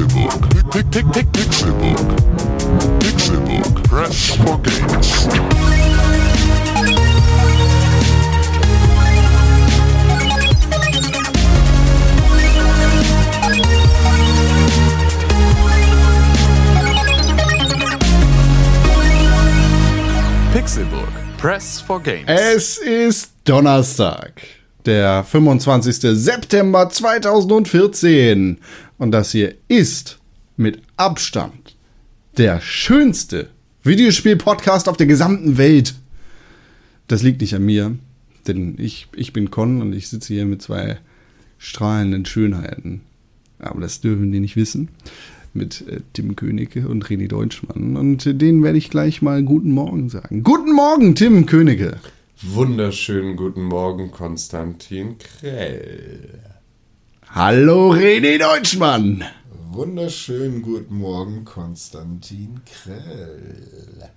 Pixelbook. Pick, Pixelbook. Pixelbook. Press for games. Pixelburg. Press for Games. Es ist Donnerstag, der 25. September 2014. Und das hier ist mit Abstand der schönste Videospiel-Podcast auf der gesamten Welt. Das liegt nicht an mir, denn ich, ich bin Con und ich sitze hier mit zwei strahlenden Schönheiten. Aber das dürfen die nicht wissen. Mit äh, Tim Königke und René Deutschmann. Und äh, denen werde ich gleich mal Guten Morgen sagen. Guten Morgen, Tim Königke. Wunderschönen guten Morgen, Konstantin Krell. Hallo René Deutschmann. Wunderschönen guten Morgen, Konstantin Krell.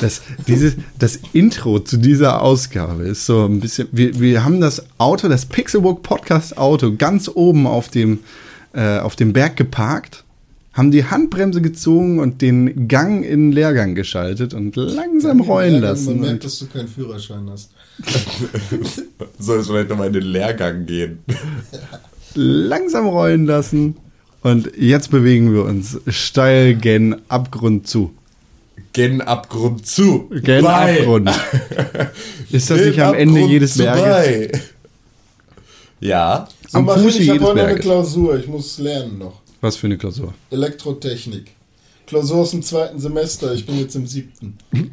Das, dieses, das Intro zu dieser Ausgabe ist so ein bisschen. Wir, wir haben das Auto, das Pixelbook Podcast Auto, ganz oben auf dem, äh, auf dem Berg geparkt, haben die Handbremse gezogen und den Gang in Leergang geschaltet und langsam rollen Ja, lassen. Man merkt, dass du keinen Führerschein hast. Soll es vielleicht nochmal in den Lehrgang gehen? langsam rollen lassen. Und jetzt bewegen wir uns steil gen Abgrund zu. Gen Abgrund zu. Gen Bei. Abgrund. Ist das Gen nicht am Ende Abgrund jedes Berges? bei. Ja. So, Am Fuße ich habe jedes heute noch eine. Klausur. Ich muss lernen noch. Was für eine Klausur? Elektrotechnik. Klausur aus dem zweiten Semester. Ich bin jetzt im siebten.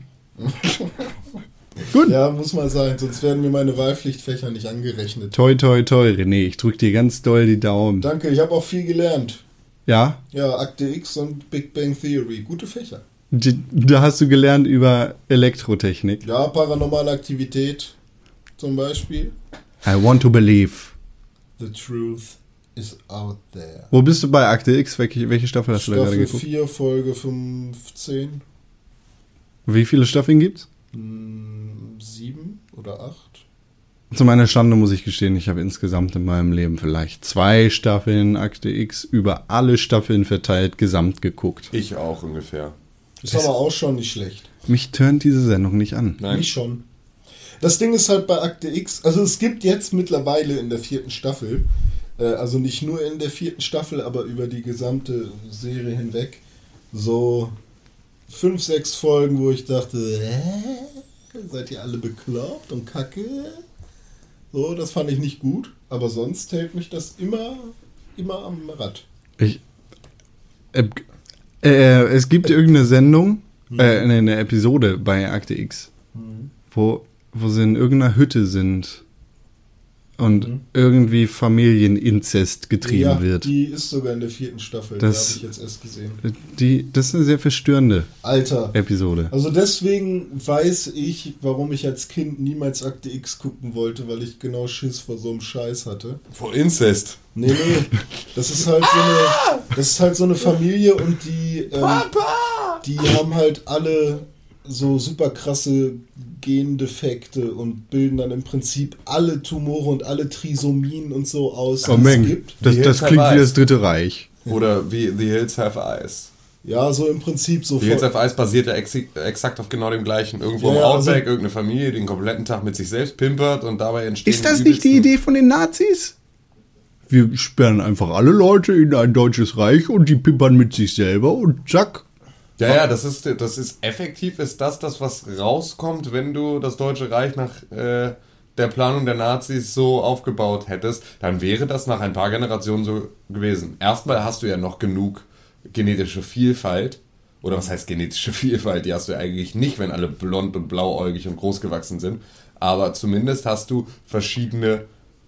Gut. Ja, muss mal sein. Sonst werden mir meine Wahlpflichtfächer nicht angerechnet. Toi, toi, toi, René. Ich drück dir ganz doll die Daumen. Danke, ich habe auch viel gelernt. Ja, Ja, Akte X und Big Bang Theory. Gute Fächer. da hast du gelernt über Elektrotechnik. Ja, paranormale Aktivität zum Beispiel. I want to believe. The truth is out there. Wo bist du bei Akte X? Welche, welche Staffel hast du da gerade Staffel geguckt? 4, Folge 15, Wie viele Staffeln gibt's? 7 oder 8. Zu meiner Schande muss ich gestehen, ich habe insgesamt in meinem Leben vielleicht zwei Staffeln Akte X über alle Staffeln verteilt gesamt geguckt. Ich auch ungefähr. Ist aber auch schon nicht schlecht. Mich turnt diese Sendung nicht an. Nein. Mich schon. Das Ding ist halt bei Akte X, also es gibt jetzt mittlerweile in der vierten Staffel, äh, also nicht nur in der vierten Staffel, aber über die gesamte Serie hinweg, so fünf, sechs Folgen, wo ich dachte, hä? Seid ihr alle bekloppt und kacke? So, das fand ich nicht gut, aber sonst hält mich das immer, immer am Rad. Ich, äh, äh, es gibt irgendeine Sendung, äh, nee, eine Episode bei Akte X, wo, wo sie in irgendeiner Hütte sind und irgendwie Familieninzest getrieben ja, wird. die ist sogar in der vierten Staffel, Das- die habe ich jetzt erst gesehen. Die, das ist eine sehr verstörende Alter, Episode. Also deswegen weiß ich, warum ich als Kind niemals Akte X gucken wollte, weil ich genau Schiss vor so einem Scheiß hatte. Vor Incest. Nee, nee. Das ist halt so eine, das ist halt so eine Familie und die, ähm, die haben halt alle so super krasse Gendefekte und bilden dann im Prinzip alle Tumore und alle Trisomien und so aus, Oh, die es gibt. das, das klingt wie das Dritte Reich. Oder wie The Hills Have Eyes. Ja, so im Prinzip so The Hills Have Eyes basiert ja exi- exakt auf genau dem gleichen. Irgendwo Ja, im also- Outback, irgendeine Familie, die den kompletten Tag mit sich selbst pimpert und dabei entstehen Ist das die nicht die Idee von den Nazis? Wir sperren einfach alle Leute in ein deutsches Reich und die pimpern mit sich selber und zack. Ja, ja, das ist, das ist effektiv, ist das das, was rauskommt, wenn du das Deutsche Reich nach äh, der Planung der Nazis so aufgebaut hättest, dann wäre das nach ein paar Generationen so gewesen. Erstmal hast du ja noch genug genetische Vielfalt. Oder was heißt genetische Vielfalt? Die hast du ja eigentlich nicht, wenn alle blond und blauäugig und groß gewachsen sind. Aber zumindest hast du verschiedene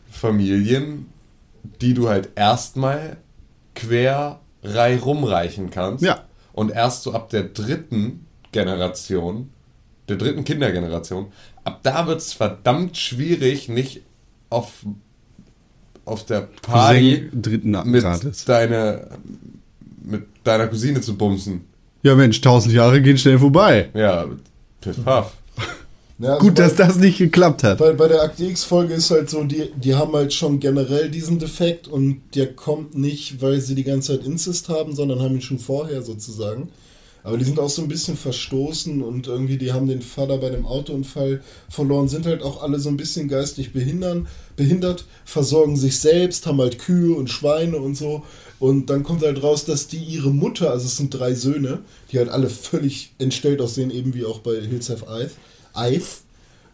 Familien, die du halt erstmal quer rei rumreichen kannst. Ja. Und erst so ab der dritten Generation, der dritten Kindergeneration, ab da wird es verdammt schwierig, nicht auf, auf der Party mit, deine, mit deiner Cousine zu bumsen. Ja Mensch, tausend Jahre gehen schnell vorbei. Ja, piff paff. Ja, also Gut, bei- dass das nicht geklappt hat. Bei, bei der Akte X-Folge ist halt so, die, die haben halt schon generell diesen Defekt und der kommt nicht, weil sie die ganze Zeit Incest haben, sondern haben ihn schon vorher sozusagen. Aber die sind auch so ein bisschen verstoßen und irgendwie, die haben den Vater bei dem Autounfall verloren, sind halt auch alle so ein bisschen geistig behindern, behindert, versorgen sich selbst, haben halt Kühe und Schweine und so. Und dann kommt halt raus, dass die ihre Mutter, also es sind drei Söhne, die halt alle völlig entstellt aussehen, eben wie auch bei Hills Have Eyes. Eyes.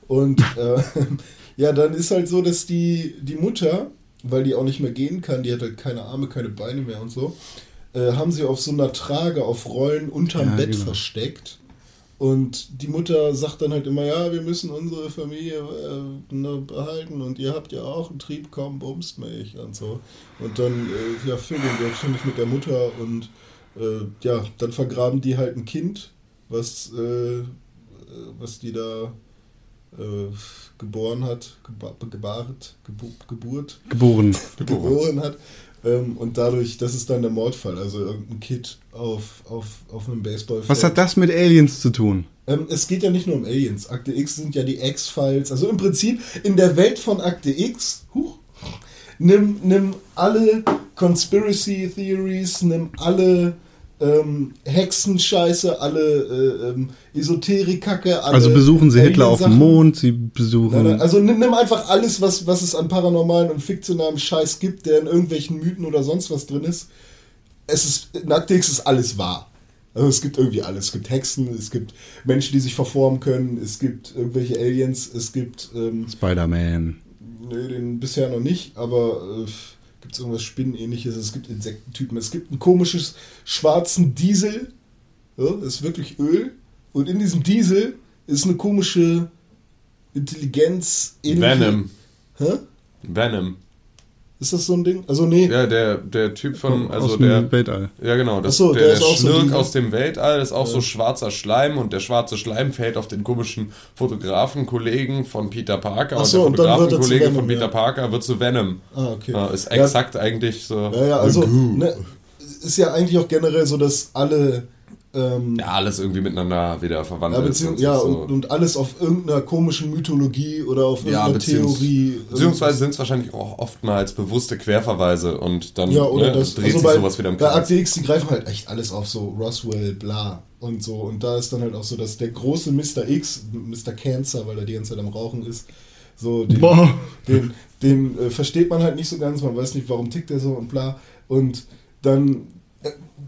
Und äh, ja, dann ist halt so, dass die, die Mutter, weil die auch nicht mehr gehen kann, die hat halt keine Arme, keine Beine mehr und so, äh, haben sie auf so einer Trage auf Rollen unterm Ja, Bett genau. versteckt. Und die Mutter sagt dann halt immer, ja, wir müssen unsere Familie äh, ne, behalten und ihr habt ja auch einen Trieb, komm, bumst mich und so. Und dann, äh, ja, vögeln wir ständig mit der Mutter und äh, ja, dann vergraben die halt ein Kind, was, äh, was die da äh, geboren hat, geba gebaret, gebu Geburt, Geboren. geboren hat. Ähm, und dadurch, das ist dann der Mordfall, also irgendein Kid auf, auf, auf einem Baseballfeld. Was hat das mit Aliens zu tun? Ähm, es geht ja nicht nur um Aliens. Akte X sind ja die X-Files. Also im Prinzip in der Welt von Akte X, huch, nimm, nimm alle Conspiracy Theories, nimm alle ähm, Hexenscheiße, alle äh, ähm, Esoterik-Kacke, alle Also besuchen sie Hitler auf dem. Mond, sie Nein, besuchen. nein, also nimm, nimm einfach alles, was, was es an paranormalen und fiktionalem Scheiß gibt, der in irgendwelchen Mythen oder sonst was drin ist. Es ist, in Akte X ist alles wahr. Also es gibt irgendwie alles. Es gibt Hexen, es gibt Menschen, die sich verformen können, es gibt irgendwelche Aliens, es gibt, ähm, Spider-Man. nee, den bisher noch nicht, aber äh, gibt es irgendwas Spinnenähnliches, es gibt Insektentypen, es gibt einen komisches schwarzen Diesel, ja, das ist wirklich Öl, und in diesem Diesel ist eine komische Intelligenz. Venom. Hä? Venom. Ist das so ein Ding? Also nee. Ja, der, der Typ von, also aus der, dem Weltall. ja genau, das, so, der, der der, ist auch so Schnirk dieser- aus dem Weltall ist auch so schwarzer Schleim und der schwarze Schleim fällt auf den komischen Fotografenkollegen von Peter Parker Ach so, und der dann wird er zu Fotografenkollege von Peter ja. Parker wird zu Venom. Ah, okay. Ja, ist Ja. exakt eigentlich so. Ja, ja, also ne, ist ja eigentlich auch generell so, dass alle ähm, Ja, alles irgendwie miteinander wieder verwandt ja, ist. beziehung, und ja so. und, und alles auf irgendeiner komischen Mythologie oder auf ja, irgendeiner beziehungs Theorie. beziehungsweise sind es wahrscheinlich auch oftmals bewusste Querverweise und dann Ja, oder ne, das. dreht Also sich bei, sowas wieder im bei Kreis. Akte X, die greifen halt echt alles auf, so Roswell, bla und so. Und da ist dann halt auch so, dass der große Mr. X, Mr. Cancer, weil er die ganze Zeit am Rauchen ist, so den, Boah. den, den äh, versteht man halt nicht so ganz, man weiß nicht, warum tickt er so und bla. Und dann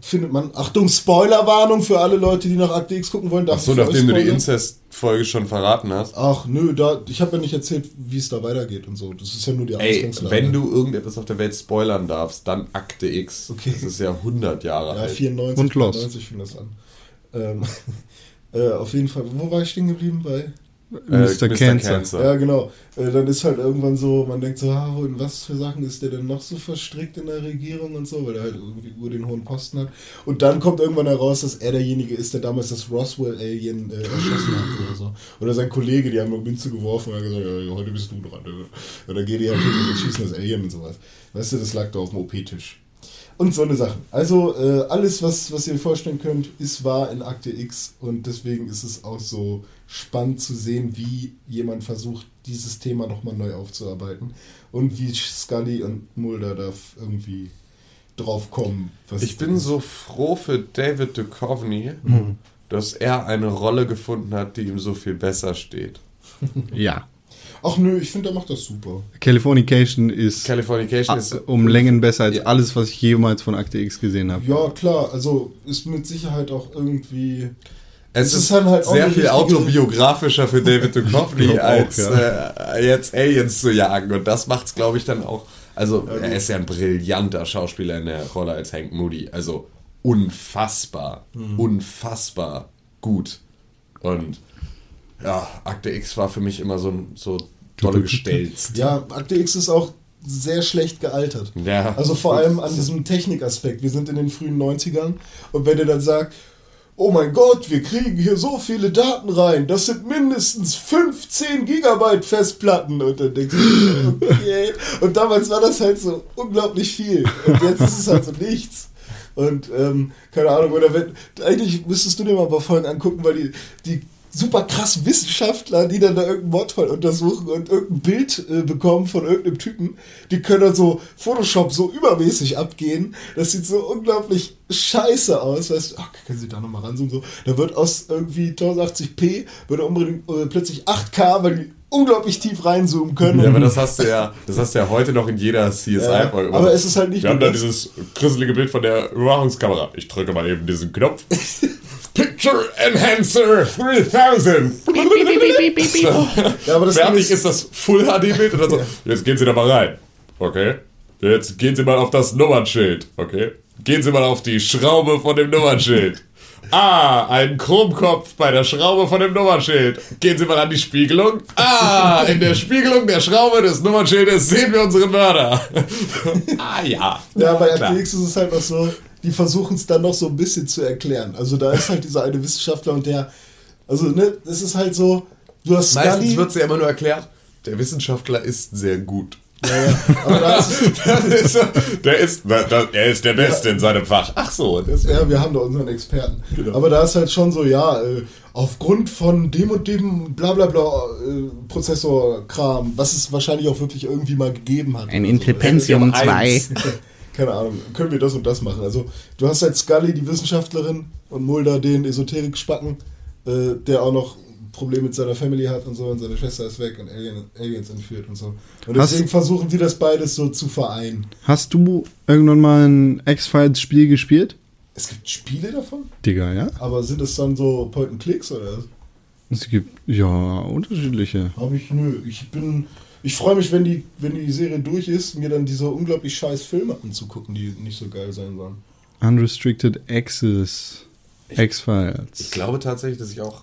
findet man, Achtung, Spoilerwarnung für alle Leute, die nach Akte X gucken wollen. Achso, nachdem du die? Inzest-Folge schon verraten hast. Ach nö, da, ich habe ja nicht erzählt, wie es da weitergeht und so. Das ist ja nur die Ey, Ausgangslage. wenn du irgendetwas auf der Welt spoilern darfst, dann Akte X. Okay. Das ist ja 100 Jahre Ja, alt. 94, Und Lost. 94 fing das an. Ähm, äh, auf jeden Fall, wo war ich stehen geblieben? Bei? Mr. Cancer. Ja, genau. Äh, dann ist halt irgendwann so, man denkt so, ah, in was für Sachen ist der denn noch so verstrickt in der Regierung und so, weil er halt irgendwie über den hohen Posten hat. Und dann kommt irgendwann heraus, dass er derjenige ist, der damals das Roswell-Alien äh, erschossen hat oder so. Oder sein Kollege, die haben nur Münze geworfen und er hat gesagt, ja, heute bist du dran. äh. Und dann geht die halt hin und schießen das Alien und sowas. Weißt du, das lag da auf dem OP-Tisch. Und so eine Sachen. Also äh, alles, was, was ihr euch vorstellen könnt, ist wahr in Akte X und deswegen ist es auch so spannend zu sehen, wie jemand versucht, dieses Thema nochmal neu aufzuarbeiten und wie Scully und Mulder da irgendwie drauf kommen. was Ich bin so froh für David Duchovny, Mhm. dass er eine Rolle gefunden hat, die ihm so viel besser steht. Ja. Ach nö, ich finde, er macht das super. Californication ist Californication ist um Längen besser als Ja. alles, was ich jemals von Akte X gesehen habe. Ja, klar, also ist mit Sicherheit auch irgendwie. Es ist, ist dann halt sehr viel autobiografischer für David Duchovny, als ja. äh, jetzt Aliens zu jagen. Und das macht es, glaube ich, dann auch. Also, er ist ja ein brillanter Schauspieler in der Rolle als Hank Moody. Also, unfassbar, Mhm. unfassbar gut. Und ja, Akte X war für mich immer so, ein- so dolle gestelzt. Ja, Akte X ist auch sehr schlecht gealtert. Ja. Also vor allem an diesem Technikaspekt. Wir sind in den frühen 90ern und wenn er dann sagt, oh mein Gott, wir kriegen hier so viele Daten rein, das sind mindestens 15 Gigabyte Festplatten und dann denkst du, okay. Und damals war das halt so unglaublich viel und jetzt ist es halt so nichts. Und ähm, keine Ahnung, oder wenn, eigentlich müsstest du dir mal ein paar Folgen angucken, weil die, die super krass Wissenschaftler, die dann da irgendeinen Mordfall untersuchen und irgendein Bild äh, bekommen von irgendeinem Typen. Die können dann so Photoshop so übermäßig abgehen. Das sieht so unglaublich scheiße aus. Weißt du, ach, können Sie da nochmal ranzoomen? So, da wird aus irgendwie 1080p wird unbedingt äh, plötzlich 8K, weil die unglaublich tief reinzoomen können. Ja, aber das hast du ja, das hast du ja heute noch in jeder CSI-Folge. aber es ist halt nicht Wir haben da dieses grusselige Bild von der Überwachungskamera. Ich drücke mal eben diesen Knopf. Picture Enhancer 3000. Ja, aber das Fertig ist, ist das Full HD-Bild dann so, jetzt gehen Sie da mal rein. Okay. Jetzt gehen Sie mal auf das Nummernschild. Okay. Gehen Sie mal auf die Schraube von dem Nummernschild. Ah, ein Chromkopf bei der Schraube von dem Nummernschild. Gehen Sie mal an die Spiegelung. Ah, in der Spiegelung der Schraube des Nummernschildes sehen wir unseren Mörder. ah ja. Ja, bei. RTX ist es halt noch so, die versuchen es dann noch so ein bisschen zu erklären. Also da ist halt dieser eine Wissenschaftler und der, also ne, es ist halt so, du hast Meistens Scully, wird ja immer nur erklärt, der Wissenschaftler ist sehr gut. ja, ja, aber da ist es, Das der ist, da- da- er ist der Beste in seinem Fach. Ach so, deswegen. ja, wir haben da unseren Experten. Genau. Aber da ist halt schon so, ja, äh, aufgrund von dem und dem bla bla bla äh, Prozessorkram, was es wahrscheinlich auch wirklich irgendwie mal gegeben hat. Ein Intel so. Pentium Pentium 2. eins. Keine Ahnung, können wir das und das machen. Also, du hast halt Scully, die Wissenschaftlerin, und Mulder, den Esoterik-Spacken, äh, der auch noch Probleme mit seiner Family hat und so, und seine Schwester ist weg und Alien, Aliens entführt und so. Und Hast- deswegen versuchen die das beides so zu vereinen. Hast du irgendwann mal ein X-Files-Spiel gespielt? Es gibt Spiele davon, Digga, ja? aber sind es dann so Point-and-Clicks oder? Es gibt, ja, unterschiedliche. Habe ich, nö. Ich bin. Ich freue mich, wenn die, wenn die Serie durch ist, mir dann diese unglaublich scheiß Filme anzugucken, die nicht so geil sein sollen. Unrestricted Access. Ich X-Files. glaube tatsächlich, dass ich auch,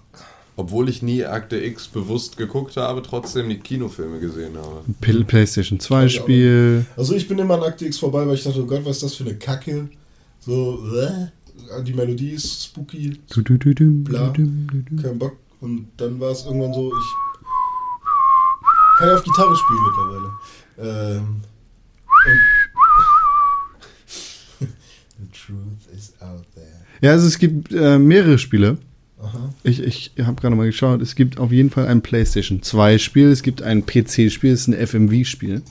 obwohl ich nie Akte X bewusst geguckt habe, trotzdem die Kinofilme gesehen habe. PlayStation 2 Hab ich auch Spiel. Also ich bin immer an Akte X vorbei, weil ich dachte, oh Gott, was ist das für eine Kacke? So, äh, die Melodie ist spooky, Du, du, du, dum, Bla. kein Bock. Und dann war es irgendwann so, ich kann ja auf Gitarre spielen mittlerweile. Ähm, und The truth is out there. Ja, also es gibt äh, mehrere Spiele. Aha. Ich, ich habe gerade mal geschaut. Es gibt auf jeden Fall ein PlayStation 2 Spiel. Es gibt ein PC-Spiel. Es ist ein FMV-Spiel.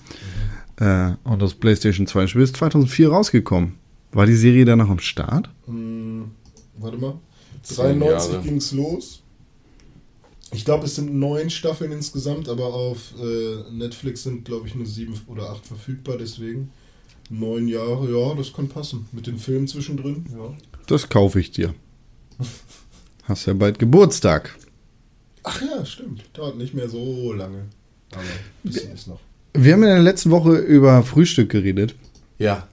Äh, und das PlayStation 2 Spiel ist 2004 rausgekommen. War die Serie dann noch am Start? Hm, warte mal. Zehn 93 Jahre. ging es los. Ich glaube, es sind neun Staffeln insgesamt, aber auf äh, Netflix sind, glaube ich, nur sieben oder acht verfügbar, deswegen. Neun Jahre, ja, das kann passen. Mit den Filmen zwischendrin, ja. Das kaufe ich dir. Hast ja bald Geburtstag. Ach ja, stimmt. Dauert nicht mehr so lange. Aber ein bisschen ist noch. Wir haben in der letzten Woche über Frühstück geredet. Ja.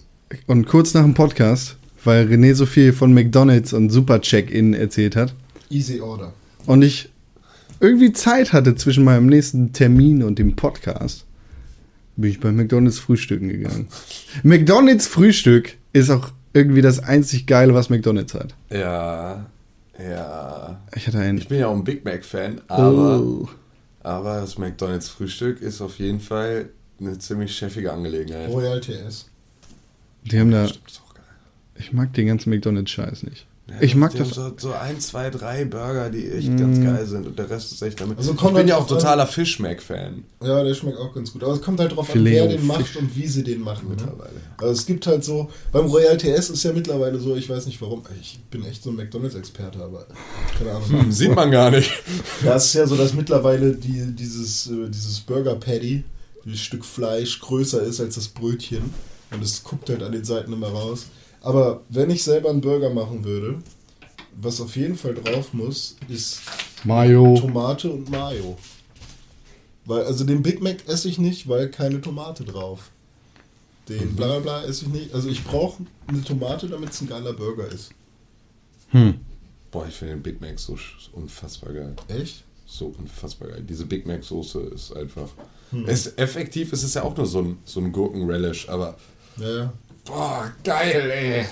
Und kurz nach dem Podcast, weil René so viel von McDonalds und Super Check-In erzählt hat. Easy Order. und ich irgendwie Zeit hatte zwischen meinem nächsten Termin und dem Podcast, bin ich bei McDonalds frühstücken gegangen. McDonalds Frühstück ist auch irgendwie das einzig Geile, was McDonalds hat. Ja. Ja. Ich hatte ein. Ich bin ja auch ein Big Mac-Fan, aber, Oh. aber das McDonalds Frühstück ist auf jeden Fall eine ziemlich chefige Angelegenheit. Royal TS. Die haben da. Ich mag den ganzen McDonalds-Scheiß nicht. Ja, Ich mag das. Mm. So, so ein, zwei, drei Burger, die echt ganz geil sind und der Rest ist echt damit. Also ich kommt bin halt ja auch drauf an- totaler Fish-Mac-Fan. Ja, der schmeckt auch ganz gut. Aber es kommt halt drauf Filet an, wer den und macht Fisch. und wie sie den machen. Ne? Mittlerweile. Also es gibt halt so, beim Royal TS ist ja mittlerweile so, ich weiß nicht warum, ich bin echt so ein McDonalds-Experte, aber keine Ahnung. Sieht man gar nicht. Ja, es ist ja so, dass mittlerweile die, dieses, äh, dieses Burger Patty, dieses Stück Fleisch, größer ist als das Brötchen. Und es guckt halt an den Seiten immer raus. Aber wenn ich selber einen Burger machen würde, was auf jeden Fall drauf muss, ist Mayo. Tomate und Mayo. Weil, also den Big Mac esse ich nicht, weil keine Tomate drauf. Den bla bla bla esse ich nicht. Also ich brauche eine Tomate, damit es ein geiler Burger ist. Hm. Boah, ich finde den Big Mac so unfassbar geil. Echt? So unfassbar geil. Diese Big Mac Soße ist einfach. Hm. Es ist effektiv, es ist ja auch nur so ein, so ein Gurken-Relish, aber. Ja, ja. Boah, geil, ey.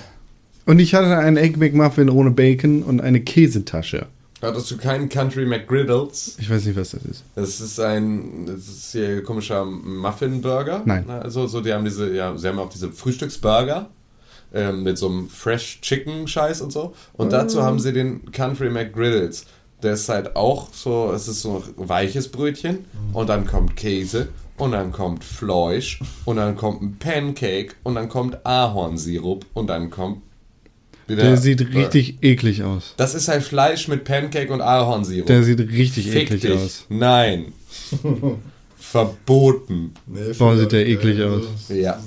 Und ich hatte einen Egg McMuffin ohne Bacon und eine Käsetasche. Hattest du keinen Country McGriddles? Ich weiß nicht, was das ist. Das ist ein, das ist hier ein komischer Muffin-Burger. Nein. Also, so, die haben diese, ja, sie haben auch diese Frühstücksburger ähm, mit so einem Fresh Chicken-Scheiß und so. Und dazu haben sie den Country McGriddles. Der ist halt auch so, es ist so ein weiches Brötchen und dann kommt Käse und dann kommt Fleisch und dann kommt ein Pancake und dann kommt Ahornsirup und dann kommt wieder. Der sieht richtig eklig aus. Das ist halt Fleisch mit Pancake und Ahornsirup. Der sieht richtig Fick eklig dich. aus. Nein. Verboten. Nee, Boah, sieht der eklig äh, aus. Ja.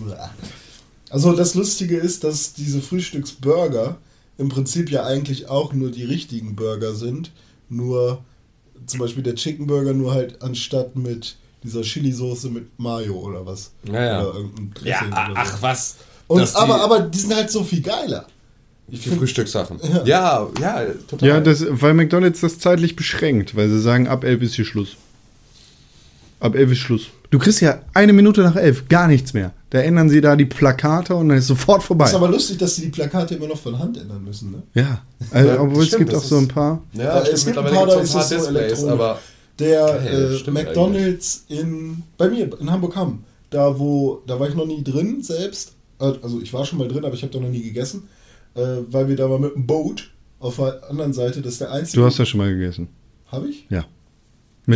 Also das Lustige ist, dass diese Frühstücksburger im Prinzip ja eigentlich auch nur die richtigen Burger sind. Nur zum Beispiel der Chicken Burger nur halt anstatt mit dieser Chili-Soße mit Mayo oder was. Ja, ja. Oder irgendein Ja, Dressing oder ach so. was. Und, Dass die- aber, aber die sind halt so viel geiler. Ich Die find, Frühstückssachen. Ja, ja, total. Ja, das, weil McDonalds das zeitlich beschränkt, weil sie sagen, ab 11 ist hier Schluss. Ab 11 ist Schluss. Du kriegst ja eine Minute nach 11 gar nichts mehr. Da ändern sie da die Plakate und dann ist sofort vorbei. ist aber lustig, dass sie die Plakate immer noch von Hand ändern müssen. Ne? ja, also, Ja, obwohl es stimmt, gibt auch so ein paar. Ja, es gibt ein mittlerweile paar, da ist so ein es paar so Displays, aber Der Geil, äh, McDonalds in bei mir in Hamburg Hamm, da wo da war ich noch nie drin selbst. Äh, Also ich war schon mal drin, aber ich habe da noch nie gegessen, äh, weil wir da mal mit dem Boot auf der anderen Seite, das ist der einzige. Du hast ja schon mal gegessen. Habe ich? Ja.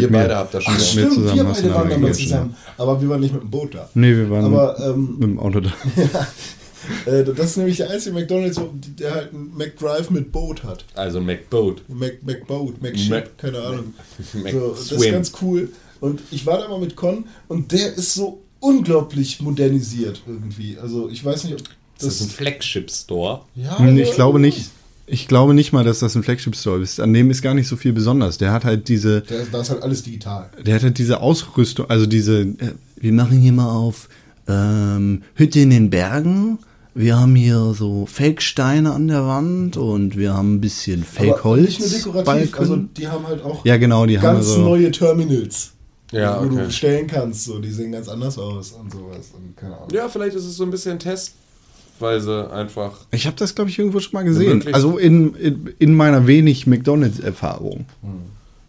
ihr mir. beide habt das schon. Ach mit stimmt, zusammen wir beide da waren dann noch gegessen, zusammen. Aber wir waren nicht mit dem Boot da. Nee, wir waren Aber ähm, mit dem Auto da. äh, das ist nämlich der einzige McDonalds, der halt einen McDrive mit Boot hat. Also McBoat. Mac, McBoat, McShip, Mac- keine Ahnung. Mac So, das ist ganz cool. Und ich war da mal mit Con und der ist so unglaublich modernisiert irgendwie. Also ich weiß nicht, ob Das ist ein das. Flagship-Store. ja, Hm, Ich aber- glaube nicht. Ich glaube nicht mal, dass das ein Flagship Store ist. An dem ist gar nicht so viel besonders. Der hat halt diese, Der, da ist halt alles digital. der hat halt diese Ausrüstung, also diese, äh, wir machen hier mal auf ähm, Hütte in den Bergen. Wir haben hier so Fake-Steine an der Wand und wir haben ein bisschen Fake-Holz. nicht nur dekorativ, Balken. also die haben halt auch ja, genau, die haben ganz so. neue Terminals. Ja, wo okay. du bestellen kannst. So, die sehen ganz anders aus und sowas. Und keine Ahnung. Ja, vielleicht ist es so ein bisschen testweise einfach. Ich habe das, glaube ich, irgendwo schon mal gesehen. Also in, in, in meiner wenig McDonalds-Erfahrung.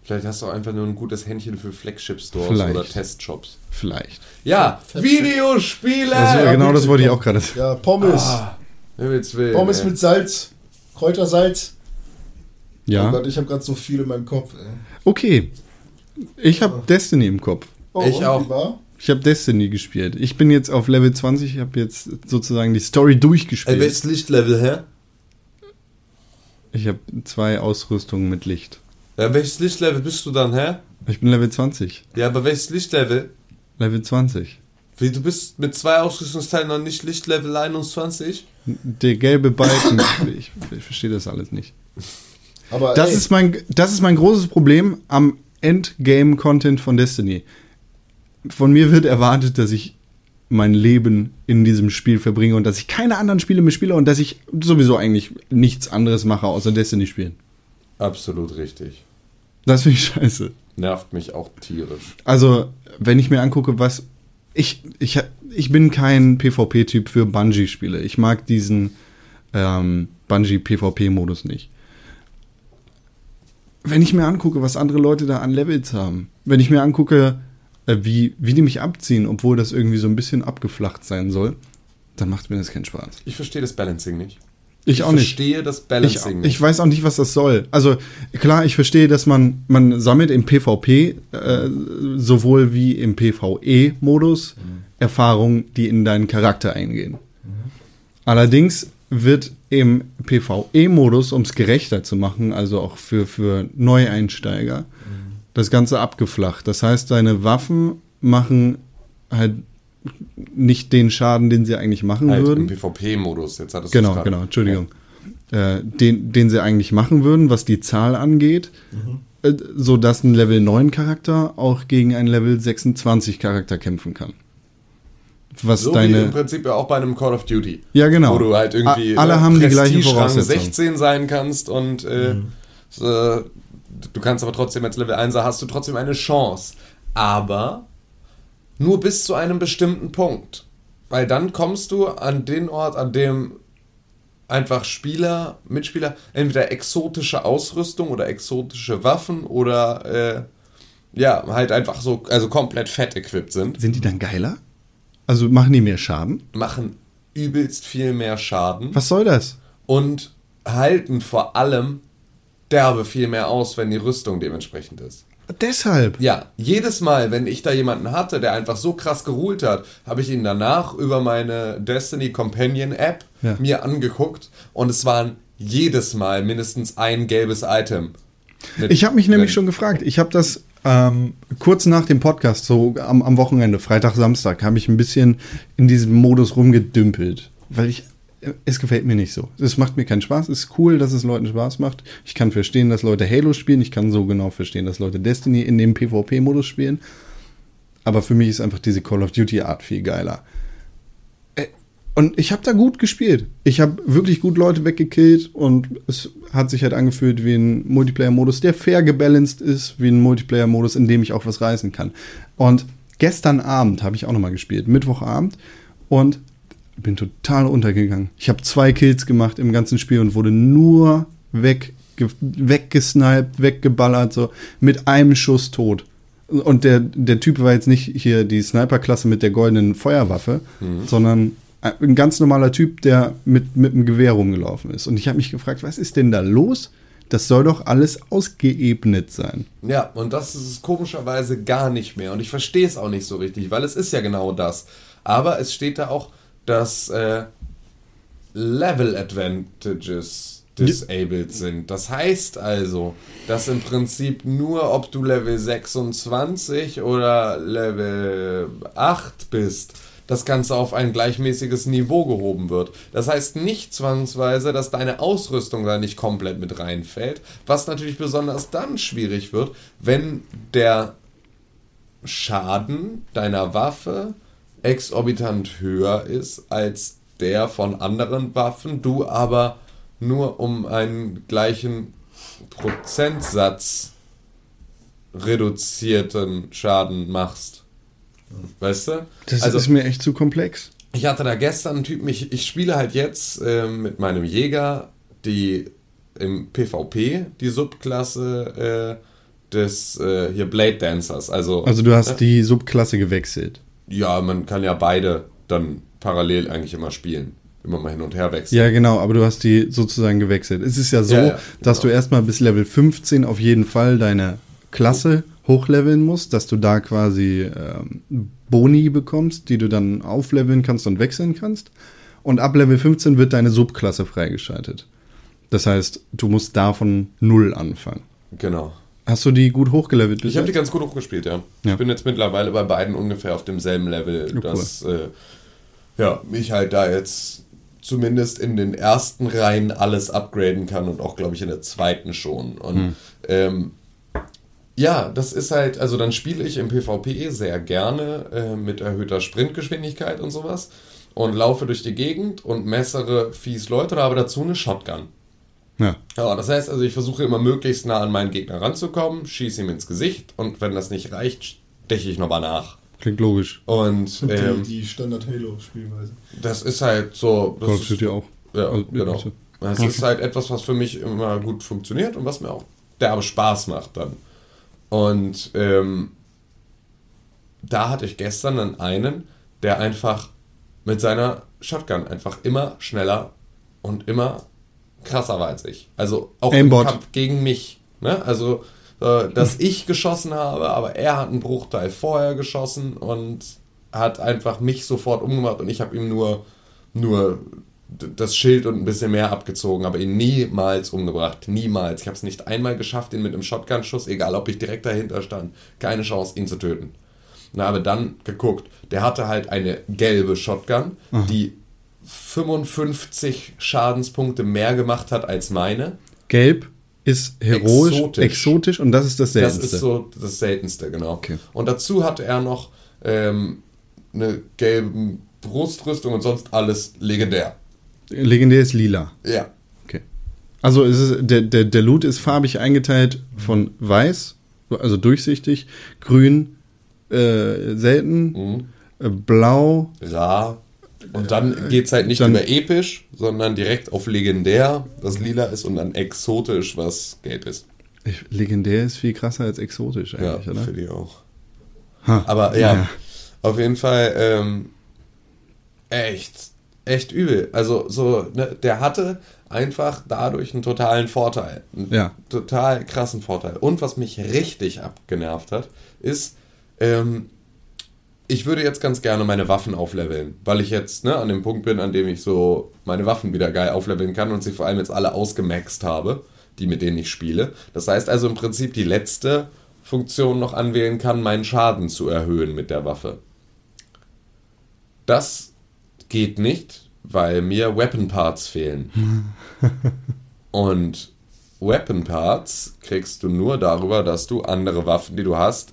Vielleicht hast du auch einfach nur ein gutes Händchen für Flagship-Stores Vielleicht. oder Testshops. Vielleicht. Ja, Videospiele! Also, Ja, genau das wollte ich auch gerade. Ja, Pommes. Ah, Willen. Pommes ey. mit Salz. Kräutersalz. Oh Ja. Gott, ich habe gerade so viel in meinem Kopf. Ey. Okay. Ich habe Destiny im Kopf. Oh, Ich auch. Ich habe Destiny gespielt. Ich bin jetzt auf Level 20. Ich habe jetzt sozusagen die Story durchgespielt. Ey, welches Lichtlevel, hä? Ich habe zwei Ausrüstungen mit Licht. Ja, welches Lichtlevel bist du dann, hä? Ich bin Level 20. Ja, aber welches Lichtlevel? Level 20. Wie, du bist mit zwei Ausrüstungsteilen noch nicht Lichtlevel 21? Der gelbe Balken. ich, ich verstehe das alles nicht. Aber Das ey, ist, mein, das ist mein großes Problem am Endgame-Content von Destiny. Von mir wird erwartet, dass ich mein Leben in diesem Spiel verbringe und dass ich keine anderen Spiele mehr spiele und dass ich sowieso eigentlich nichts anderes mache, außer Destiny spielen. Absolut richtig. Das finde ich scheiße. Nervt mich auch tierisch. Also, wenn ich mir angucke, was. Ich, ich, ich bin kein PvP-Typ für Bungie-Spiele. Ich mag diesen ähm, Bungie-PvP-Modus nicht. Wenn ich mir angucke, was andere Leute da an Levels haben, wenn ich mir angucke, äh, wie, wie die mich abziehen, obwohl das irgendwie so ein bisschen abgeflacht sein soll, dann macht mir das keinen Spaß. Ich verstehe das Balancing nicht. Ich auch nicht. verstehe das Ich, Balancing ich nicht. weiß auch nicht, was das soll. Also klar, ich verstehe, dass man, man sammelt im PvP äh, sowohl wie im PvE-Modus Erfahrungen, die in deinen Charakter eingehen. Allerdings wird im PvE-Modus, um es gerechter zu machen, also auch für, für Neueinsteiger, das Ganze abgeflacht. Das heißt, deine Waffen machen halt nicht den Schaden, den sie eigentlich machen halt würden. im PvP-Modus. Jetzt hattest du Genau, es genau, Entschuldigung. Äh, den, den sie eigentlich machen würden, was die Zahl angeht, äh, so dass ein Level 9 Charakter auch gegen einen Level 26 Charakter kämpfen kann. Was So wie deine. im Prinzip ja auch bei einem Call of Duty. Ja, genau. Wo du halt irgendwie A- alle äh, haben die gleichen Voraussetzungen. 16 sein kannst und äh, so, du kannst aber trotzdem als Level 1 hast du trotzdem eine Chance. Aber nur bis zu einem bestimmten Punkt. Weil dann kommst du an den Ort, an dem einfach Spieler, Mitspieler, entweder exotische Ausrüstung oder exotische Waffen oder äh, ja, halt einfach so, also komplett fett equipped sind, Sind die dann geiler? Also machen die mehr Schaden? machen übelst viel mehr Schaden Was soll das? und halten vor allem derbe viel mehr aus, wenn die Rüstung dementsprechend ist. Deshalb. Ja, jedes Mal, wenn ich da jemanden hatte, der einfach so krass geruht hat, habe ich ihn danach über meine Destiny Companion App Ja. mir angeguckt und es waren jedes Mal mindestens ein gelbes Item. Ich habe mich nämlich schon gefragt. Ich habe das ähm, kurz nach dem Podcast, so am, am Wochenende, Freitag, Samstag, habe ich ein bisschen in diesem Modus rumgedümpelt. Weil ich, es gefällt mir nicht so. Es macht mir keinen Spaß. Es ist cool, dass es Leuten Spaß macht. Ich kann verstehen, dass Leute Halo spielen. Ich kann so genau verstehen, dass Leute Destiny in dem PvP-Modus spielen. Aber für mich ist einfach diese Call of Duty-Art viel geiler. Äh, Und ich habe da gut gespielt. Ich habe wirklich gut Leute weggekillt und es hat sich halt angefühlt wie ein Multiplayer-Modus, der fair gebalanced ist, wie ein Multiplayer-Modus, in dem ich auch was reißen kann. Und gestern Abend habe ich auch nochmal gespielt, Mittwochabend, und bin total untergegangen. Ich habe zwei Kills gemacht im ganzen Spiel und wurde nur wegge weggesniped, weggeballert, so mit einem Schuss tot. Und der, der Typ war jetzt nicht hier die Sniper-Klasse mit der goldenen Feuerwaffe, sondern ein ganz normaler Typ, der mit, mit einem Gewehr rumgelaufen ist. Und ich habe mich gefragt, was ist denn da los? Das soll doch alles ausgeebnet sein. Ja, und das ist es komischerweise gar nicht mehr. Und ich verstehe es auch nicht so richtig, weil es ist ja genau das. Aber es steht da auch, dass äh, Level Advantages disabled sind. Das heißt also, dass im Prinzip nur, ob du Level 26 oder Level 8 bist, das Ganze auf ein gleichmäßiges Niveau gehoben wird. Das heißt nicht zwangsweise, dass deine Ausrüstung da nicht komplett mit reinfällt, was natürlich besonders dann schwierig wird, wenn der Schaden deiner Waffe exorbitant höher ist als der von anderen Waffen, du aber nur um einen gleichen Prozentsatz reduzierten Schaden machst. Weißt du? Das also, ist mir echt zu komplex. ich hatte da gestern einen Typen, ich, ich spiele halt jetzt ähm, mit meinem Jäger die im PvP die Subklasse äh, des äh, hier Blade Dancers. Also, Also du hast ne? die Subklasse gewechselt. Ja, man kann ja beide dann parallel eigentlich immer spielen. Immer mal hin und her wechseln. Ja, genau, aber du hast die sozusagen gewechselt. Es ist ja so, Ja, ja, dass genau. du erstmal bis Level 15 auf jeden Fall deine Klasse hochleveln musst, dass du da quasi ähm, Boni bekommst, die du dann aufleveln kannst und wechseln kannst. Und ab Level 15 wird deine Subklasse freigeschaltet. Das heißt, du musst davon null anfangen. Genau. Hast du die gut hochgelevelt? Ich habe die ganz gut hochgespielt, ja. Ja. Ich bin jetzt mittlerweile bei beiden ungefähr auf demselben Level, cool. dass äh, ja, mich halt da jetzt zumindest in den ersten Reihen alles upgraden kann und auch, glaube ich, in der zweiten schon. Und Hm. ähm, ja, das ist halt, also dann spiele ich im PvP sehr gerne äh, mit erhöhter Sprintgeschwindigkeit und sowas und laufe durch die Gegend und messere fies Leute, aber dazu eine Shotgun. Ja. Ja, das heißt also, ich versuche immer möglichst nah an meinen Gegner ranzukommen, schieße ihm ins Gesicht und wenn das nicht reicht, steche ich nochmal nach. Klingt logisch. Und ähm, die, die Standard-Halo-Spielweise. das ist halt so. Das Call of ist, Duty auch. Ja, Also, genau. bitte. Das Okay. ist halt etwas, was für mich immer gut funktioniert und was mir auch derbe Spaß macht dann. Und ähm, da hatte ich gestern dann einen, der einfach mit seiner Shotgun einfach immer schneller und immer krasser war als ich. Also auch Aimbot. im Kampf gegen mich. Ne? Also, äh, dass ich geschossen habe, aber er hat einen Bruchteil vorher geschossen und hat einfach mich sofort umgemacht und ich habe ihm nur, nur das Schild und ein bisschen mehr abgezogen, aber ihn niemals umgebracht. Niemals. Ich habe es nicht einmal geschafft, ihn mit einem Shotgun-Schuss, egal ob ich direkt dahinter stand, keine Chance, ihn zu töten. Und habe dann geguckt, der hatte halt eine gelbe Shotgun, die 55 Schadenspunkte mehr gemacht hat als meine. Gelb ist heroisch, Exotisch. exotisch, und das ist das Das Seltenste. ist so das Seltenste, genau. Okay. Und dazu hatte er noch ähm, eine gelbe Brustrüstung und sonst alles legendär. Legendär ist lila. Ja. Okay. Also es ist, der, der, der Loot ist farbig eingeteilt von weiß, also durchsichtig, grün, äh, selten, Mhm. äh, blau, Rar. Und dann geht es halt nicht dann- über episch, sondern direkt auf legendär, was lila ist, und dann exotisch, was gelb ist. ich, legendär ist viel krasser als exotisch Ja, eigentlich, oder? für die auch. Ha. Aber ja, Ja. auf jeden Fall ähm, echt echt übel. Also so, ne, der hatte einfach dadurch einen totalen Vorteil. Einen Ja. total krassen Vorteil. Und was mich richtig abgenervt hat, ist, ähm, ich würde jetzt ganz gerne meine Waffen aufleveln, weil ich jetzt ne, an dem Punkt bin, an dem ich so meine Waffen wieder geil aufleveln kann und sie vor allem jetzt alle ausgemaxt habe, die mit denen ich spiele. Das heißt also im Prinzip die letzte Funktion noch anwählen kann, meinen Schaden zu erhöhen mit der Waffe. Das geht nicht, weil mir Weapon Parts fehlen. Und Weapon Parts kriegst du nur darüber, dass du andere Waffen, die du hast,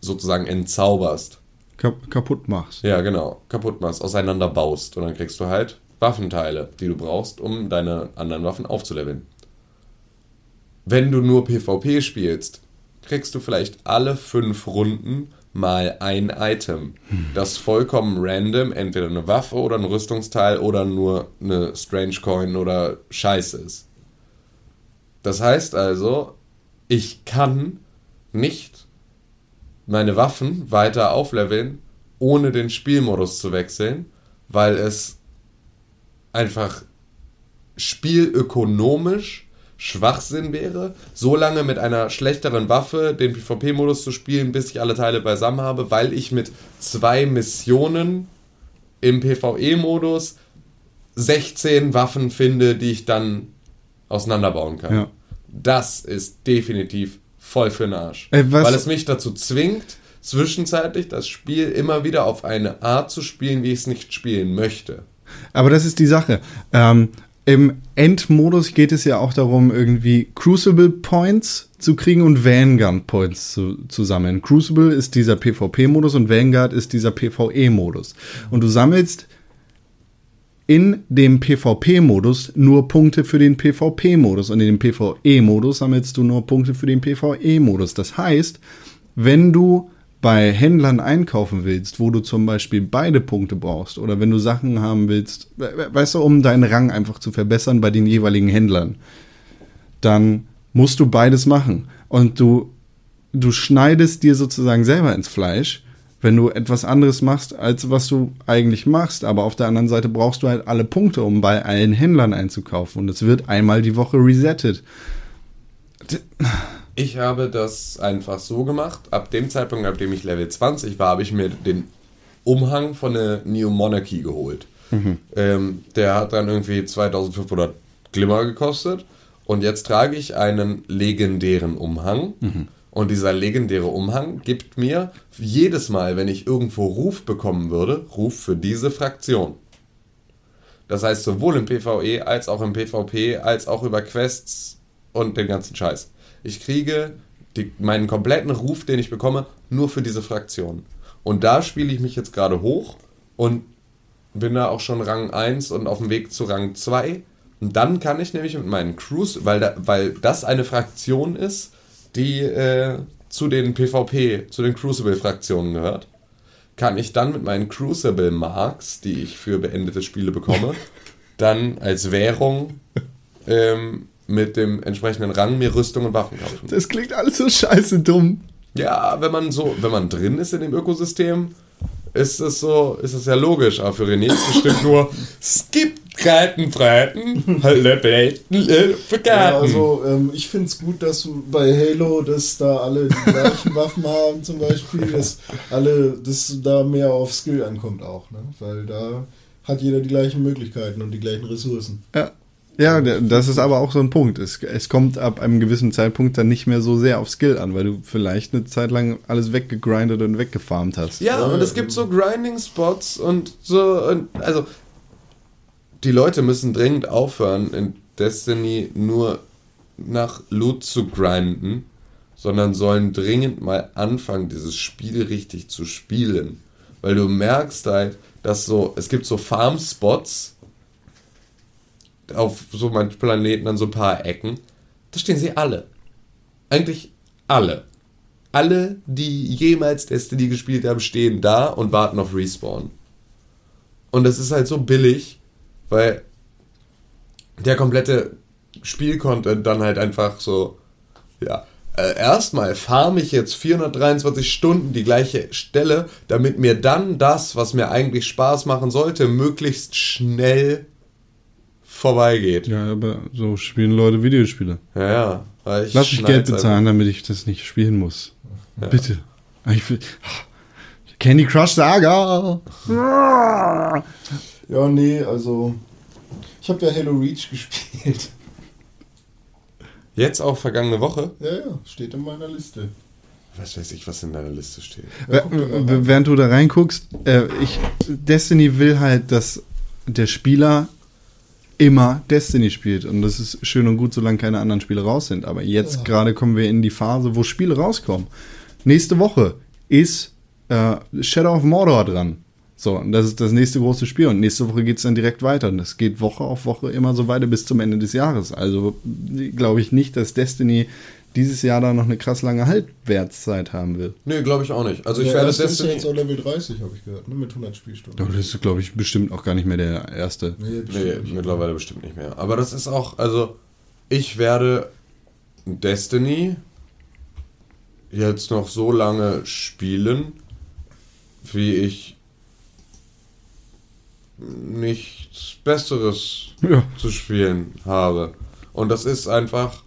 sozusagen entzauberst. Kap kaputt machst. Ja, genau. Kaputt machst, auseinanderbaust. Und dann kriegst du halt Waffenteile, die du brauchst, um deine anderen Waffen aufzuleveln. Wenn du nur PvP spielst, kriegst du vielleicht alle fünf Runden mal ein Item, das vollkommen random entweder eine Waffe oder ein Rüstungsteil oder nur eine Strange Coin oder Scheiße ist. Das heißt also, ich kann nicht meine Waffen weiter aufleveln, ohne den Spielmodus zu wechseln, weil es einfach spielökonomisch Schwachsinn wäre, so lange mit einer schlechteren Waffe den PvP-Modus zu spielen, bis ich alle Teile beisammen habe, weil ich mit zwei Missionen im PvE-Modus 16 Waffen finde, die ich dann auseinanderbauen kann. Ja. Das ist definitiv voll für den Arsch. Ey, was- weil es mich dazu zwingt, zwischenzeitlich das Spiel immer wieder auf eine Art zu spielen, wie ich es nicht spielen möchte. Aber das ist die Sache. Ähm, Im Endmodus geht es ja auch darum, irgendwie Crucible Points zu kriegen und Vanguard Points zu, zu sammeln. Crucible ist dieser PvP-Modus und Vanguard ist dieser PvE-Modus. Und du sammelst in dem PvP-Modus nur Punkte für den PvP-Modus und in dem PvE-Modus sammelst du nur Punkte für den PvE-Modus. Das heißt, wenn du bei Händlern einkaufen willst, wo du zum Beispiel beide Punkte brauchst oder wenn du Sachen haben willst, we- we- weißt du, um deinen Rang einfach zu verbessern bei den jeweiligen Händlern, dann musst du beides machen. Und du, du schneidest dir sozusagen selber ins Fleisch, wenn du etwas anderes machst, als was du eigentlich machst. Aber auf der anderen Seite brauchst du halt alle Punkte, um bei allen Händlern einzukaufen. Und es wird einmal die Woche resettet. Ich habe das einfach so gemacht. Ab dem Zeitpunkt, ab dem ich Level 20 war, habe ich mir den Umhang von der Neo Monarchy geholt. Ähm, der hat dann irgendwie 2500 Glimmer gekostet. Und jetzt trage ich einen legendären Umhang. Und dieser legendäre Umhang gibt mir jedes Mal, wenn ich irgendwo Ruf bekommen würde, Ruf für diese Fraktion. Das heißt, sowohl im PvE als auch im PvP, als auch über Quests und den ganzen Scheiß. Ich kriege die, meinen kompletten Ruf, den ich bekomme, nur für diese Fraktion. Und da spiele ich mich jetzt gerade hoch und bin da auch schon Rang 1 und auf dem Weg zu Rang 2. Und dann kann ich nämlich mit meinen Crews, weil, da, weil das eine Fraktion ist, die äh, zu den PvP, zu den Crucible-Fraktionen gehört, kann ich dann mit meinen Crucible Marks, die ich für beendete Spiele bekomme, dann als Währung ähm, mit dem entsprechenden Rang mir Rüstung und Waffen kaufen. Das klingt alles so scheiße dumm. Ja, wenn man so, wenn man drin ist in dem Ökosystem, ist es so, ist es ja logisch. Aber für René ist es bestimmt nur, es gibt kalten Freiten, halt Ja, vergarten. also ähm, ich finde es gut, dass bei Halo, dass da alle die gleichen Waffen haben zum Beispiel, dass alle, dass da mehr auf Skill ankommt auch, ne? Weil da hat jeder die gleichen Möglichkeiten und die gleichen Ressourcen. Ja. Ja, das ist aber auch so ein Punkt. Es, es kommt ab einem gewissen Zeitpunkt dann nicht mehr so sehr auf Skill an, weil du vielleicht eine Zeit lang alles weggegrindet und weggefarmt hast. Ja, und es gibt so Grinding-Spots und so, und, also die Leute müssen dringend aufhören, in Destiny nur nach Loot zu grinden, sondern sollen dringend mal anfangen, dieses Spiel richtig zu spielen. Weil du merkst halt, dass so, es gibt so Farm-Spots auf so manchen Planeten an so ein paar Ecken, da stehen sie alle. Eigentlich alle. Alle, die jemals Destiny gespielt haben, stehen da und warten auf Respawn. Und das ist halt so billig, weil der komplette Spielcontent dann halt einfach so, ja, äh, erstmal farme ich jetzt 423 Stunden die gleiche Stelle, damit mir dann das, was mir eigentlich Spaß machen sollte, möglichst schnell vorbeigeht. Ja, aber so spielen Leute Videospiele. Ja, ja. ich Lass mich Geld bezahlen, damit ich das nicht spielen muss. Bitte. Ich will, Candy Crush Saga. Ja, nee, also. Ich habe ja Halo Reach gespielt. Jetzt auch vergangene Woche. Ja, ja, steht in meiner Liste. Was weiß ich, was in deiner Liste steht. Ja. Während du da reinguckst, äh, ich, Destiny will halt, dass der Spieler immer Destiny spielt. Und das ist schön und gut, solange keine anderen Spiele raus sind. Aber jetzt gerade kommen wir in die Phase, wo Spiele rauskommen. Nächste Woche ist äh, Shadow of Mordor dran. So, und das ist das nächste große Spiel. Und nächste Woche geht es dann direkt weiter. Und das geht Woche auf Woche immer so weiter bis zum Ende des Jahres. Also glaube ich nicht, dass Destiny dieses Jahr da noch eine krass lange Halbwertszeit haben will. Nee, glaube ich auch nicht. Also ich Der werde erste ist ja Destiny... jetzt auch Level 30, habe ich gehört, ne? mit 100 Spielstunden. Aber das ist, glaube ich, bestimmt auch gar nicht mehr der erste. Nee, bestimmt Nee, nicht. mittlerweile bestimmt nicht mehr. Aber das ist auch, also ich werde Destiny jetzt noch so lange spielen, wie ich nichts Besseres Ja. zu spielen habe. Und das ist einfach.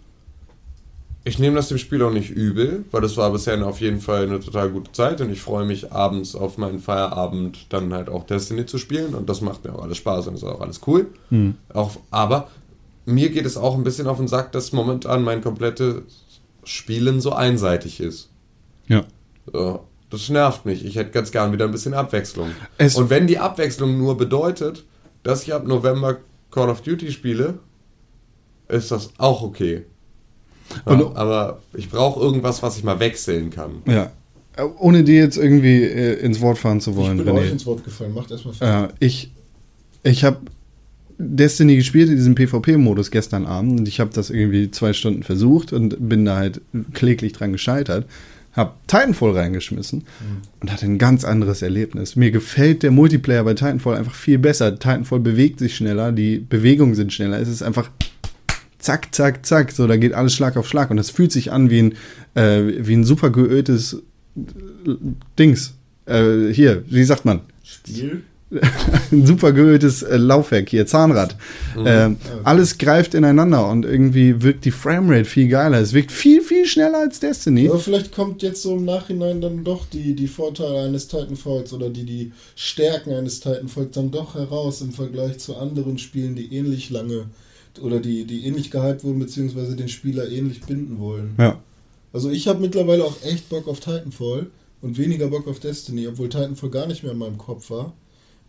Ich nehme das dem Spiel auch nicht übel, weil das war bisher auf jeden Fall eine total gute Zeit und ich freue mich abends auf meinen Feierabend dann halt auch Destiny zu spielen und das macht mir auch alles Spaß und ist auch alles cool. Auch, aber mir geht es auch ein bisschen auf den Sack, dass momentan mein komplettes Spielen so einseitig ist. Ja. So, das nervt mich. Ich hätte ganz gern wieder ein bisschen Abwechslung. Es- und wenn die Abwechslung nur bedeutet, dass ich ab November Call of Duty spiele, ist das auch okay. Ja, Und- aber ich brauche irgendwas, was ich mal wechseln kann. Ja. Ohne dir jetzt irgendwie äh, ins Wort fahren zu Ich wollen, bin euch René. ins Wort gefallen. Macht erstmal fertig. Äh, ich ich habe Destiny gespielt in diesem PvP-Modus gestern Abend und ich habe das irgendwie zwei Stunden versucht und bin da halt kläglich dran gescheitert. Hab Titanfall reingeschmissen und hatte ein ganz anderes Erlebnis. Mir gefällt der Multiplayer bei Titanfall einfach viel besser. Titanfall bewegt sich schneller, die Bewegungen sind schneller. Es ist einfach zack, zack, zack. So, da geht alles Schlag auf Schlag. Und das fühlt sich an wie ein, äh, wie ein super geöltes äh, Dings. Äh, hier, wie sagt man? Spiel. ein super geöltes äh, Laufwerk hier, Zahnrad. Ähm, alles greift ineinander und irgendwie wirkt die Framerate viel geiler. Es wirkt viel, viel schneller als Destiny. Aber vielleicht kommt jetzt so im Nachhinein dann doch die, die Vorteile eines Titanfalls oder die, die Stärken eines Titanfalls dann doch heraus im Vergleich zu anderen Spielen, die ähnlich lange oder die, die ähnlich gehypt wurden, beziehungsweise den Spieler ähnlich binden wollen. Ja. Also ich habe mittlerweile auch echt Bock auf Titanfall und weniger Bock auf Destiny, obwohl Titanfall gar nicht mehr in meinem Kopf war.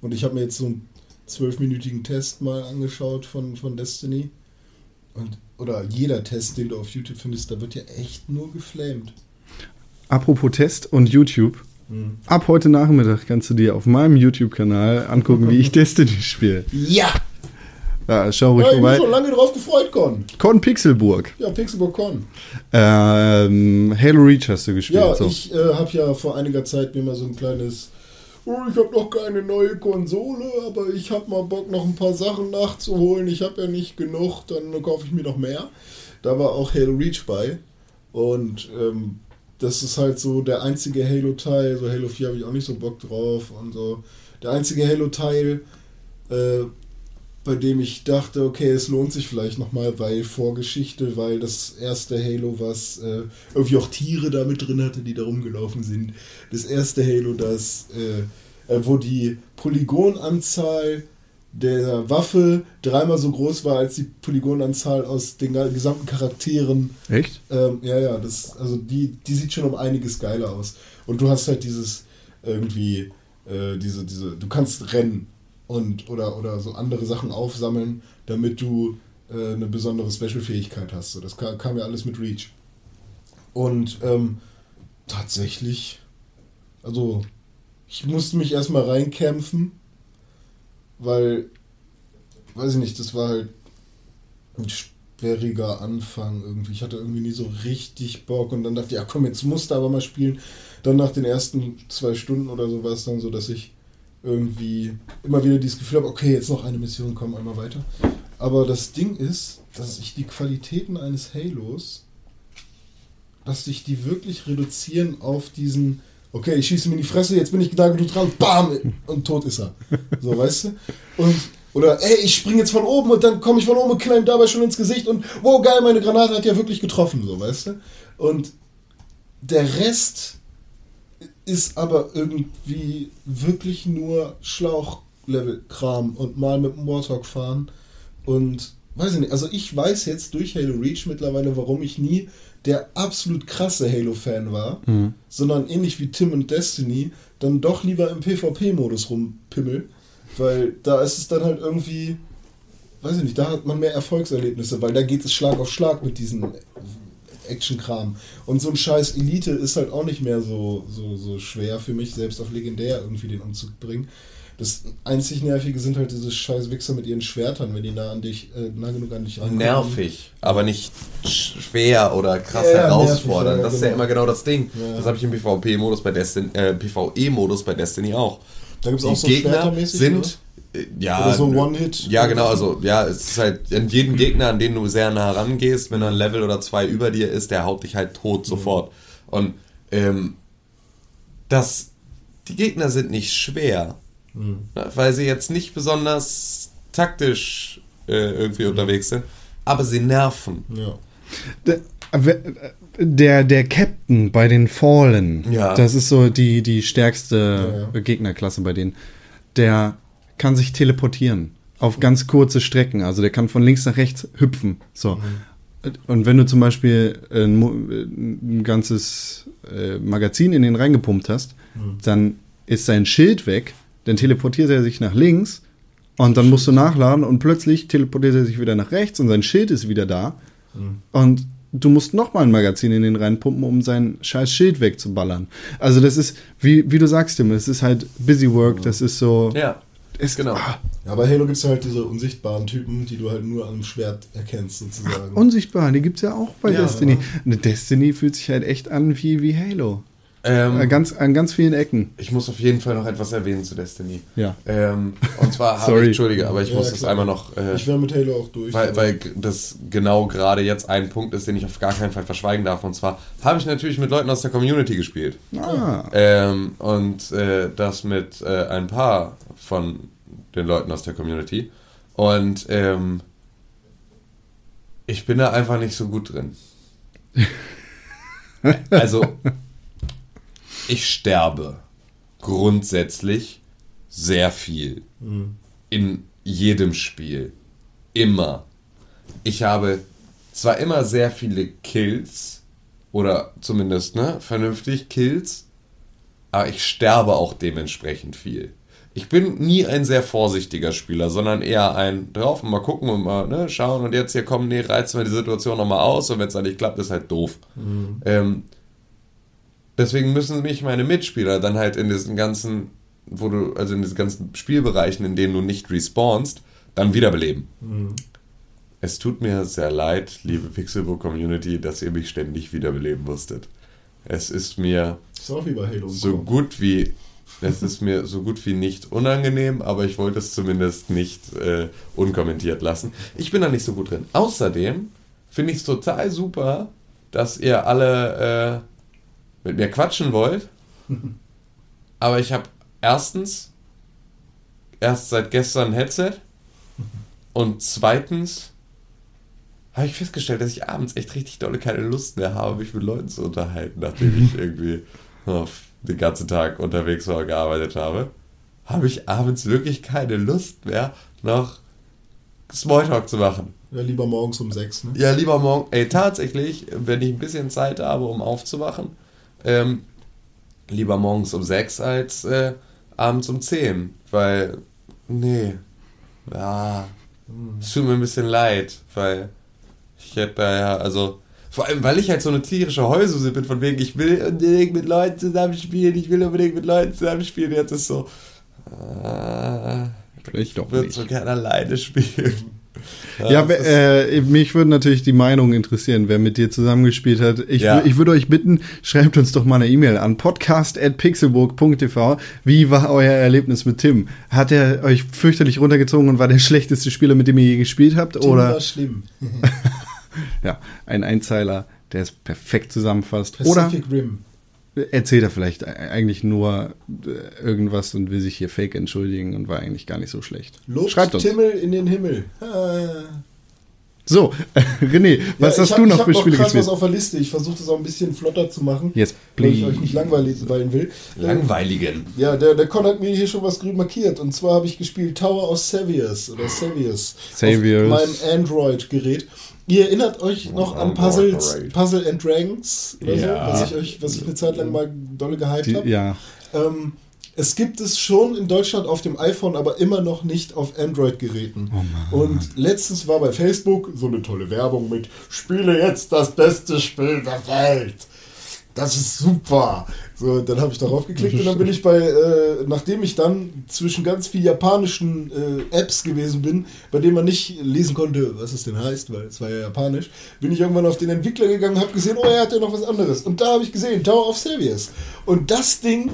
Und ich habe mir jetzt so einen zwölfminütigen Test mal angeschaut von, von Destiny. Und, oder jeder Test, den du auf YouTube findest, da wird ja echt nur geflamed. Apropos Test und YouTube. Ab heute Nachmittag kannst du dir auf meinem YouTube-Kanal angucken, wie ich Destiny spiele. Ja! Ja, schau ruhig Ja, ich bin vorbei. schon lange drauf gefreut, Con. Con Pixelburg. Ja, Pixelbook Con. Ähm, Halo Reach hast du gespielt. Ja, so. ich äh, habe ja vor einiger Zeit mir mal so ein kleines. Oh, ich habe noch keine neue Konsole, aber ich habe mal Bock, noch ein paar Sachen nachzuholen. Ich habe ja nicht genug, dann kaufe ich mir noch mehr. Da war auch Halo Reach bei. Und ähm, das ist halt so der einzige Halo-Teil. So Halo 4 habe ich auch nicht so Bock drauf und so. Der einzige Halo-Teil, äh, bei dem ich dachte, okay, es lohnt sich vielleicht nochmal, weil Vorgeschichte, weil das erste Halo, was äh, irgendwie auch Tiere da mit drin hatte, die da rumgelaufen sind. Das erste Halo, das, äh, äh, wo die Polygonanzahl der Waffe dreimal so groß war als die Polygonanzahl aus den gesamten Charakteren. Echt? Ähm, ja, ja, das, also die, die sieht schon um einiges geiler aus. Und du hast halt dieses irgendwie, äh, diese, diese, du kannst rennen und oder, oder so andere Sachen aufsammeln, damit du äh, eine besondere Special-Fähigkeit hast. So, das kam, kam ja alles mit Reach. Und ähm, tatsächlich, also ich musste mich erstmal reinkämpfen, weil, weiß ich nicht, das war halt ein sperriger Anfang irgendwie. Ich hatte irgendwie nie so richtig Bock und dann dachte ich, ja komm, jetzt musst du aber mal spielen. Dann nach den ersten zwei Stunden oder so war es dann so, dass ich irgendwie immer wieder dieses Gefühl habe, okay, jetzt noch eine Mission, komm einmal weiter. Aber das Ding ist, dass ich die Qualitäten eines Halos dass sich die wirklich reduzieren auf diesen, okay, ich schieße mir in die Fresse, jetzt bin ich da genug dran, bam, und tot ist er. So, weißt du? Und, oder, ey, ich springe jetzt von oben und dann komme ich von oben und knall ihm dabei schon ins Gesicht und, wow, geil, meine Granate hat ja wirklich getroffen, so, weißt du? Und der Rest ist aber irgendwie wirklich nur Schlauchlevel-Kram und mal mit dem Warthog fahren und weiß ich nicht, also ich weiß jetzt durch Halo Reach mittlerweile, warum ich nie der absolut krasse Halo-Fan war, sondern ähnlich wie Tim und Destiny dann doch lieber im PvP-Modus rumpimmel, weil da ist es dann halt irgendwie, weiß ich nicht, da hat man mehr Erfolgserlebnisse, weil da geht es Schlag auf Schlag mit diesen Action-Kram. Und so ein scheiß Elite ist halt auch nicht mehr so, so, so schwer für mich, selbst auf legendär irgendwie den umzubringen. Das einzig Nervige sind halt diese scheiß Wichser mit ihren Schwertern, wenn die nah an dich, äh, nah genug an dich rankommen. Nervig, aber nicht schwer oder krass Ja, herausfordernd. ja, das ist ja genau. immer genau das Ding. Ja. Das habe ich im PvP-Modus bei Destiny, äh, PvE-Modus bei Destiny auch. Da gibt's Die auch so Gegner sind ja Oder so One-Hit. Ja, genau, also ja, es ist halt an jedem Gegner, an den du sehr nah rangehst, wenn er ein Level oder zwei über dir ist, der haut dich halt tot sofort. Und ähm, das, die Gegner sind nicht schwer, ne, weil sie jetzt nicht besonders taktisch äh, irgendwie unterwegs sind, aber sie nerven. Ja. Der, der, der Captain bei den Fallen, Ja. das ist so die, die stärkste Ja, ja. Gegnerklasse bei denen. Der kann sich teleportieren auf ganz kurze Strecken. Also der kann von links nach rechts hüpfen. So. Und wenn du zum Beispiel ein, ein ganzes äh, Magazin in den reingepumpt hast, dann ist sein Schild weg, dann teleportiert er sich nach links und dann musst du nachladen und plötzlich teleportiert er sich wieder nach rechts und sein Schild ist wieder da. Und du musst noch mal ein Magazin in den reinpumpen, um sein scheiß Schild wegzuballern. Also das ist, wie, wie du sagst, Tim, es ist halt Busy Work, das ist so... Ja, es, genau. Ah, Ja, bei Halo gibt es halt diese unsichtbaren Typen, die du halt nur am Schwert erkennst, sozusagen. unsichtbar, die gibt's ja auch bei Ja. Destiny. Eine Destiny fühlt sich halt echt an wie, wie Halo. Ähm, Äh, Ganz, an ganz vielen Ecken. ich muss auf jeden Fall noch etwas erwähnen zu Destiny. Ja. Ähm, und zwar habe ich, Entschuldige, aber ich Ja, muss das klar. einmal noch äh, ich wäre mit Halo auch durch. Weil, weil das genau gerade jetzt ein Punkt ist, den ich auf gar keinen Fall verschweigen darf. Und zwar habe ich natürlich mit Leuten aus der Community gespielt. Ah. Ähm, und äh, das mit äh, ein paar von den Leuten aus der Community. Und ähm, ich bin da einfach nicht so gut drin. also, ich sterbe grundsätzlich sehr viel in jedem Spiel. Immer. Ich habe zwar immer sehr viele Kills, oder zumindest ne, vernünftig Kills, aber ich sterbe auch dementsprechend viel. Ich bin nie ein sehr vorsichtiger Spieler, sondern eher ein drauf und mal gucken und mal ne, schauen und jetzt hier kommen, nee, reizen wir die Situation nochmal aus und wenn es dann nicht klappt, ist halt doof. Ähm, deswegen müssen mich meine Mitspieler dann halt in diesen ganzen, wo du, also in diesen ganzen Spielbereichen, in denen du nicht respawnst, dann wiederbeleben. Es tut mir sehr leid, liebe Pixelbook Community, dass ihr mich ständig wiederbeleben musstet. Es ist mir so gut wie es ist mir so gut wie nicht unangenehm, aber ich wollte es zumindest nicht äh, unkommentiert lassen. Ich bin da nicht so gut drin. Außerdem finde ich es total super, dass ihr alle äh, mit mir quatschen wollt. Aber ich habe erstens erst seit gestern ein Headset und zweitens habe ich festgestellt, dass ich abends echt richtig dolle keine Lust mehr habe, mich mit Leuten zu unterhalten, nachdem ich irgendwie oh, den ganzen Tag unterwegs war und gearbeitet habe. Habe ich abends wirklich keine Lust mehr, noch Smalltalk zu machen. Ja, lieber morgens um sechs, ne? Ja, lieber morgen. Ey, tatsächlich, wenn ich ein bisschen Zeit habe, um aufzuwachen, ähm, lieber morgens um sechs als äh, abends um zehn. Weil, nee. Ja. Es tut mir ein bisschen leid, weil ich hätte da ja, also. Vor allem, weil ich halt so eine tierische Heususe bin, von wegen, ich will unbedingt mit Leuten zusammenspielen, ich will unbedingt mit Leuten zusammenspielen. Jetzt ist so. Äh, Vielleicht doch ich würde so gerne alleine spielen. Ja, ist- äh, mich würde natürlich die Meinung interessieren, wer mit dir zusammengespielt hat. Ich, Ja. ich würde euch bitten, schreibt uns doch mal eine E-Mail an podcast.pixelburg.tv. Wie war euer Erlebnis mit Tim? Hat er euch fürchterlich runtergezogen und war der schlechteste Spieler, mit dem ihr je gespielt habt? Tim Oder war schlimm. ja, ein Einzeiler, der es perfekt zusammenfasst. Oder Pacific Rim. Erzählt er vielleicht eigentlich nur äh, irgendwas und will sich hier fake entschuldigen und war eigentlich gar nicht so schlecht. Lobt Schreibt uns. Timmel in den Himmel. So, René, was Ja, hast ich du hab- noch ich hab für Spiele krass was gespielt? auf der Liste. Ich versuche das auch ein bisschen flotter zu machen. Yes, weil ich please. euch nicht langweilig will. Langweiligen. Ja, der, der Con hat mir hier schon was grün markiert. Und zwar habe ich gespielt Tower of Saviors oder Saviors. Saviors. Auf meinem Android-Gerät. Ihr erinnert euch noch an Puzzles. Puzzle and Dragons oder Ja. so, was ich euch, was ich eine Zeit lang mal dolle gehypt habe. ja, Ähm, es gibt es schon in Deutschland auf dem iPhone, aber immer noch nicht auf Android-Geräten. und letztens war bei Facebook so eine tolle Werbung mit Spiele jetzt das beste Spiel der Welt. Das ist super. So, dann habe ich darauf geklickt und dann bin ich bei, äh, nachdem ich dann zwischen ganz viel japanischen äh, Apps gewesen bin, bei denen man nicht lesen konnte, was es denn heißt, weil es war ja japanisch, bin ich irgendwann auf den Entwickler gegangen, habe gesehen, oh, er hat ja noch was anderes. Und da habe ich gesehen, Tower of Saviors. Und das Ding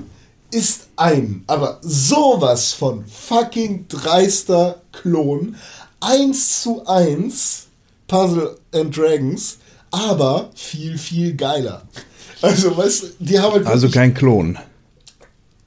ist ein, aber sowas von fucking dreister Klon. Eins zu eins Puzzle and Dragons, aber viel, viel geiler. Also, weißt du, die haben halt also kein Klon.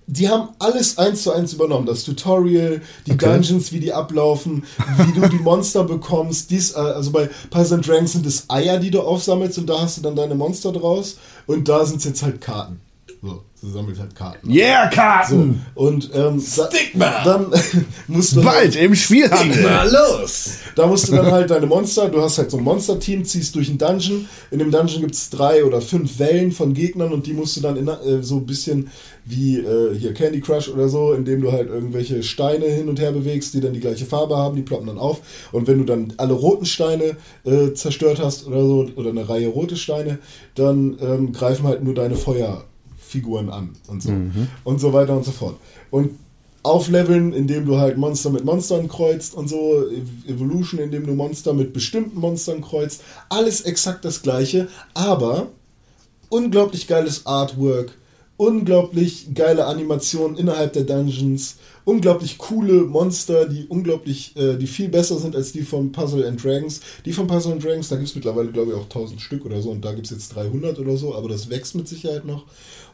die haben alles eins zu eins übernommen. Das Tutorial, die Okay. Dungeons, wie die ablaufen, wie du die Monster bekommst. Dies, äh, also bei Puzzle Dragons sind es Eier, die du aufsammelst und da hast du dann deine Monster draus. Und da sind es jetzt halt Karten. So, du sammelst halt Karten. Yeah, So, Karten! und ähm, Stigma! Da, dann musst du Bald im Spielhandel! Na los! da musst du dann halt deine Monster, du hast halt so ein Monster-Team, ziehst durch einen Dungeon. In dem Dungeon gibt es drei oder fünf Wellen von Gegnern und die musst du dann in, äh, so ein bisschen wie äh, hier Candy Crush oder so, indem du halt irgendwelche Steine hin und her bewegst, die dann die gleiche Farbe haben, die ploppen dann auf. Und wenn du dann alle roten Steine äh, zerstört hast oder so, oder eine Reihe rote Steine, dann ähm, greifen halt nur deine Feuerfiguren an und so. Und so weiter und so fort. Und aufleveln, indem du halt Monster mit Monstern kreuzt und so, Ev- Evolution, indem du Monster mit bestimmten Monstern kreuzt. Alles exakt das gleiche, aber unglaublich geiles Artwork, unglaublich geile Animationen innerhalb der Dungeons, unglaublich coole Monster, die unglaublich, äh, die viel besser sind als die von Puzzle and Dragons. Die von Puzzle and Dragons, da gibt es mittlerweile, glaube ich, auch 1000 Stück oder so und da gibt es jetzt 300 oder so, aber das wächst mit Sicherheit noch.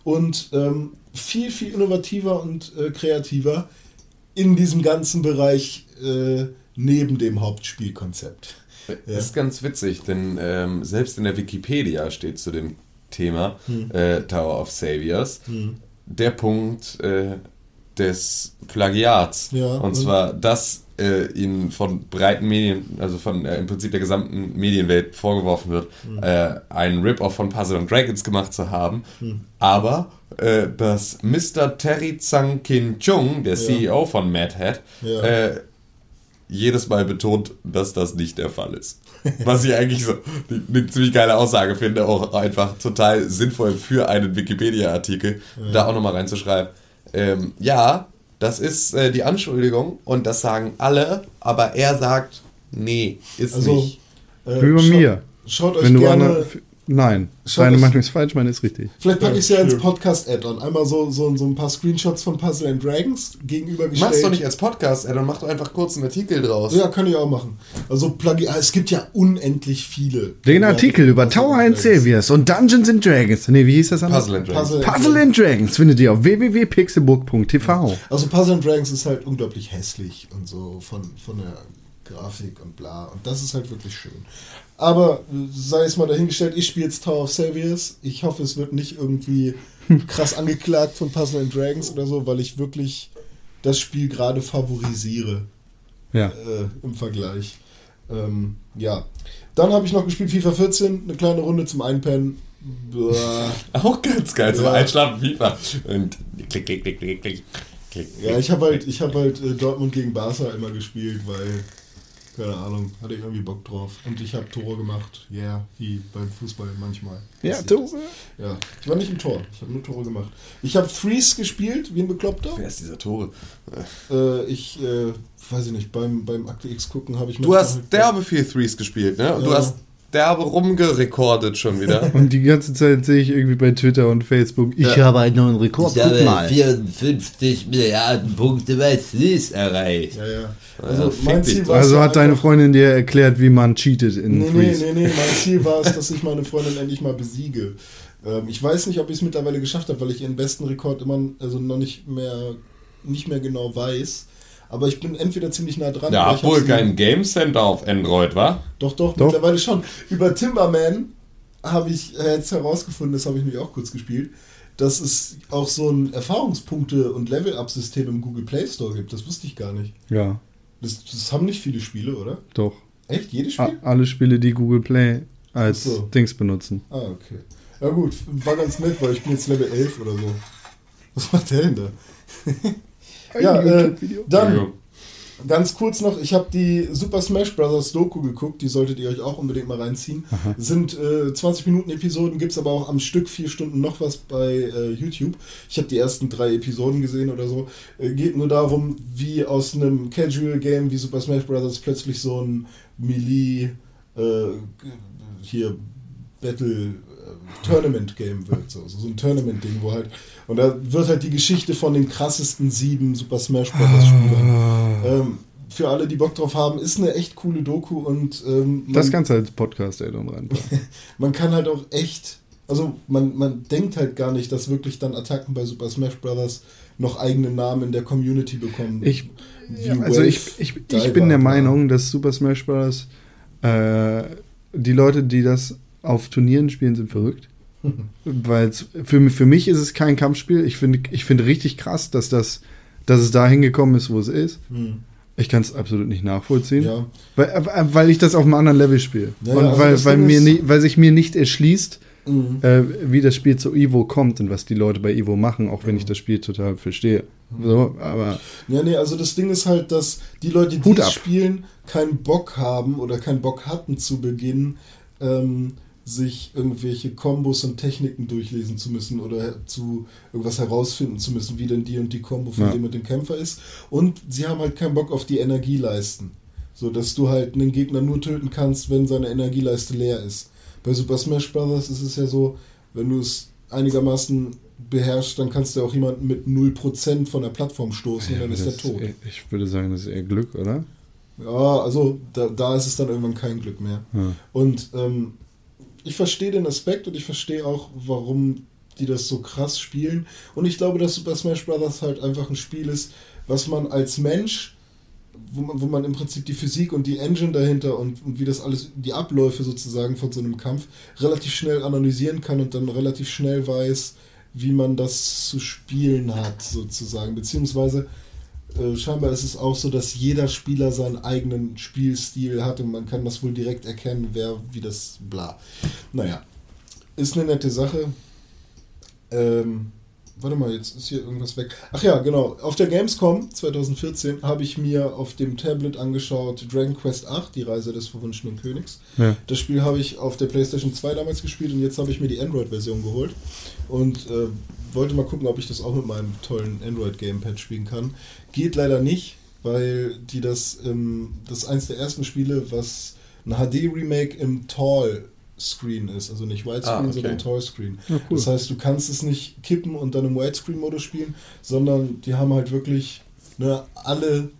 Und ähm, viel, viel innovativer und äh, kreativer in diesem ganzen Bereich äh, neben dem Hauptspielkonzept. Das ist ganz witzig, denn ähm, selbst in der Wikipedia steht zu dem Thema äh, Tower of Saviors der Punkt äh, des Plagiats. Ja, und und- zwar, dass äh, ihnen von breiten Medien, also von äh, im Prinzip der gesamten Medienwelt vorgeworfen wird, äh, einen Rip-Off von Puzzle and Dragons gemacht zu haben. Aber äh, dass Mr. Terry Tsang Kin Chung, der CEO von Mad Hat, Ja. äh, jedes Mal betont, dass das nicht der Fall ist. Was ich eigentlich so eine ziemlich geile Aussage finde, auch einfach total sinnvoll für einen Wikipedia-Artikel, da auch nochmal reinzuschreiben. Ähm, ja, das ist äh, die Anschuldigung und das sagen alle, aber er sagt, nee, ist Also, nicht. äh, Wie bei mir. Schaut euch Wenn du gerne. Nein, euch- Meinung ist falsch, meine ist richtig. Vielleicht packe ich es ja ins Podcast-Add-on. Einmal so, so, so ein paar Screenshots von Puzzle and Dragons gegenübergestellt. Mach's doch nicht als Podcast, ey, dann mach doch einfach kurz einen Artikel draus. Ja, kann ich auch machen. Also Plagi es gibt ja unendlich viele. Den Artikel über Tower and Saviors und Dungeons and Dragons. Nee, wie hieß das andere? Puzzle and Dragons. Puzzle, Puzzle and Dragons findet ihr auf www.pixelburg.tv. Also Puzzle and Dragons ist halt unglaublich hässlich und so von, von der Grafik und bla. Und das ist halt wirklich schön. Aber sei es mal dahingestellt, ich spiele jetzt Tower of Saviors. Ich hoffe, es wird nicht irgendwie krass angeklagt von Puzzle and Dragons oder so, weil ich wirklich das Spiel gerade favorisiere. Ja. äh, im Vergleich. Ähm, ja. Dann habe ich noch gespielt FIFA 14, eine kleine Runde zum Einpennen. Auch ganz geil, zum Ja. Einschlafen FIFA. Und klick, klick, klick, klick, klick. klick. Ja, ich habe halt, ich hab halt äh, Dortmund gegen Barca immer gespielt, weil, keine Ahnung, hatte ich irgendwie Bock drauf. Und ich habe Tore gemacht, ja, yeah, wie beim Fußball manchmal. Ja. Tore. Ja, ich war nicht im Tor, ich habe nur Tore gemacht. Ich habe Freeze gespielt, wie ein Bekloppter. Wer ist dieser Tore? Äh, ich, äh, weiß ich nicht, beim, beim Akte X gucken habe ich Du hast halt- derbe viel Threes gespielt, ne? Und du Ja. hast derbe rumgerekordet schon wieder. Und die ganze Zeit sehe ich irgendwie bei Twitter und Facebook, ich Ja. habe einen neuen Rekord. Ich Guck habe mal. 54 Milliarden Punkte bei Sleaze erreicht. Ja, ja. Also mein Ziel war Also hat deine Freundin dir erklärt, wie man cheatet in Nee, nee, Freeze. nee, nee, mein Ziel war es, dass ich meine Freundin endlich mal besiege. Ähm, ich weiß nicht, ob ich es mittlerweile geschafft habe, weil ich ihren besten Rekord immer also noch nicht mehr, nicht mehr genau weiß. Aber ich bin entweder ziemlich nah dran. Ja, ich hab wohl kein Game Center auf Android, wa? Doch, doch, Doch. mittlerweile schon. Über Timberman habe ich äh, jetzt herausgefunden, das habe ich nämlich auch kurz gespielt, dass es auch so ein Erfahrungspunkte- und Level-Up-System im Google Play Store gibt. Das wusste ich gar nicht. Ja, Das, das haben nicht viele Spiele, oder? doch. Echt? Jedes A Spiel? alle Spiele, die Google Play als so. Dings benutzen. Ah, okay. Ja gut, war ganz nett, weil ich bin jetzt Level 11 oder so. Was macht der denn da? ja, äh, dann ganz kurz noch, ich habe die Super Smash Bros. Doku geguckt, die solltet ihr euch auch unbedingt mal reinziehen. Sind äh, 20 Minuten Episoden, gibt es aber auch am Stück vier Stunden noch was bei äh, YouTube. Ich habe die ersten drei Episoden gesehen oder so. Äh, geht nur darum, wie aus einem Casual Game wie Super Smash Bros. plötzlich so ein Melee äh, hier Battle äh, Tournament Game wird. So, so ein Tournament-Ding, wo halt. Und da wird halt die Geschichte von den krassesten sieben Super Smash Bros. Spielern. Ähm, für alle, die Bock drauf haben, ist eine echt coole Doku und ähm, man, Das Ganze als Podcast-Add-on rein. man kann halt auch echt. Also man, man denkt halt gar nicht, dass wirklich dann Attacken bei Super Smash Bros. noch eigene Namen in der Community bekommen. Ich, ja, also Wave ich, ich, ich bin der. Meinung, dass Super Smash Bros. Äh, die Leute, die das auf Turnieren spielen, sind verrückt. Weil für, für mich ist es kein Kampfspiel. Ich finde ich finde richtig krass, dass, das, dass es da hingekommen ist, wo es ist. Hm. Ich kann es absolut nicht nachvollziehen. Ja. Weil, äh, weil ich das auf einem anderen Level spiele. Ja, Und ja, also weil, weil, mir weil sich mir nicht erschließt, Mhm. äh, wie das Spiel zu Evo kommt und was die Leute bei Evo machen, auch wenn ich das Spiel total verstehe. So, aber Ja, nee, also das Ding ist halt, dass die Leute, die Hut ab. spielen, keinen Bock haben oder keinen Bock hatten zu Beginn, ähm, sich irgendwelche Kombos und Techniken durchlesen zu müssen oder zu irgendwas herausfinden zu müssen, wie denn die und die Kombo von Ja. dem und dem Kämpfer ist. Und sie haben halt keinen Bock auf die Energieleisten. So dass du halt einen Gegner nur töten kannst, wenn seine Energieleiste leer ist. Bei Super Smash Bros. ist es ja so, wenn du es einigermaßen beherrschst, dann kannst du auch jemanden mit 0% von der Plattform stoßen und dann ist er tot. ich würde sagen, das ist eher Glück, oder? Ja, also da, da ist es dann irgendwann kein Glück mehr. Ja. Und ähm, ich verstehe den Aspekt und ich verstehe auch, warum die das so krass spielen. Und ich glaube, dass Super Smash Bros. halt einfach ein Spiel ist, was man als Mensch, wo man, wo man im Prinzip die Physik und die Engine dahinter und, und wie das alles, die Abläufe sozusagen von so einem Kampf relativ schnell analysieren kann und dann relativ schnell weiß, wie man das zu spielen hat, sozusagen. Beziehungsweise äh, scheinbar ist es auch so, dass jeder Spieler seinen eigenen Spielstil hat und man kann das wohl direkt erkennen, wer wie das bla. Naja, ist eine nette Sache. Ähm, warte mal, jetzt ist hier irgendwas weg. Ach ja, genau. Auf der Gamescom 2014 habe ich mir auf dem Tablet angeschaut Dragon Quest 8, die Reise des verwunschenen Königs. Ja. Das Spiel habe ich auf der PlayStation 2 damals gespielt und jetzt habe ich mir die Android-Version geholt und äh, wollte mal gucken, ob ich das auch mit meinem tollen Android-Gamepad spielen kann. Geht leider nicht, weil die das, ähm, das ist eins der ersten Spiele, was ein HD-Remake im Tall Screen ist, also nicht Widescreen, Ah, okay. sondern Tall Screen. Ja, cool. Das heißt, du kannst es nicht kippen und dann im Widescreen-Modus spielen, sondern die haben halt wirklich ne, alle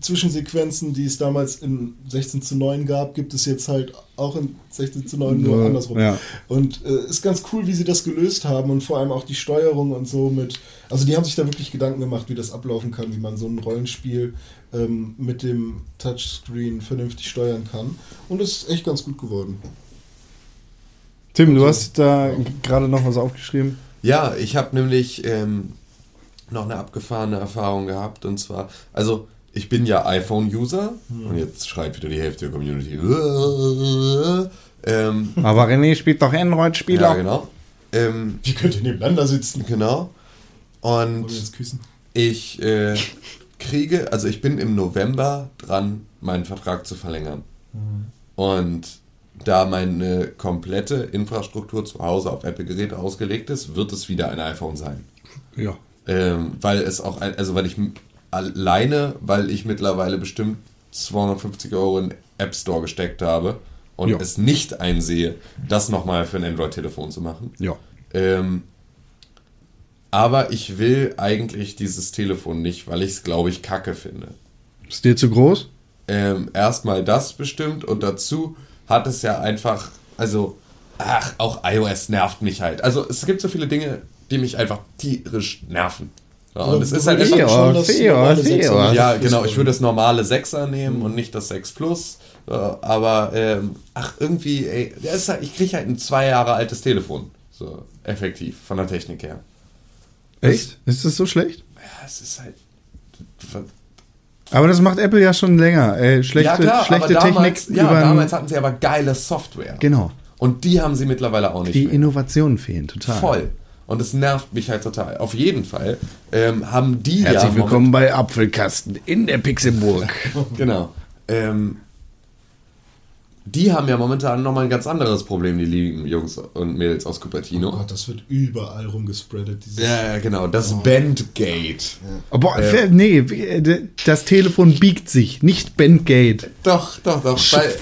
Zwischensequenzen, die es damals in 16 zu 9 gab, gibt es jetzt halt auch in 16 zu 9, nur Nur, andersrum. ja. Und äh, ist ganz cool, wie sie das gelöst haben und vor allem auch die Steuerung und so mit. Also die haben sich da wirklich Gedanken gemacht, wie das ablaufen kann, wie man so ein Rollenspiel ähm, mit dem Touchscreen vernünftig steuern kann. Und es ist echt ganz gut geworden. Tim, du Also, hast da gerade noch was aufgeschrieben. Ja, ich habe nämlich ähm, noch eine abgefahrene Erfahrung gehabt und zwar, also ich bin ja iPhone-User und jetzt schreit wieder die Hälfte der Community. ähm, Aber René spielt doch Android-Spieler. ja, genau. Ähm, Wie könnt ihr nebeneinander sitzen? genau. Und ich äh, kriege, also ich bin im November dran, meinen Vertrag zu verlängern. Und da meine komplette Infrastruktur zu Hause auf Apple-Geräte ausgelegt ist, wird es wieder ein iPhone sein. Ja. Ähm, weil es auch, ein, also weil ich alleine, weil ich mittlerweile bestimmt 250 Euro in App Store gesteckt habe, und Ja. es nicht einsehe, das nochmal für ein Android-Telefon zu machen. Ja. Ähm, aber ich will eigentlich dieses Telefon nicht, weil ich es, glaube ich, kacke finde. Ist dir zu groß? Ähm, erstmal das bestimmt und dazu hat es ja einfach, also, ach, auch iOS nervt mich halt. Also es gibt so viele Dinge, die mich einfach tierisch nerven. Ja, und es ist halt einfach, du schon das Theo, normale Theo. 6er ja, genau, ich würde das normale 6er nehmen und nicht das 6 Plus. Äh, aber, ähm, ach, irgendwie, ey, der ist halt, ich kriege halt ein zwei Jahre altes Telefon. So, effektiv, von der Technik her. Echt? Ist das so schlecht? Ja, es ist halt. Aber das macht Apple ja schon länger. Äh, schlechte ja, klar, schlechte aber damals, Technik ja, damals hatten sie aber geile Software. Genau. Und die haben sie mittlerweile auch nicht Die mehr. Innovationen fehlen total. Voll. Und es nervt mich halt total. Auf jeden Fall ähm, haben die Herzlich ja willkommen bei Apfelkasten in der Pixelburg. Genau. Ähm, die haben ja momentan nochmal ein ganz anderes Problem, die lieben Jungs und Mädels aus Oh Cupertino. Gott, das wird überall rumgespreadet. Dieses ja, ja, genau. Das Bandgate. Oh, boah, nee, das Telefon biegt sich, nicht Bandgate. Doch, doch, doch. Weil,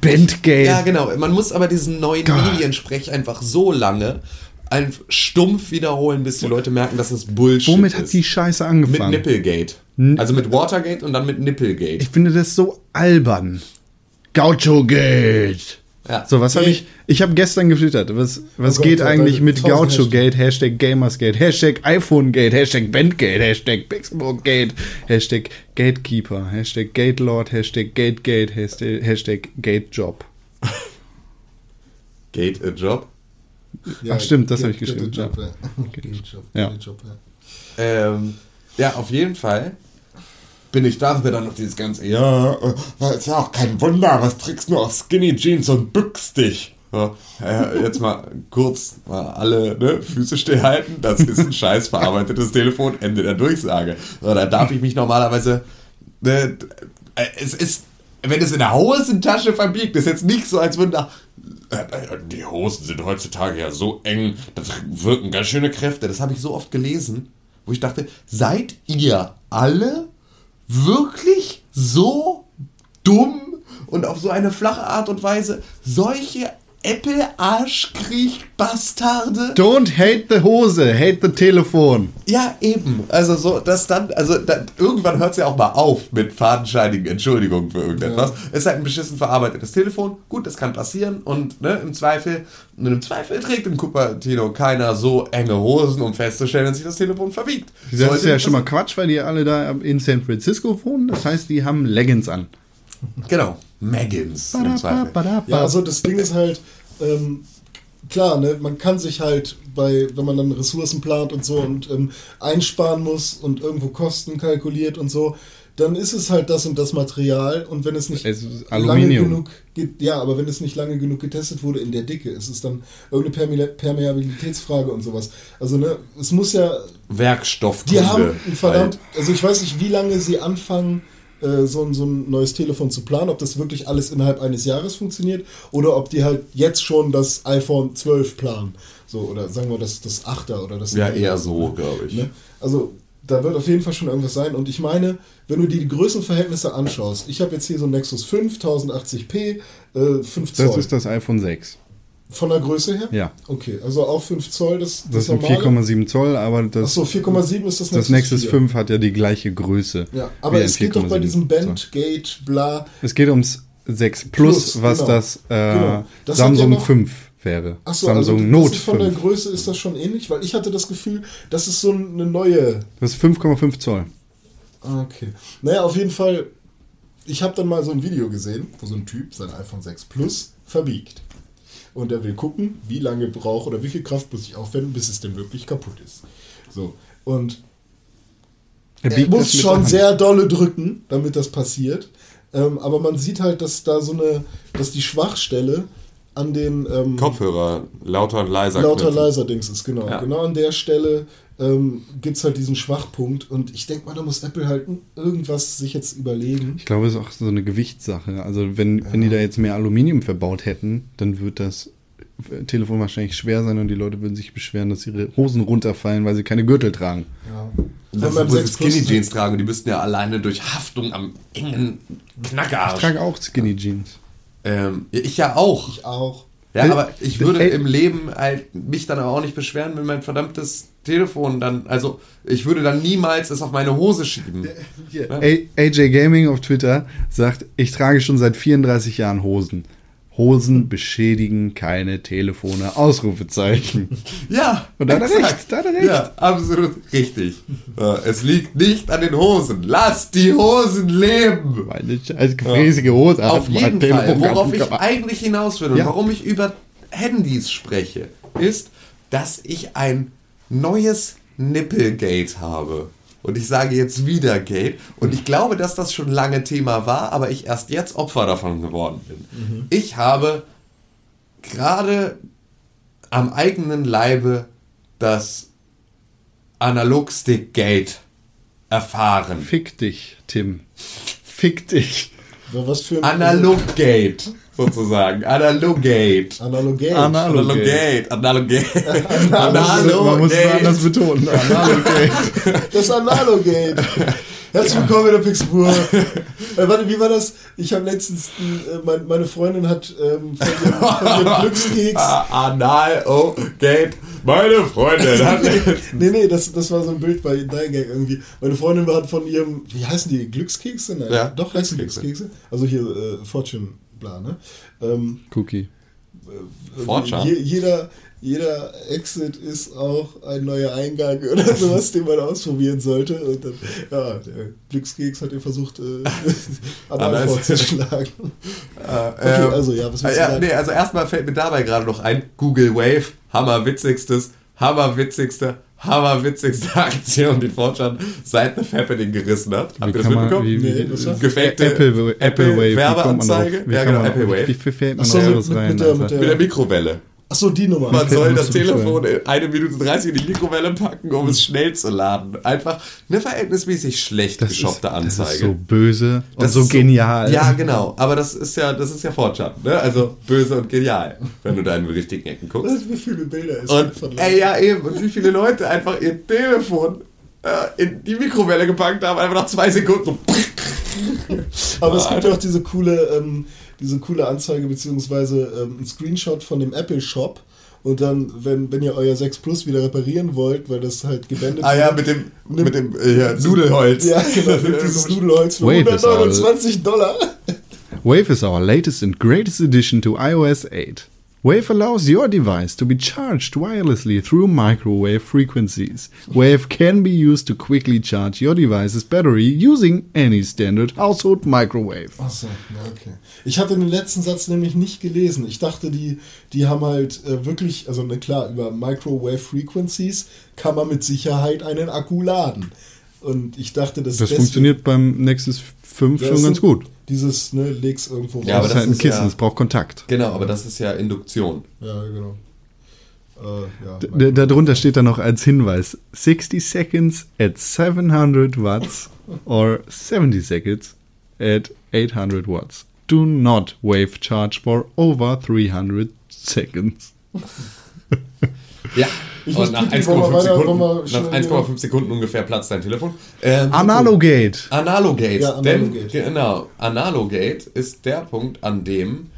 Bandgate. ja, genau. Man muss aber diesen neuen. Mediensprech einfach so lange ein stumpf wiederholen, bis die Leute merken, dass es Bullshit Womit ist. hat die Scheiße Mit angefangen? Nipplegate. Also mit Watergate und dann mit Nipplegate. Ich finde das so albern. Gaucho-Gate. Ja. So, was habe ich? Ich habe gestern getwittert. Was, was Oh geht eigentlich mit tausend Gaucho-Gate? Hashtag Gamersgate, Hashtag iPhone-Gate, Hashtag Bandgate, Hashtag Pixelburg-Gate, Hashtag Gatekeeper, Hashtag Gatelord, Hashtag Gategate, Hashtag, Hashtag Gatejob. Gate a Job. Ja, Ach, stimmt, das Get- hab ich geschrieben, Job, ja. A Job, Ja. Job, ja. Ähm, ja, auf jeden Fall bin ich da, mir dann noch dieses ganze, ja, äh, ist ja auch kein Wunder, was trägst du auf Skinny Jeans und bückst dich? Ja, äh, jetzt mal kurz mal alle ne, Füße stillhalten, das ist ein scheiß verarbeitetes Telefon, Ende der Durchsage. So, da darf ich mich normalerweise, ne, äh, es ist, wenn es in der Hosentasche verbiegt, ist jetzt nicht so, als würden da, äh, die Hosen sind heutzutage ja so eng, das wirken ganz schöne Kräfte, das habe ich so oft gelesen, wo ich dachte, seid ihr alle wirklich so dumm und auf so eine flache Art und Weise solche Apple-Arschkriech-Bastarde? Don't hate the Hose, hate the Telefon. Ja, eben. Also so, dass dann, also da, irgendwann hört es ja auch mal auf mit fadenscheinigen Entschuldigungen für irgendetwas. Es ist halt ein beschissen verarbeitetes Telefon. Gut, das kann passieren und ne, im Zweifel, und im Zweifel trägt im Cupertino keiner so enge Hosen, um festzustellen, dass sich das Telefon verbiegt. Das ist Sollte ja nicht schon mal Quatsch, weil die alle da in San Francisco wohnen. Das heißt, die haben Leggings an. Genau. Zweifel. Ja, also das Ding ist halt, ähm, klar, ne, man kann sich halt bei, wenn man dann Ressourcen plant und so und ähm, einsparen muss und irgendwo Kosten kalkuliert und so, dann ist es halt das und das Material und wenn es nicht Es lange genug, ge- ja, aber wenn es nicht lange genug getestet wurde in der Dicke, ist es dann irgendeine Perme Permeabilitätsfrage und sowas. Also ne, es muss ja Werkstoffkunde. die haben verdammt, halt. also ich weiß nicht, wie lange sie anfangen, äh, so, ein- so ein neues Telefon zu planen, ob das wirklich alles innerhalb eines Jahres funktioniert oder ob die halt jetzt schon das iPhone 12 planen. So, oder sagen wir das, das 8er oder das Ja, 9er. eher so, glaube ich. Ne? Also da wird auf jeden Fall schon irgendwas sein. Und ich meine, wenn du dir die Größenverhältnisse anschaust, ich habe jetzt hier so ein Nexus 5, 1080p, äh, 5 Zoll. Das ist das iPhone 6. Von der Größe her? Ja. Okay, also auch 5 Zoll, das, Das sind normale? 4,7 Zoll, aber das, Achso, 4,7 ist das Nexus das Nexus 4. 5 hat ja die gleiche Größe. Ja, aber es geht doch bei 4,7 diesem Zoll. Bandgate, bla. Es geht ums 6 Plus, Plus, was genau. das, äh, Genau. Das Samsung ja noch- 5 wäre. Achso, Samsung also Note das von der 5. Größe ist das schon ähnlich, weil ich hatte das Gefühl, das ist so eine neue. Das ist 5,5 Zoll. Ah, Okay. Naja, auf jeden Fall, ich habe dann mal so ein Video gesehen, wo so ein Typ sein iPhone 6 Plus verbiegt. Und er will gucken, wie lange braucht oder wie viel Kraft muss ich aufwenden, bis es denn wirklich kaputt ist. So. Und Er er muss schon sehr dolle drücken, damit das passiert. Ähm, aber man sieht halt, dass da so eine, dass die Schwachstelle an den ähm, Kopfhörer, lauter und leiser. lauter knüpfen. leiser Dings ist, genau. Ja. Genau an der Stelle ähm, gibt es halt diesen Schwachpunkt und ich denke mal, da muss Apple halt irgendwas sich jetzt überlegen. Ich glaube, es ist auch so eine Gewichtssache. Also wenn, wenn die da jetzt mehr Aluminium verbaut hätten, dann wird das Telefon wahrscheinlich schwer sein und die Leute würden sich beschweren, dass ihre Hosen runterfallen, weil sie keine Gürtel tragen. Ja. Das 6 Plus- Skinny Jeans tragen und die müssten ja alleine durch Haftung am engen Ich Knackerarsch. trage auch Skinny Jeans. Ähm, ich ja auch. Ich auch. Ja, Äh, aber ich würde äh, im Leben halt mich dann aber auch nicht beschweren, wenn mein verdammtes Telefon dann, also ich würde dann niemals es auf meine Hose schieben. A- AJ Gaming auf Twitter sagt, ich trage schon seit 34 Jahren Hosen. Hosen beschädigen keine Telefone. Ausrufezeichen. Ja, Und da hat er recht, da hat er recht. Ja, absolut richtig. Äh, Es liegt nicht an den Hosen. Lass die Hosen leben. Meine scheiß gefräßige Hose. Auf jeden Fall. Worauf ich eigentlich hinaus will und Ja. warum ich über Handys spreche, ist, dass ich ein neues Nippelgate habe. Und ich sage jetzt wieder Gate. Und ich glaube, dass das schon lange Thema war, aber ich erst jetzt Opfer davon geworden bin. Ich habe gerade am eigenen Leibe das Analogstick-Gate erfahren. Fick dich, Tim. Fick dich. Ja, Was für ein Analog-Gate, sozusagen. Analog-Gate. Analogate. Analogate. Analogate. Analogate. Man muss es anders betonen. Analogate. Das Analogate. Herzlich willkommen in der Pixelpur. äh, warte, wie war das? Ich habe letztens, äh, mein, meine Freundin hat ähm, von ihrem, von ihrem Glückskeks. Anal-O-Gate. Meine Freundin hat Nee, nee, das, das war so ein Bild bei Dein Gang irgendwie. Meine Freundin hat von ihrem, wie heißen die, Glückskekse? Nein, Ja, doch heißen Glückskekse. Glückskekse. Also hier äh, Fortune, bla, ne? Ähm, Cookie. Fortune? je, jeder, jeder Exit ist auch ein neuer Eingang oder sowas, den man ausprobieren sollte. Und dann, ja, der Glückskeks hat ihr versucht, äh, Anal vorzuschlagen. Okay, Ähm, also ja, was willst du ja, sagen? nee, also erstmal fällt mir dabei gerade noch ein, Google Wave, hammerwitzigstes, hammerwitzigste, hammerwitzigste Aktion, die Fortran seit The Happening gerissen hat. Habt ihr das kann man- mitbekommen? wie- Nee, war? Gefakte Apple, Apple, Wave. wie Werbeanzeige? Wie Ja, genau, Apple Wave. Wie viel rein? mit der- Alter? mit der- Mit der Mikrowelle. Achso, die Nummer. Man soll das Telefon in eine Minute 30 in die Mikrowelle packen, um es schnell zu laden. Einfach eine verhältnismäßig schlecht Das geschoppte ist, Anzeige. Das ist so böse und Das so genial. Ja, genau. Aber das ist ja, das ist ja Fortschritt, ne? Also böse und genial, wenn du da in die richtigen Ecken guckst. Wie viele Bilder es Und gibt von ey, ja eben. Und wie viele Leute einfach ihr Telefon äh, in die Mikrowelle gepackt haben, einfach nach zwei Sekunden so. Aber es gibt ja auch diese coole, ähm, diese coole Anzeige, beziehungsweise ähm, ein Screenshot von dem Apple Shop. Und dann, wenn, wenn ihr euer 6 Plus wieder reparieren wollt, weil das halt gewendet Ah ja, mit dem, Nimm- mit dem äh, ja, Nudelholz. Ja, genau, nimmt dieses Nudelholz für Wave ist 129 Dollar. Wave is our latest and greatest addition to iOS 8. Wave allows your device to be charged wirelessly through microwave frequencies. Wave can be used to quickly charge your device's battery using any standard household microwave. Achso, okay. Ich hatte den letzten Satz nämlich nicht gelesen. Ich dachte, die, die haben halt äh, wirklich, also ne, klar, über Microwave Frequencies kann man mit Sicherheit einen Akku laden. Und ich dachte, dass Das funktioniert beim Nexus 5 Ja, schon ganz gut. Dieses, ne, leg's irgendwo Ja, aber das ist halt ein ist Kissen, ja- es braucht Kontakt. Genau, aber das ist ja Induktion. Ja, genau. Äh, ja, darunter steht dann noch als Hinweis 60 seconds at 700 watts or 70 seconds at 800 watts. Do not wave charge for over 300 seconds. Ja. Ich Und nach pipi, wollen wir 1,5 weiter- Sekunden, wollen wir nach schnell 1,5 Sekunden ungefähr platzt dein Telefon. Ähm, Analogate. Analogate. Ja, Denn, Analogate. genau, Analogate ist der Punkt, an dem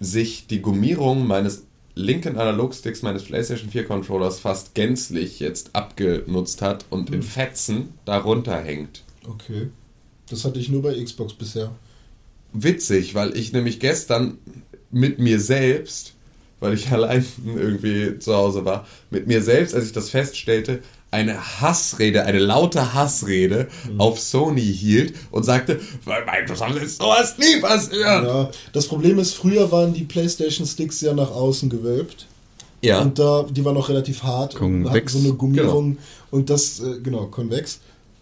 sich die Gummierung meines linken Analogsticks meines PlayStation 4 Controllers fast gänzlich jetzt abgenutzt hat und Hm. in Fetzen darunter hängt. Okay. Das hatte ich nur bei Xbox bisher. Witzig, weil ich nämlich gestern mit mir selbst, weil ich allein irgendwie zu Hause war, mit mir selbst, als ich das feststellte, eine Hassrede, eine laute Hassrede auf Sony hielt und sagte, bei Microsoft ist sowas nie passiert. Ja, das Problem ist, früher waren die PlayStation Sticks ja nach außen gewölbt. Ja. Und da, die waren auch relativ hart und hatten Konvex. so eine Gummierung. Und das, äh, genau, konvex.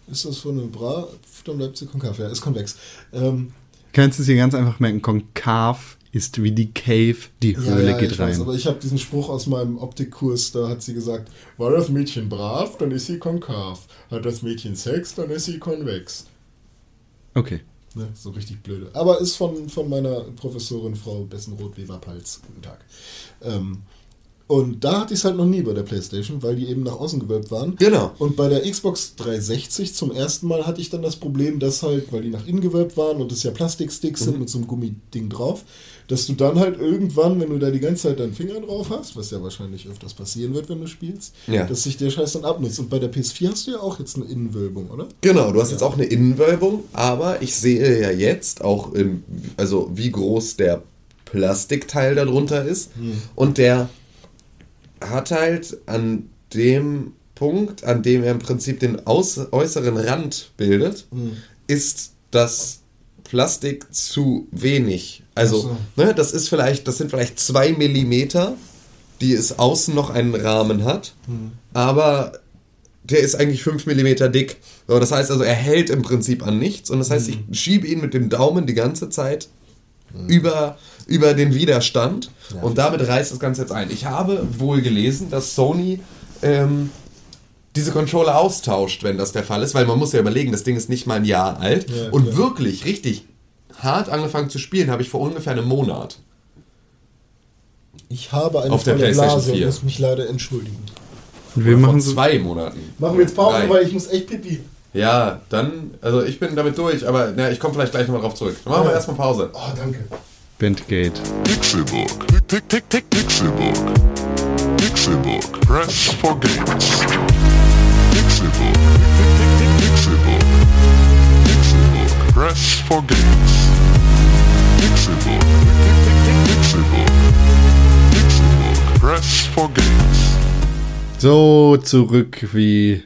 Ist das von einem Bra? Dann bleibt sie konkav. Ja, ist konvex. Ähm, Kannst du es hier ganz einfach merken, konkav ist wie die Cave, die ja, Höhle ja, geht ich weiß, rein. aber ich habe diesen Spruch aus meinem Optikkurs, da hat sie gesagt, war das Mädchen brav, dann ist sie konkav. Hat das Mädchen Sex, dann ist sie konvex. Okay. Ne, so richtig blöde. Aber ist von, von meiner Professorin Frau Bessenroth-Weber-Palz. Guten Tag. Ähm, Und da hatte ich es halt noch nie bei der Playstation, weil die eben nach außen gewölbt waren. Genau. Und bei der Xbox 360 zum ersten Mal hatte ich dann das Problem, dass halt, weil die nach innen gewölbt waren und es ja Plastiksticks Mhm. sind mit so einem Gummiding drauf, dass du dann halt irgendwann, wenn du da die ganze Zeit deinen Finger drauf hast, was ja wahrscheinlich öfters passieren wird, wenn du spielst, Ja. dass sich der Scheiß dann abnutzt. Und bei der PS4 hast du ja auch jetzt eine Innenwölbung, oder? Genau, du hast jetzt auch eine Innenwölbung, aber ich sehe ja jetzt auch, im, also wie groß der Plastikteil darunter ist. Und der hat halt an dem Punkt, an dem er im Prinzip den aus, äußeren Rand bildet, ist das Plastik zu wenig. Also, ne, das ist vielleicht, das sind vielleicht zwei Millimeter, die es außen noch einen Rahmen hat, aber der ist eigentlich 5 mm dick. So, das heißt also, er hält im Prinzip an nichts. Und das heißt, ich schiebe ihn mit dem Daumen die ganze Zeit über, über den Widerstand. Und damit reißt das Ganze jetzt ein. Ich habe wohl gelesen, dass Sony ähm, diese Controller austauscht, wenn das der Fall ist, weil man muss ja überlegen, das Ding ist nicht mal ein Jahr alt. Ja, und wirklich richtig hart angefangen zu spielen habe ich vor ungefähr einem Monat. Ich habe eine Auf der PlayStation Blase und 4. muss mich leider entschuldigen. Und wir Vor machen so. zwei Monaten. Machen wir jetzt Pause, Drei. weil ich muss echt pipi. Ja, dann, also ich bin damit durch, aber na, ich komme vielleicht gleich nochmal drauf zurück. Dann machen wir Ja. erstmal Pause. Oh, danke. Bandgate. Pixelbook. Pick, pick, pick, Pixelbook. Pixelbook. Press for games. Pixelbook. Pick, pick, pick, Pixelbook. Pixelbook. Press for games. Pick, Pixelbook. Pixelbook. Press for games. So zurück wie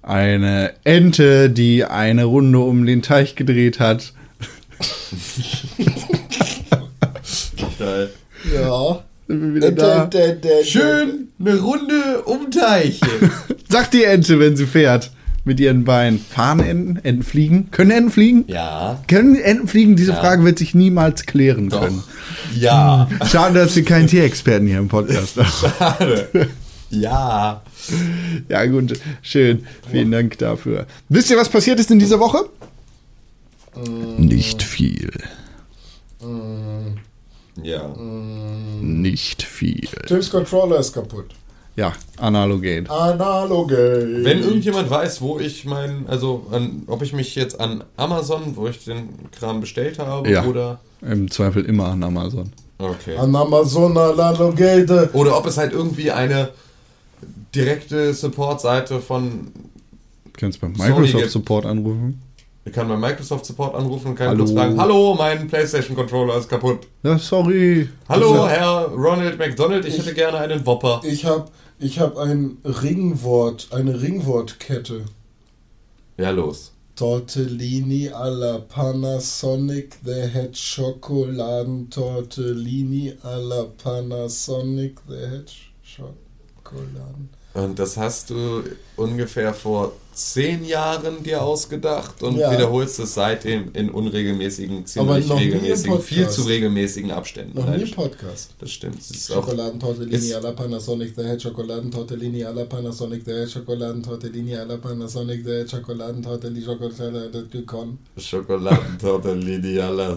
eine Ente, die eine Runde um den Teich gedreht hat. Geil. Ja. Sind wir wieder da. Schön eine Runde um Teich. Sagt die Ente, wenn sie fährt. Mit ihren Beinen. Fahren Enten? Enten fliegen? Können Enten fliegen? ja. Können Enten fliegen? Diese Ja. Frage wird sich niemals klären können. Ja. Schade, dass wir keinen Tierexperten hier im Podcast haben. Schade. Ja. Ja, gut, schön. Vielen Dank dafür. Wisst ihr, was passiert ist in dieser Woche? Nicht viel. Ja. Nicht viel. Tims Controller ist kaputt. Ja, Analogate. Analoge. Wenn irgendjemand weiß, wo ich mein, also an, ob ich mich jetzt an Amazon, wo ich den Kram bestellt habe, Ja. oder. Im Zweifel immer an Amazon. Okay. An Amazon Analoge. Oder ob es halt irgendwie eine direkte Support-Seite von. Kannst beim Sony Microsoft Support anrufen. Ich kann beim Microsoft Support anrufen und kann Hallo. kurz fragen: Hallo, mein PlayStation Controller ist kaputt. Ja, sorry. Hallo, Herr Ronald McDonald, ich, hätte gerne einen Whopper. Ich habe ich hab ein Ringwort, eine Ringwortkette. Ja, los. Tortellini alla Panasonic, the Head Schokoladen Tortellini alla Panasonic, the Head Schokoladen. Und das hast du ungefähr vor zehn Jahren dir ausgedacht und Ja. wiederholst es seitdem in unregelmäßigen, Aber ziemlich regelmäßigen, viel zu regelmäßigen Abständen. Noch nie im Podcast. Das stimmt. Das Schokoladentortellini alla Panasonic, the Head Schokoladentortellini alla Panasonic, the Head Schokoladentortellini alla Panasonic, the Head Schokoladentortellini Schokoladentortellini Schokoladentortellini alla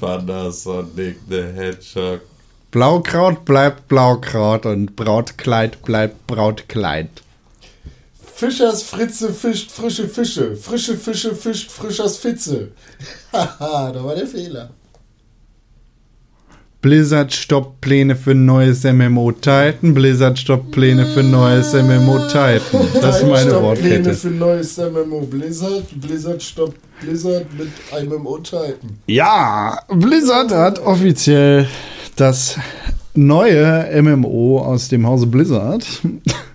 Panasonic the Hedgehog. Blaukraut bleibt Blaukraut und Brautkleid bleibt Brautkleid. Fischers Fritze fischt frische Fische. Frische Fische fischt Frischers Fitze. Haha, da war der Fehler. Blizzard stoppt Pläne für neues MMO Titan. Blizzard stoppt Pläne für neues MMO Titan. Das ist meine Stopp Pläne Wortkette. für neues MMO Blizzard. Blizzard stoppt Blizzard mit MMO Titan. Ja, Blizzard hat offiziell das neue MMO aus dem Hause Blizzard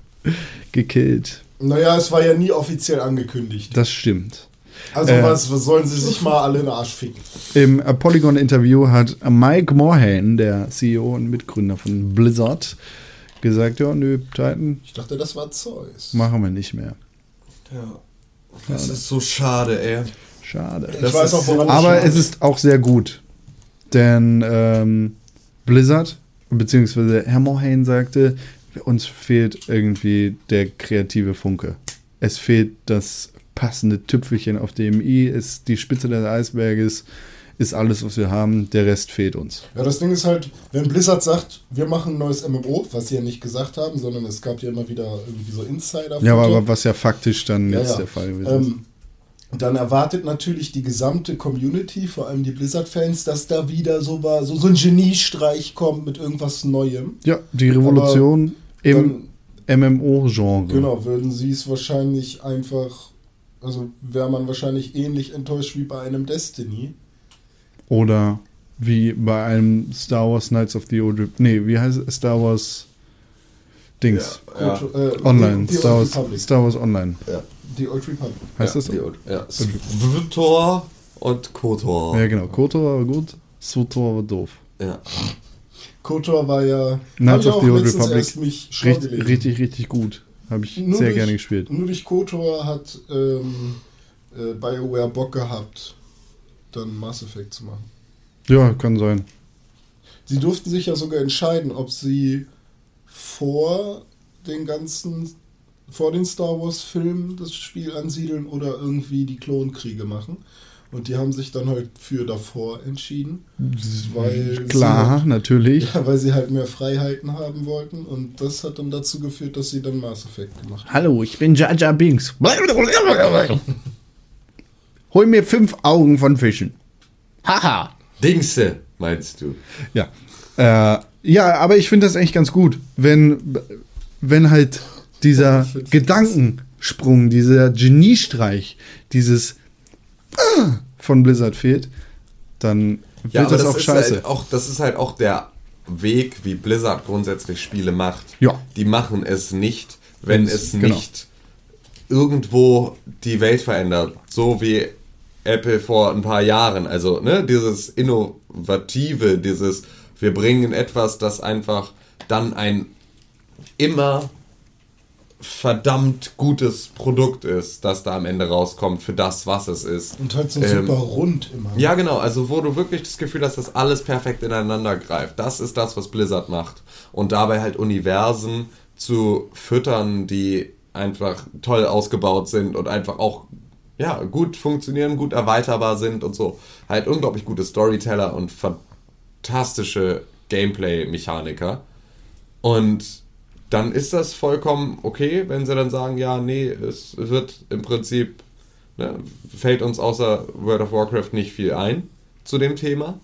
gekillt. Naja, es war ja nie offiziell angekündigt. Das stimmt. Also Äh. was, was sollen sie sich mal alle in den Arsch ficken? Im Polygon-Interview hat Mike Morhaime, der CEO und Mitgründer von Blizzard, gesagt, ja, nö, Titan Ich dachte, das war Zeus. machen wir nicht mehr. Ja. Das ist so schade, ey. Schade. Ich Das weiß auch, woran Aber es ist auch sehr gut. Denn ähm, Blizzard, beziehungsweise Herr Morhaime sagte, uns fehlt irgendwie der kreative Funke. Es fehlt das passende Tüpfelchen auf dem i, ist die Spitze des Eisberges, ist alles, was wir haben. Der Rest fehlt uns. Ja, das Ding ist halt, wenn Blizzard sagt, wir machen ein neues MMO, was sie ja nicht gesagt haben, sondern es gab ja immer wieder irgendwie so Insider. Ja, aber was ja faktisch dann Ja, jetzt ja. der Fall gewesen ist. Ähm, dann erwartet natürlich die gesamte Community, vor allem die Blizzard-Fans, dass da wieder so, war, so, so ein Geniestreich kommt mit irgendwas Neuem. Ja, die Revolution im MMO-Genre. genau, würden sie es wahrscheinlich einfach, also wäre man wahrscheinlich ähnlich enttäuscht wie bei einem Destiny. Oder wie bei einem Star Wars Knights of the Old Republic. Nee, wie heißt es? Star Wars Dings. Ja. Gut, äh, Online. Die, die Star, Old Wars. Star Wars Online. Die Old Republic. Heißt ja, das so? die- Ja, Svtor und Kotor. Ja, genau. Kotor war gut, Sutor war doof. Ja. KOTOR war ja. Knights of the Old letztens Republic. erst mich Richtig, richtig, richtig gut. Habe ich Nur sehr durch- gerne gespielt. Nur durch KOTOR hat ähm, äh, BioWare Bock gehabt, dann Mass Effect zu machen. Ja, kann sein. Sie durften sich ja sogar entscheiden, ob sie vor den ganzen, vor den Star Wars Filmen das Spiel ansiedeln oder irgendwie die Klonkriege machen. Und die haben sich dann halt für davor entschieden, weil Klar, sie, natürlich. ja, weil sie halt mehr Freiheiten haben wollten. Und das hat dann dazu geführt, dass sie dann Mass Effect gemacht haben. Hallo, ich bin Jar Binks. Hol mir fünf Augen von Fischen. Haha. Dingse, meinst du? Ja. Äh, ja, aber ich finde das echt ganz gut, wenn, wenn halt dieser Gedankensprung, dieser Geniestreich, dieses von Blizzard fehlt, dann wird Ja, das, das, auch scheiße. halt auch, das ist halt auch der Weg, wie Blizzard grundsätzlich Spiele macht. Ja. Die machen es nicht, wenn Wenn's- es genau. nicht irgendwo die Welt verändert. So wie Apple vor ein paar Jahren. Also, ne, dieses Innovative, dieses, wir bringen etwas, das einfach dann ein immer verdammt gutes Produkt ist, das da am Ende rauskommt für das, was es ist. Und halt so Ähm, super rund immer. Ja, genau. Also, wo du wirklich das Gefühl hast, dass alles perfekt ineinander greift. Das ist das, was Blizzard macht. Und dabei halt Universen zu füttern, die einfach toll ausgebaut sind und einfach auch ja, gut funktionieren, gut erweiterbar sind und so. Halt unglaublich gute Storyteller und fantastische Gameplay-Mechaniker. Und dann ist das vollkommen okay, wenn sie dann sagen, ja, nee, es wird im Prinzip, ne, fällt uns außer World of Warcraft nicht viel ein zu dem Thema.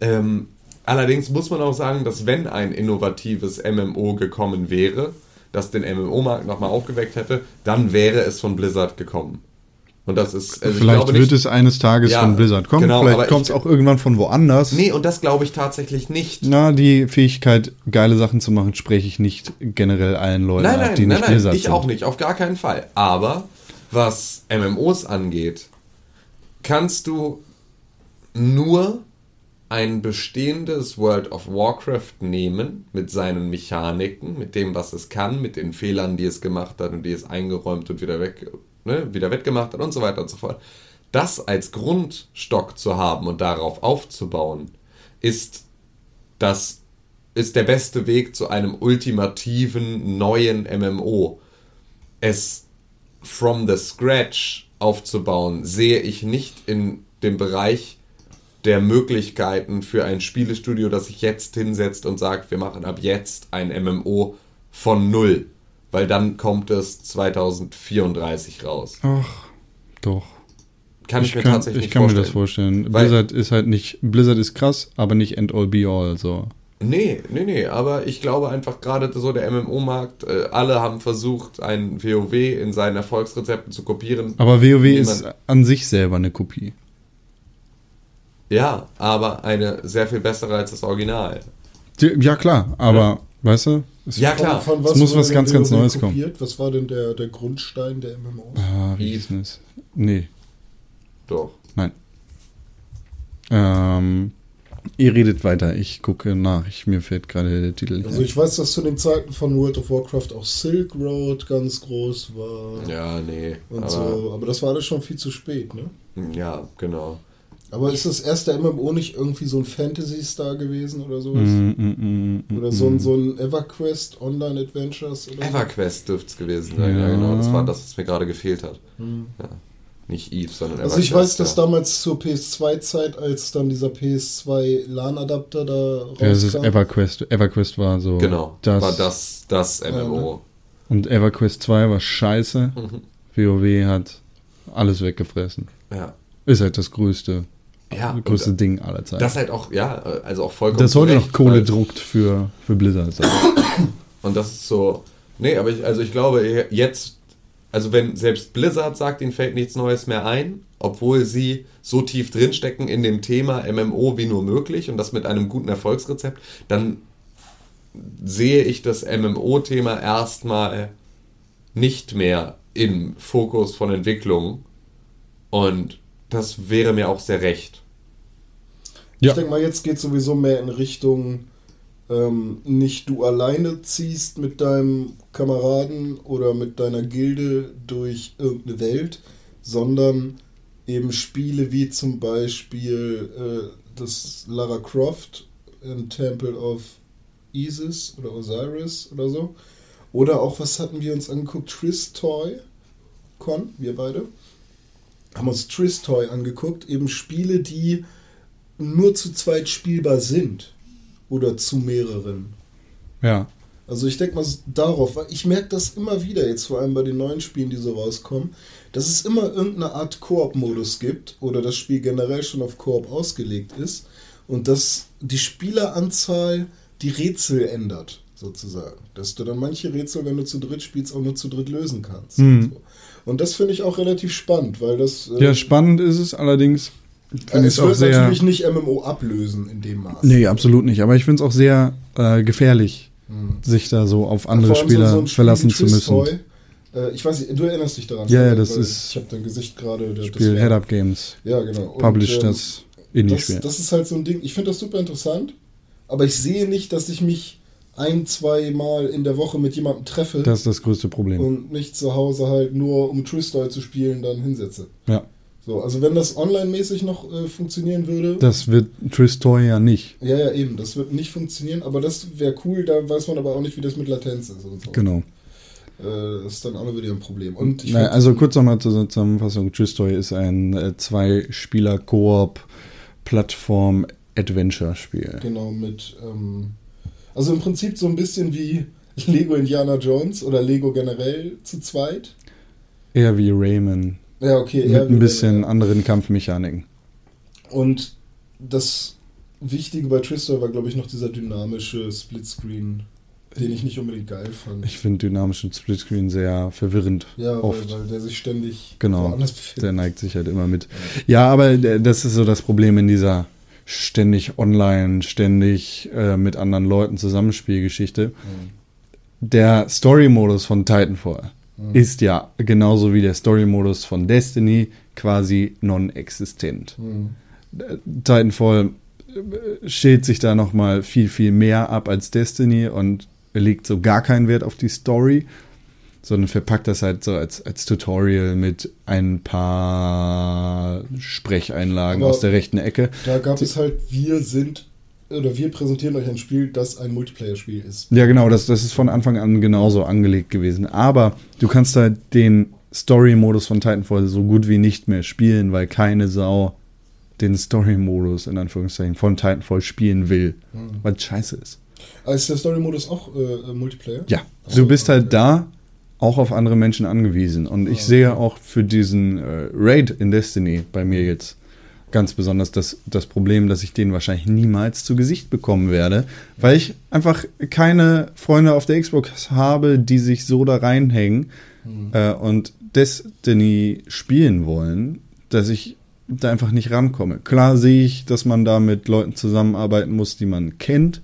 Ähm, allerdings muss man auch sagen, dass wenn ein innovatives MMO gekommen wäre, das den MMO-Markt nochmal aufgeweckt hätte, dann wäre es von Blizzard gekommen. Und das ist, also ich Vielleicht glaube wird nicht, es eines Tages Ja, von Blizzard kommen. genau, Vielleicht kommt es ich- auch irgendwann von woanders. Nee, und das glaube ich tatsächlich nicht. Na, die Fähigkeit, geile Sachen zu machen, spreche ich nicht generell allen Leuten Nein, ab, nein, die nein, nicht nein, Blizzard ich sind. auch nicht, auf gar keinen Fall. Aber was MMOs angeht, kannst du nur ein bestehendes World of Warcraft nehmen mit seinen Mechaniken, mit dem, was es kann, mit den Fehlern, die es gemacht hat und die es eingeräumt und wieder weg, ne, wieder wettgemacht hat und so weiter und so fort. Das als Grundstock zu haben und darauf aufzubauen, ist das ist der beste Weg zu einem ultimativen neuen MMO. Es from the scratch aufzubauen, sehe ich nicht in dem Bereich der Möglichkeiten für ein Spielestudio, das sich jetzt hinsetzt und sagt, wir machen ab jetzt ein MMO von null. Weil dann kommt es 2034 raus. Ach, doch. Kann ich, Ich mir kann, tatsächlich ich kann mir vorstellen. das vorstellen. Weil- Blizzard ist halt nicht, Blizzard ist krass, aber nicht end all be all, so. Nee, nee, nee, aber ich glaube einfach gerade so der MMO-Markt, äh, alle haben versucht, ein WoW in seinen Erfolgsrezepten zu kopieren. Aber WoW ist an sich selber eine Kopie. Ja, aber eine sehr viel bessere als das Original. Ja, klar, aber, weißt du? Es, Ja, klar. Von, von Es was muss was ganz, ganz Neues kommen. kopiert? Was war denn der, der Grundstein der MMOs? Ah, wie hieß denn das? Nee, Doch. nein. Ähm, ihr redet weiter, ich gucke nach. Ich, mir fällt gerade der Titel nicht Also ein. ich weiß, dass zu den Zeiten von World of Warcraft auch Silk Road ganz groß war. Ja, nee. Und aber, so, aber das war alles schon viel zu spät, ne? Ja, genau. Aber ist das erste MMO nicht irgendwie so ein Fantasy-Star gewesen oder sowas? Mm, mm, mm, Oder so ein, so ein EverQuest Online Adventures oder so? EverQuest dürfte es gewesen sein, ja. Ja. genau. Das war das, was mir gerade gefehlt hat. Ja. Nicht Eve, sondern Also ich weiß, dass da damals zur PS2-Zeit, als dann dieser PS2 LAN-Adapter da rauskam. Ja, das ist EverQuest. EverQuest war so. Genau, Das, war das, das MMO. Und EverQuest 2 war scheiße. Mhm. WoW hat alles weggefressen. Ja. Ist halt das größte, Ja, größte Ding aller Zeiten. das halt auch, ja, also auch vollkommen das heute noch Kohle druckt für, für Blizzard. Und das ist so. Nee, aber ich, also ich glaube, jetzt, also wenn selbst Blizzard sagt, ihnen fällt nichts Neues mehr ein, obwohl sie so tief drinstecken in dem Thema MMO wie nur möglich und das mit einem guten Erfolgsrezept, dann sehe ich das MMO-Thema erstmal nicht mehr im Fokus von Entwicklung. Und das wäre mir auch sehr recht. Ja. Ich denke mal, jetzt geht sowieso mehr in Richtung, ähm, nicht du alleine ziehst mit deinem Kameraden oder mit deiner Gilde durch irgendeine Welt, sondern eben Spiele wie zum Beispiel äh, das Lara Croft in Temple of Isis oder Osiris oder so. Oder auch, was hatten wir uns angeguckt? Tristoy Con, wir beide. Haben uns Tristoy angeguckt, eben Spiele, die nur zu zweit spielbar sind. Oder zu mehreren. Ja. Also ich denke mal darauf, ich merke das immer wieder, jetzt vor allem bei den neuen Spielen, die so rauskommen, dass es immer irgendeine Art Koop-Modus gibt oder das Spiel generell schon auf Koop ausgelegt ist und dass die Spieleranzahl die Rätsel ändert, sozusagen. Dass du dann manche Rätsel, wenn du zu dritt spielst, auch nur zu dritt lösen kannst. Mhm. Und, so. Und das finde ich auch relativ spannend, weil das... äh, ja, spannend ist es allerdings. Finde es wird sehr. natürlich nicht MMO ablösen in dem Maß. Nee, absolut nicht. Aber ich finde es auch sehr äh, gefährlich, sich da so auf andere so- Spieler so ein Spiel verlassen zu müssen. Tristoy, Äh, ich weiß nicht, du erinnerst dich daran. Ja, ja, das ist- Ich habe dein Gesicht gerade. das- das Spiel Head Up Games. Ja, genau. Und, Published ähm, das das, Indie-Spiel. das ist halt so ein Ding. Ich finde das super interessant, aber ich sehe nicht, dass ich mich ein, zwei Mal in der Woche mit jemandem treffe Das ist das größte Problem. und nicht zu Hause halt nur um Tristoy zu spielen dann hinsetze. Ja. So, also wenn das online-mäßig noch äh, funktionieren würde, Das wird Tristoy ja nicht. ja, ja, eben, das wird nicht funktionieren, aber das wäre cool, da weiß man aber auch nicht, wie das mit Latenz ist und so. Genau. Äh, das ist dann auch wieder ein Problem. Und ich Na, find- also kurz nochmal zur Zusammenfassung. Tristoy ist ein äh, Zwei-Spieler-Koop-Plattform-Adventure-Spiel. Genau, mit, ähm, also im Prinzip so ein bisschen wie Lego Indiana Jones oder Lego generell zu zweit. Eher wie Rayman. Ja, okay. Mit eher wie ein bisschen bei- anderen Kampfmechaniken. Und das Wichtige bei Twister war, glaube ich, noch dieser dynamische Splitscreen, den ich nicht unbedingt geil fand. Ich finde dynamischen Splitscreen sehr verwirrend. ja, weil, oft. weil der sich ständig Genau, woanders der befindet. neigt sich halt immer mit. Ja, aber der- das ist so das Problem in dieser ständig online, ständig äh, mit anderen Leuten Zusammenspielgeschichte. Der Story-Modus von Titanfall ist ja genauso wie der Story-Modus von Destiny quasi non-existent. Hm. Äh, Titanfall äh, schält sich da noch mal viel, viel mehr ab als Destiny und legt so gar keinen Wert auf die Story, sondern verpackt das halt so als, als Tutorial mit ein paar Sprecheinlagen Aber aus der rechten Ecke. Da gab es halt, wir sind, oder wir präsentieren euch ein Spiel, das ein Multiplayer-Spiel ist. Ja, genau, das, das ist von Anfang an genauso angelegt gewesen. Aber du kannst halt den Story-Modus von Titanfall so gut wie nicht mehr spielen, weil keine Sau den Story-Modus in Anführungszeichen von Titanfall spielen will, weil es scheiße ist. Ah, ist der Story-Modus auch äh, Multiplayer? Ja, du bist halt okay. da auch auf andere Menschen angewiesen. Und ich sehe auch für diesen äh, Raid in Destiny bei mir jetzt ganz besonders das, das Problem, dass ich den wahrscheinlich niemals zu Gesicht bekommen werde, weil ich einfach keine Freunde auf der Xbox habe, die sich so da reinhängen äh, und Destiny spielen wollen, dass ich da einfach nicht rankomme. Klar sehe ich, dass man da mit Leuten zusammenarbeiten muss, die man kennt,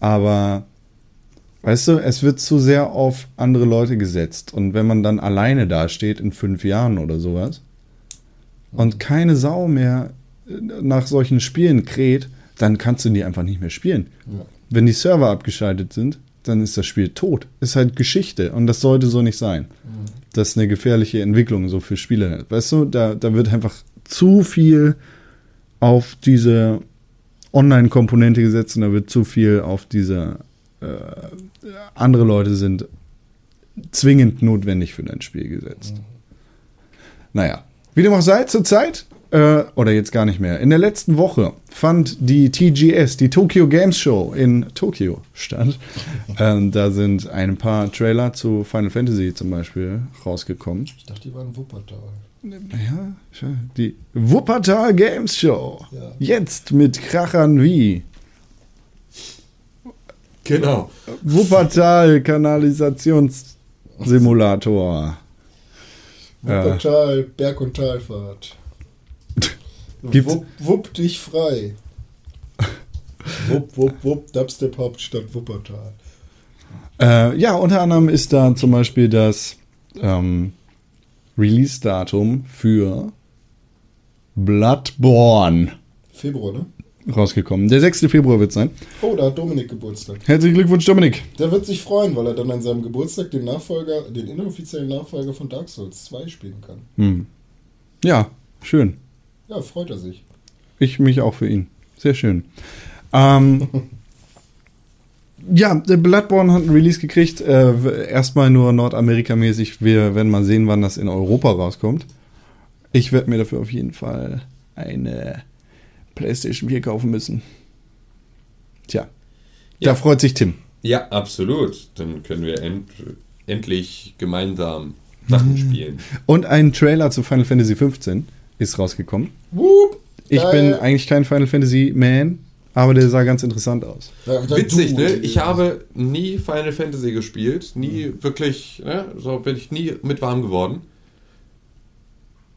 aber Weißt du, es wird zu sehr auf andere Leute gesetzt. Und wenn man dann alleine dasteht in fünf Jahren oder sowas und keine Sau mehr äh, nach solchen Spielen kräht, dann kannst du die einfach nicht mehr spielen. Ja. Wenn die Server abgeschaltet sind, dann ist das Spiel tot. Ist halt Geschichte und das sollte so nicht sein. Das ist eine gefährliche Entwicklung so für Spiele. Weißt du, da, da wird einfach zu viel auf diese Online-Komponente gesetzt und da wird zu viel auf diese äh, andere Leute sind zwingend notwendig für dein Spiel gesetzt. Naja, Wie dem auch sei, zurzeit, äh, oder jetzt gar nicht mehr, in der letzten Woche fand die TGS, die Tokyo Games Show in Tokio statt. ähm, da sind ein paar Trailer zu Final Fantasy zum Beispiel rausgekommen. Ich dachte, die waren Wuppertal. Ja, die Wuppertal Games Show. Ja. Jetzt mit Krachern wie Genau. Wuppertal Kanalisationssimulator. Wuppertal, Berg- und Talfahrt. Gibt's- Wupp, wupp dich frei. wupp, wupp, wupp, Dubstep Hauptstadt Wuppertal. Äh, ja, unter anderem ist da zum Beispiel das ähm, Release-Datum für Bloodborne Februar, ne? Rausgekommen. Der 6. Februar wird sein. Oh, da hat Dominik Geburtstag. Herzlichen Glückwunsch, Dominik. Der wird sich freuen, weil er dann an seinem Geburtstag den Nachfolger, den inoffiziellen Nachfolger von Dark Souls 2 spielen kann. Hm. Ja, schön. Ja, freut er sich. Ich mich auch für ihn. Sehr schön. Ähm, ja, der Bloodborne hat einen Release gekriegt. Äh, erstmal nur Nordamerika-mäßig. Wir werden mal sehen, wann das in Europa rauskommt. Ich werde mir dafür auf jeden Fall eine PlayStation 4 kaufen müssen. Tja, da Ja. freut sich Tim. Ja, absolut. Dann können wir end endlich gemeinsam Sachen spielen. Und ein Trailer zu Final Fantasy 15 ist rausgekommen. Whoop, Ich bin eigentlich kein Final Fantasy Man, aber der sah ganz interessant aus. Witzig, du. ne? Ich habe nie Final Fantasy gespielt, nie wirklich, ne? so bin ich nie mit warm geworden.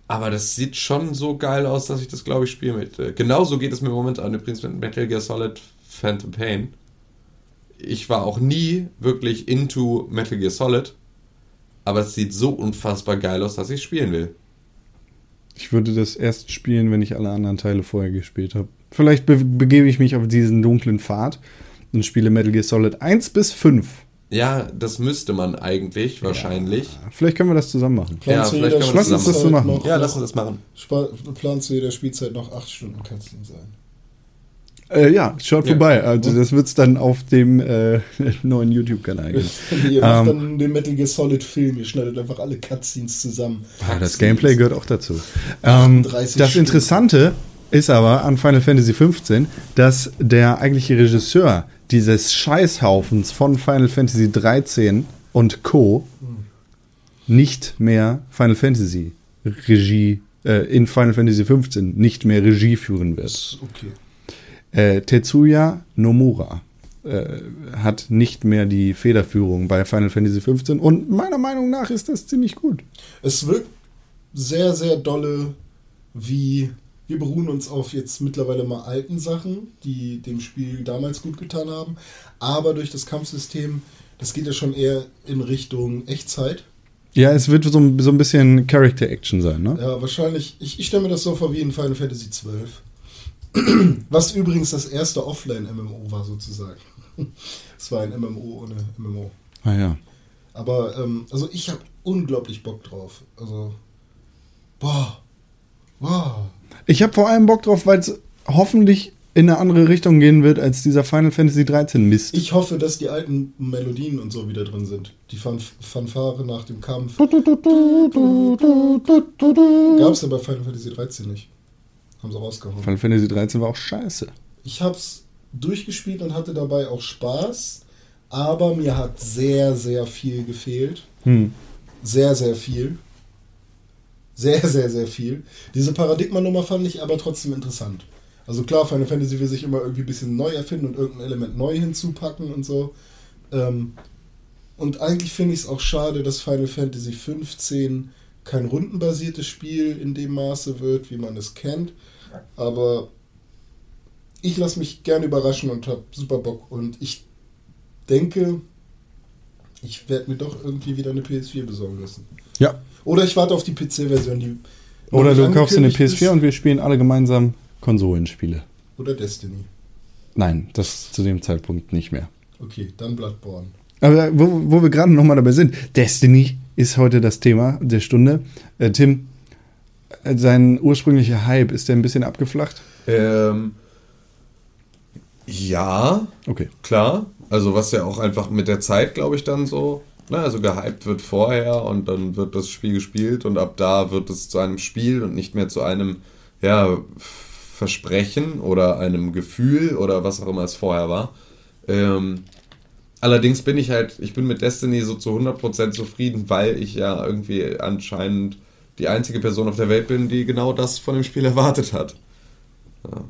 Aber das sieht schon so geil aus, dass ich das, glaube ich, spielen möchte. Genauso geht es mir momentan übrigens mit Metal Gear Solid Phantom Pain. Ich war auch nie wirklich into Metal Gear Solid, aber es sieht so unfassbar geil aus, dass ich spielen will. Ich würde das erst spielen, wenn ich alle anderen Teile vorher gespielt habe. Vielleicht be begebe ich mich auf diesen dunklen Pfad und spiele Metal Gear Solid 1 bis 5. Ja, das müsste man eigentlich, wahrscheinlich. Vielleicht können wir das zusammen machen. Planst Ja, vielleicht jeder kann man das Spielzeit so machen. Noch, Ja, lass uns das machen. Planst du jeder Spielzeit noch 8 Stunden Cutscene sein? Äh, ja, schaut Ja. vorbei. Also das wird es dann auf dem äh, neuen YouTube-Kanal geben. Ihr macht Ähm, dann den Metal Gear Solid Film, ihr schneidet einfach alle Cutscenes zusammen. Ah, das Gameplay gehört auch dazu. Ähm, 38 das Stunden. Interessante ist aber an Final Fantasy 15, dass der eigentliche Regisseur dieses Scheißhaufens von Final Fantasy 13 und Co. nicht mehr Final Fantasy Regie äh, in Final Fantasy 15 nicht mehr Regie führen wird. Okay. Äh, Tetsuya Nomura äh, hat nicht mehr die Federführung bei Final Fantasy 15 und meiner Meinung nach ist das ziemlich gut. Es wirkt sehr, sehr dolle, wie wir beruhen uns auf jetzt mittlerweile mal alten Sachen, die dem Spiel damals gut getan haben. Aber durch das Kampfsystem, das geht ja schon eher in Richtung Echtzeit. Ja, es wird so, ein- so ein bisschen Character Action sein, ne? Ja, wahrscheinlich, ich, ich stelle mir das so vor wie in Final Fantasy XII. Was übrigens das erste Offline-MMO war, sozusagen. Es war ein MMO ohne MMO. Ah ja. Aber, ähm, also ich habe unglaublich Bock drauf. Also, boah, boah. Ich habe vor allem Bock drauf, weil es hoffentlich in eine andere Richtung gehen wird als dieser Final Fantasy 13 Mist. Ich hoffe, dass die alten Melodien und so wieder drin sind. Die Fanf Fanfare nach dem Kampf. Gab es ja bei Final Fantasy 13 nicht. Haben sie rausgehauen. Final Fantasy 13 war auch scheiße. Ich hab's durchgespielt und hatte dabei auch Spaß, aber mir hat sehr, sehr viel gefehlt. Hm. Sehr, sehr viel. Sehr, sehr, sehr viel. Diese Paradigma-Nummer fand ich aber trotzdem interessant. Also klar, Final Fantasy will sich immer irgendwie ein bisschen neu erfinden und irgendein Element neu hinzupacken und so. Ähm, und eigentlich finde ich es auch schade, dass Final Fantasy 15 kein rundenbasiertes Spiel in dem Maße wird, wie man es kennt. Aber ich lasse mich gerne überraschen und habe super Bock. Und ich denke, ich werde mir doch irgendwie wieder eine PS4 besorgen müssen. Ja. Oder ich warte auf die PC-Version, Oder du kaufst dir eine angekündigt PS4 ist. und wir spielen alle gemeinsam Konsolenspiele. Oder Destiny. Nein, das zu dem Zeitpunkt nicht mehr. Okay, dann Bloodborne. Aber wo, wo wir gerade nochmal dabei sind, Destiny ist heute das Thema der Stunde. Äh, Tim, äh, sein ursprünglicher Hype, ist der ein bisschen abgeflacht? Ähm, ja, Okay. klar. Also was ja auch einfach mit der Zeit, glaube ich, dann so Na, also gehypt wird vorher und dann wird das Spiel gespielt und ab da wird es zu einem Spiel und nicht mehr zu einem ja, Versprechen oder einem Gefühl oder was auch immer es vorher war. Ähm, allerdings bin ich halt, ich bin mit Destiny so zu 100% zufrieden, weil ich ja irgendwie anscheinend die einzige Person auf der Welt bin, die genau das von dem Spiel erwartet hat. Ja.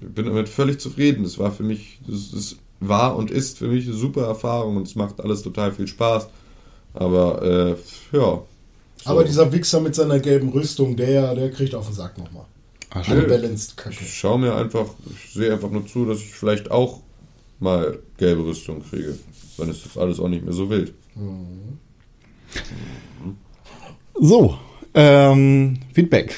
Ich bin damit völlig zufrieden. Es war für mich, es, es war und ist für mich eine super Erfahrung und es macht alles total viel Spaß. Aber äh, ja. so. Aber dieser Wichser mit seiner gelben Rüstung, der, der kriegt auf den Sack nochmal. Ach, Nö. Unbalanced Kacke. Ich schaue mir einfach, ich sehe einfach nur zu, dass ich vielleicht auch mal gelbe Rüstung kriege. Dann ist das alles auch nicht mehr so wild. So, ähm, Feedback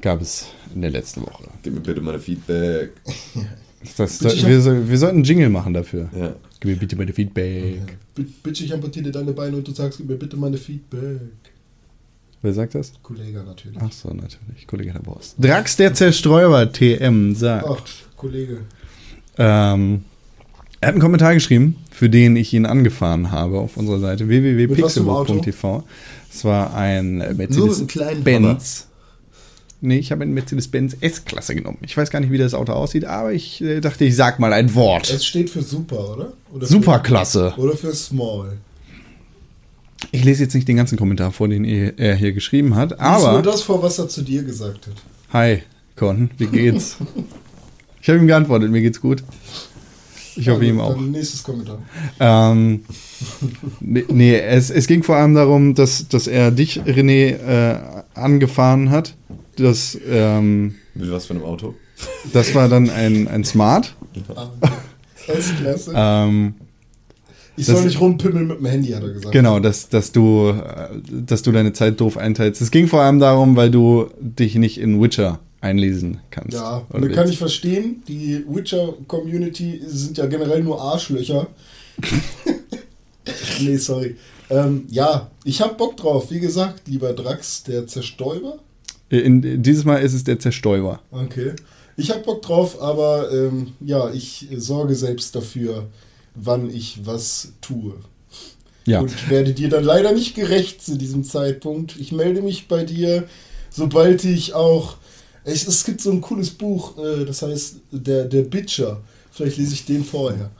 gab es in der letzten Woche. Gib mir bitte mal Feedback. Das, Bitte, ich wir, wir sollten einen Jingle machen dafür. Ja. Gib mir bitte mal Feedback. B- Bitch, ich amputiere dir deine Beine und du sagst, gib mir bitte meine Feedback. Wer sagt das? Kollege natürlich. Ach so, natürlich. Kollege der Boss. Drax der Zersträuber TM sagt. Ach, Kollege. Ähm, er hat einen Kommentar geschrieben, für den ich ihn angefahren habe auf unserer Seite www.pixelbook.tv. Es war ein Mercedes-Benz. Nee, ich habe einen Mercedes-Benz S-Klasse genommen. Ich weiß gar nicht, wie das Auto aussieht, aber ich äh, dachte, ich sag mal ein Wort. Es steht für super, oder? oder für, Superklasse. Oder für small. Ich lese jetzt nicht den ganzen Kommentar vor, den er er hier geschrieben hat, Lies nur aber. das vor, was er zu dir gesagt hat. Hi, Con, wie geht's? ich habe ihm geantwortet, mir geht's gut. Ich hoffe, Ja, ihm auch. Nächstes Kommentar. Ähm, nee, nee es, es ging vor allem darum, dass, dass er dich, René, äh, angefahren hat. Das, ähm, Mit was für einem Auto? das war dann ein, ein Smart. S-Klasse. Ähm, ich das- soll nicht rumpimmeln mit dem Handy, hat er gesagt. genau, dass, dass, du, äh, dass du deine Zeit doof einteilst. Es ging vor allem darum, weil du dich nicht in Witcher einlesen kannst. Ja, und kann willst. ich verstehen. Die Witcher-Community sind ja generell nur Arschlöcher. nee, sorry. Ähm, ja, ich hab Bock drauf. Wie gesagt, lieber Drax, der Zerstäuber. In, dieses Mal ist es der Zerstäuber. Okay. Ich hab Bock drauf, aber ähm, ja, ich sorge selbst dafür, wann ich was tue. Ja. Und ich werde dir dann leider nicht gerecht zu diesem Zeitpunkt. Ich melde mich bei dir, sobald ich auch. Es, es gibt so ein cooles Buch, äh, das heißt Der, der Bitcher. Vielleicht lese ich den vorher.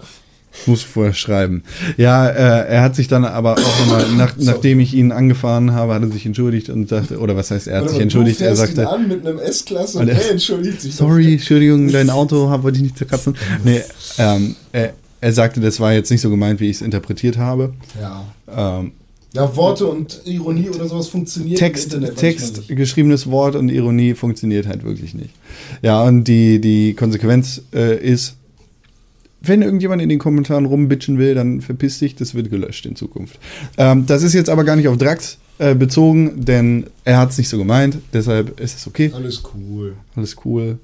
Muss vorher schreiben. Ja, äh, er hat sich dann aber auch nochmal, nach, nachdem ich ihn angefahren habe, hat er sich entschuldigt und sagte, oder was heißt, er hat Warte sich entschuldigt, er fährst ihn sagte, an mit einem S-Klasse und Und er- entschuldigt sich. sorry, Entschuldigung, dein Auto hab- wollte ich nicht zerkratzen. Nee, ähm, er, er sagte, das war jetzt nicht so gemeint, wie ich es interpretiert habe. Ja. Ähm, ja, Worte und Ironie oder sowas funktioniert Text, im Internet Text, geschriebenes Wort und Ironie funktioniert halt wirklich nicht. Ja, und die, die Konsequenz äh, ist, wenn irgendjemand in den Kommentaren rumbitchen will, dann verpiss dich, das wird gelöscht in Zukunft. Ähm, das ist jetzt aber gar nicht auf Drax äh, bezogen, denn er hat es nicht so gemeint, deshalb ist es okay, Alles cool. alles cool.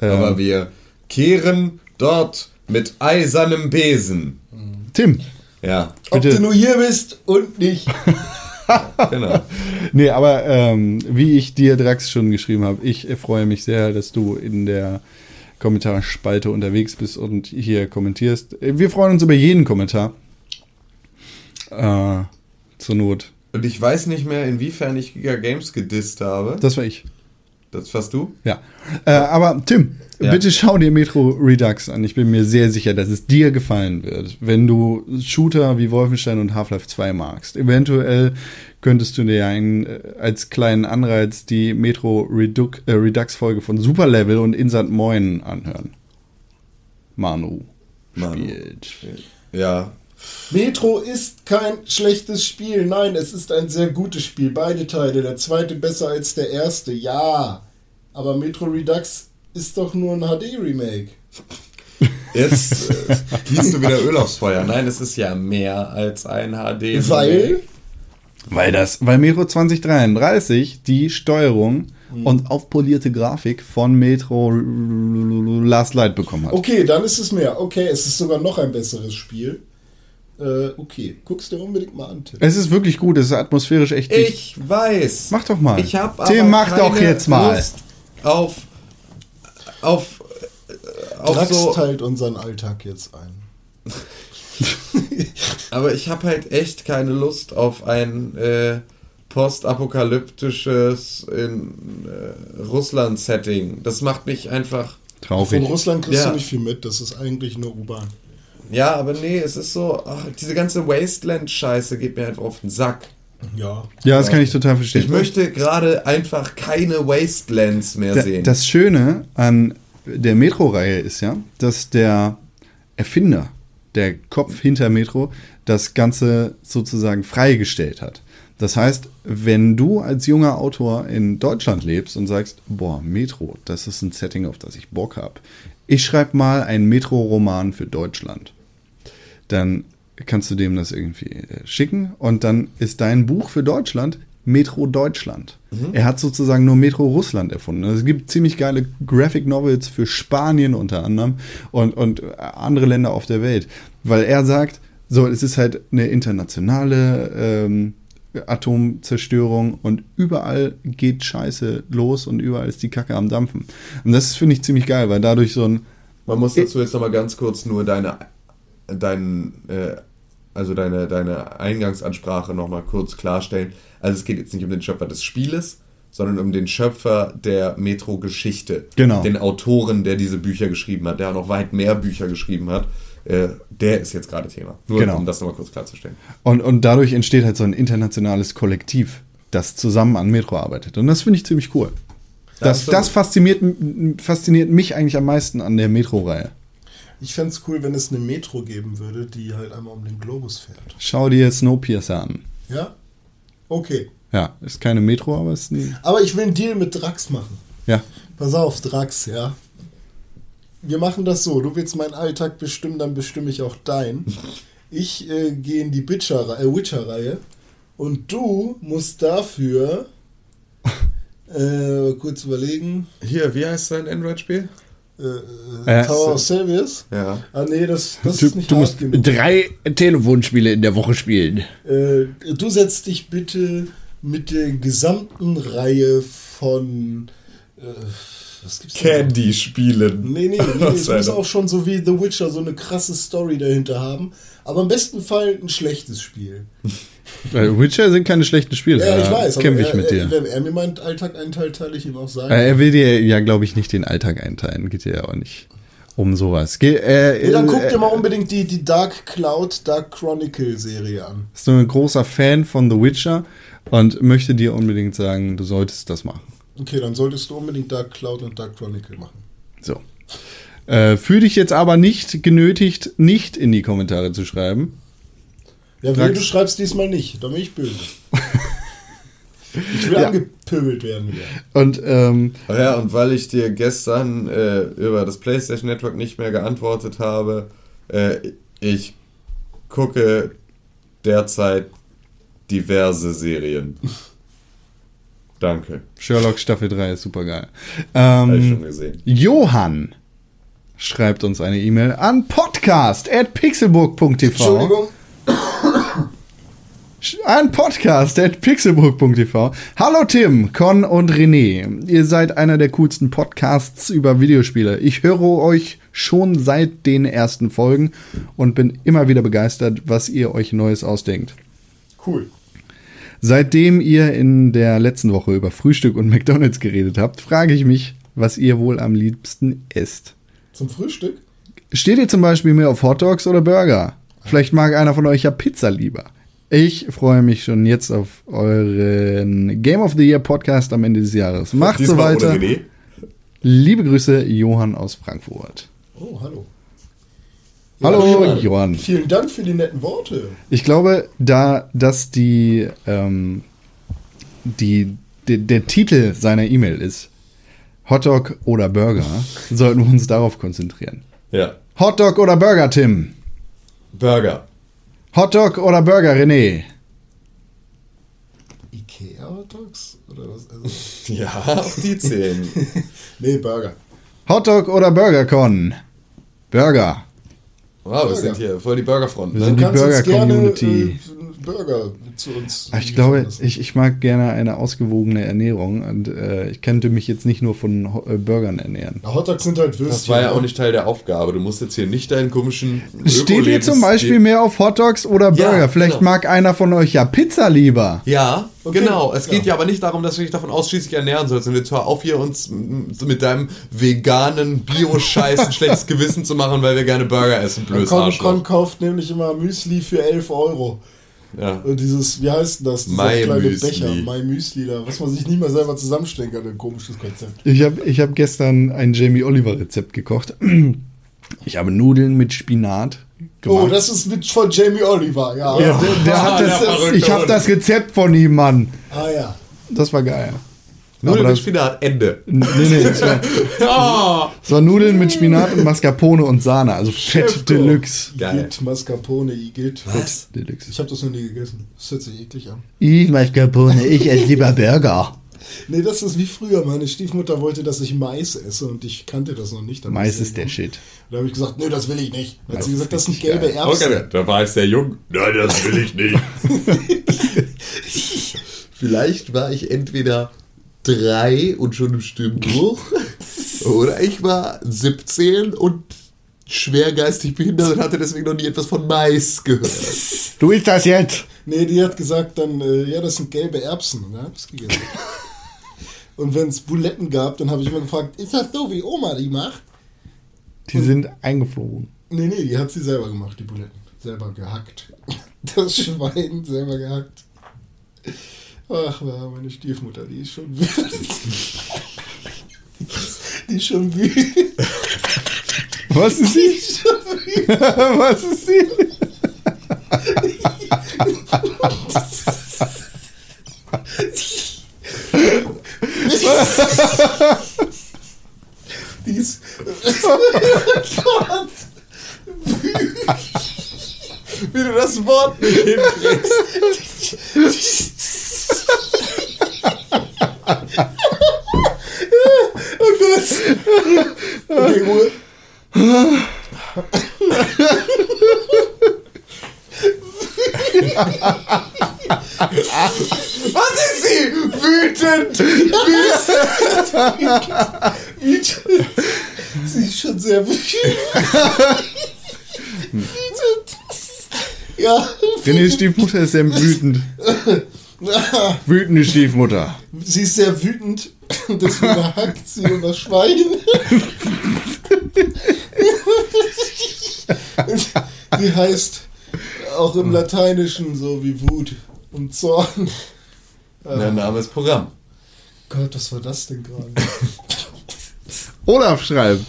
Ähm, Aber wir kehren dort mit eisernem Besen. Tim, Ja, Ob Bitte. du nur hier bist und nicht. genau. nee, aber ähm, wie ich dir Drax schon geschrieben habe, ich freue mich sehr, dass du in der Kommentarspalte unterwegs bist und hier kommentierst. Äh, Wir freuen uns über jeden Kommentar. Äh, zur Not. Und ich weiß nicht mehr, inwiefern ich Giga Games gedisst habe. Das war ich. Das warst du? Ja. Äh, aber Tim, Ja. bitte schau dir Metro Redux an. Ich bin mir sehr sicher, dass es dir gefallen wird, wenn du Shooter wie Wolfenstein und Half-Life 2 magst. Eventuell könntest du dir einen, äh, als kleinen Anreiz die Metro Redux, äh, Redux Folge von Super Level und Insert Moin anhören. Manu, Manu. spielt. Ja. Metro ist kein schlechtes Spiel. Nein, es ist ein sehr gutes Spiel. Beide Teile. Der zweite besser als der erste. Ja. Aber Metro Redux ist doch nur ein HD-Remake. Jetzt äh, gießt du wieder Öl aufs Feuer. Nein, es ist ja mehr als ein HD. Weil Weil das, weil Metro 2033 die Steuerung und aufpolierte Grafik von Metro Last Light bekommen hat. Okay, dann ist es mehr. Okay, es ist sogar noch ein besseres Spiel. Äh, okay, guck's dir unbedingt mal an, Tim. Es ist wirklich gut, es ist atmosphärisch echt dicht. Ich weiß. Mach doch mal. Ich hab Tim, aber mach doch jetzt mal. Lust auf auf äh, auf Drax so teilt unseren Alltag jetzt ein. Aber ich habe halt echt keine Lust auf ein äh, postapokalyptisches in äh, Russland-Setting. Das macht mich einfach. Von Traurig. Russland kriegst Ja. du nicht viel mit, das ist eigentlich nur urban. Ja, aber nee, es ist so, ach, diese ganze Wasteland-Scheiße geht mir einfach auf den Sack. Ja. Ja, das kann ich total verstehen. Ich möchte gerade einfach keine Wastelands mehr Da- sehen. Das Schöne an der Metro-Reihe ist ja, dass der Erfinder, der Kopf hinter Metro, das Ganze sozusagen freigestellt hat. Das heißt, wenn du als junger Autor in Deutschland lebst und sagst, boah, Metro, das ist ein Setting, auf das ich Bock habe. Ich schreibe mal einen Metro-Roman für Deutschland. Dann kannst du dem das irgendwie äh, schicken und dann ist dein Buch für Deutschland Metro Deutschland. Er hat sozusagen nur Metro Russland erfunden. Es gibt ziemlich geile Graphic Novels für Spanien unter anderem und, und andere Länder auf der Welt, weil er sagt, so, es ist halt eine internationale ähm, Atomzerstörung und überall geht Scheiße los und überall ist die Kacke am Dampfen. Und das finde ich ziemlich geil, weil dadurch so ein Man muss dazu jetzt nochmal ganz kurz nur deine, dein, äh, also deine, deine Eingangsansprache nochmal kurz klarstellen. Also es geht jetzt nicht um den Schöpfer des Spieles, sondern um den Schöpfer der Metro-Geschichte. Genau. Den Autoren, der diese Bücher geschrieben hat, der noch weit mehr Bücher geschrieben hat. Äh, der ist jetzt gerade Thema. Nur Genau. um das nochmal kurz klarzustellen. Und, und dadurch entsteht halt so ein internationales Kollektiv, das zusammen an Metro arbeitet. Und das finde ich ziemlich cool. Das, das fasziniert, fasziniert mich eigentlich am meisten an der Metro-Reihe. Ich fände es cool, wenn es eine Metro geben würde, die halt einmal um den Globus fährt. Schau dir Snowpiercer an. Ja? Okay. Ja, ist keine Metro, aber ist ein, Aber ich will einen Deal mit Drax machen. ja. Pass auf, Drax, ja. Wir machen das so. Du willst meinen Alltag bestimmen, dann bestimme ich auch deinen. Ich äh, gehe in die Witcher- äh, Witcher-Reihe und du musst dafür äh, kurz überlegen. Hier, wie heißt dein Android-Spiel? Äh, Äh, Tower of Service. Ja. Ah nee, das, das Du, ist nicht du musst genug. drei Telefonspiele in der Woche spielen. Äh, du setzt dich bitte mit der gesamten Reihe von äh, was gibt's denn? Candy-Spielen. Nee, nee, nee, es muss auch schon so wie The Witcher so eine krasse Story dahinter haben. Aber im besten Fall ein schlechtes Spiel. Weil Witcher sind keine schlechten Spiele. Ja, ich da weiß. Kämpfe ich er, mit dir. Er, wenn er mir meinen Alltag einteilt, teile ich ihm auch sein. Äh, er will dir ja, glaube ich, nicht den Alltag einteilen. Geht dir ja auch nicht um sowas. Ge äh, Und dann guck äh, dir mal unbedingt die, die Dark Cloud, Dark Chronicle Serie an. Ist nur ein großer Fan von The Witcher und möchte dir unbedingt sagen, du solltest das machen. Okay, dann solltest du unbedingt Dark Cloud und Dark Chronicle machen. So. Äh, Fühl dich jetzt aber nicht genötigt, nicht in die Kommentare zu schreiben. Ja, nee, du schreibst diesmal nicht, da bin ich böse. Ich will Ja. angepöbelt werden wieder. Und ähm, Ach ja, und weil ich dir gestern äh, über das PlayStation Network nicht mehr geantwortet habe, äh, ich gucke derzeit diverse Serien. Danke. Sherlock Staffel 3 ist super geil. Habe ich schon Ähm, gesehen. Johann schreibt uns eine E-Mail an podcast at pixelburg.tv. Entschuldigung. Ein Podcast at pixelburg.tv. Hallo Tim, Con und René. Ihr seid einer der coolsten Podcasts über Videospiele. Ich höre euch schon seit den ersten Folgen und bin immer wieder begeistert, was ihr euch Neues ausdenkt. Cool. Seitdem ihr in der letzten Woche über Frühstück und McDonalds geredet habt, frage ich mich, was ihr wohl am liebsten esst. Zum Frühstück? Steht ihr zum Beispiel mehr auf Hotdogs oder Burger? Vielleicht mag einer von euch ja Pizza lieber. Ich freue mich schon jetzt auf euren Game of the Year Podcast am Ende des Jahres. Macht so weiter. Liebe Grüße, Johann aus Frankfurt. Oh, hallo. Hallo, Johann. Vielen Dank für die netten Worte. Ich glaube, da das die, ähm, die, de, der Titel seiner E-Mail ist Hotdog oder Burger, sollten wir uns darauf konzentrieren. Ja. Hotdog oder Burger, Tim? Burger. Hotdog oder Burger, René? Ikea Hotdogs? Oder was? Also, Ja, auch die zählen. nee, Burger. Hotdog oder Burger, Con? Burger. Wow, wir sind hier voll die Burgerfront. Wir Ne? sind die Burger-Community. äh, Burger zu uns. Ich glaube, ich, ich mag gerne eine ausgewogene Ernährung und äh, ich könnte mich jetzt nicht nur von äh, Burgern ernähren. Hotdogs sind halt Würstchen. Das war ja auch ne? nicht Teil der Aufgabe. Du musst jetzt hier nicht deinen komischen. Steht ihr zum Beispiel mehr auf Hotdogs oder Burger? Ja, Vielleicht genau. mag einer von euch ja Pizza lieber. Ja, Okay, genau. Es geht ja. ja aber nicht darum, dass du dich davon ausschließlich ernähren sollst. Und jetzt hör auf, hier uns mit deinem veganen Bio-Scheiß ein schlechtes Gewissen zu machen, weil wir gerne Burger essen, blödes Con, Con kauft nämlich immer Müsli für 11 Euro. Ja. Und dieses, wie heißt denn das? Dieser My kleine Müsli. Becher, My Müsli da, was man sich nicht mal selber zusammenstellen kann, ein komisches Konzept. Ich habe ich hab gestern ein Jamie Oliver Rezept gekocht. Ich habe Nudeln mit Spinat gemacht. Oh, das ist mit von Jamie Oliver, ja. ja, der, der hat der das, verrückte ich habe das Rezept von ihm, Mann. Ah ja. Das war geil. Nudeln mit Spinat, Ende. Nee, nee, es war, Oh, es war Nudeln mit Spinat und Mascarpone und Sahne, also Fett Deluxe. geil. Igitt, Mascarpone, Igitt. Was? Deluxe. Ich habe das noch nie gegessen. Das hört sich eklig an. Ich Mascarpone, ich esse lieber Burger. Nee, das ist wie früher. Meine Stiefmutter wollte, dass ich Mais esse und ich kannte das noch nicht. Dann Mais ist der Shit. Da habe ich gesagt, nee, das will ich nicht. Dann hat Das sie gesagt, das sind gelbe geil. Erbsen. Okay, da war ich sehr jung. Nein, das will ich nicht. Vielleicht war ich entweder drei und schon im Stimmbruch oder ich war 17 und schwer geistig behindert und hatte deswegen noch nie etwas von Mais gehört. Du isst das jetzt. Nee, die hat gesagt dann, äh, ja, das sind gelbe Erbsen. Und dann hab ich's gegessen. und wenn es Buletten gab, dann habe ich immer gefragt, ist das so, wie Oma die macht? Die sind eingeflogen. Nee, nee, die hat sie selber gemacht, die Buletten. Selber gehackt. Das Schwein selber gehackt. Ach, meine Stiefmutter, die ist schon wütend. Die ist schon wütend. Was ist sie? Was ist sie? Die ist. Gott. Wie du das Wort nicht hinkriegst. Oh Gott. Okay, Ruhe. Was ist sie? Wütend! Wütend. Sie ist schon sehr wütend. Wütend. Ja. Renés Stiefmutter ist sehr wütend. Wütende Stiefmutter. Sie ist sehr wütend. Deswegen hackt sie über Schwein. Die heißt auch im Lateinischen so wie Wut und Zorn. Der Name ist Programm. Gott, was war das denn gerade? Olaf schreibt.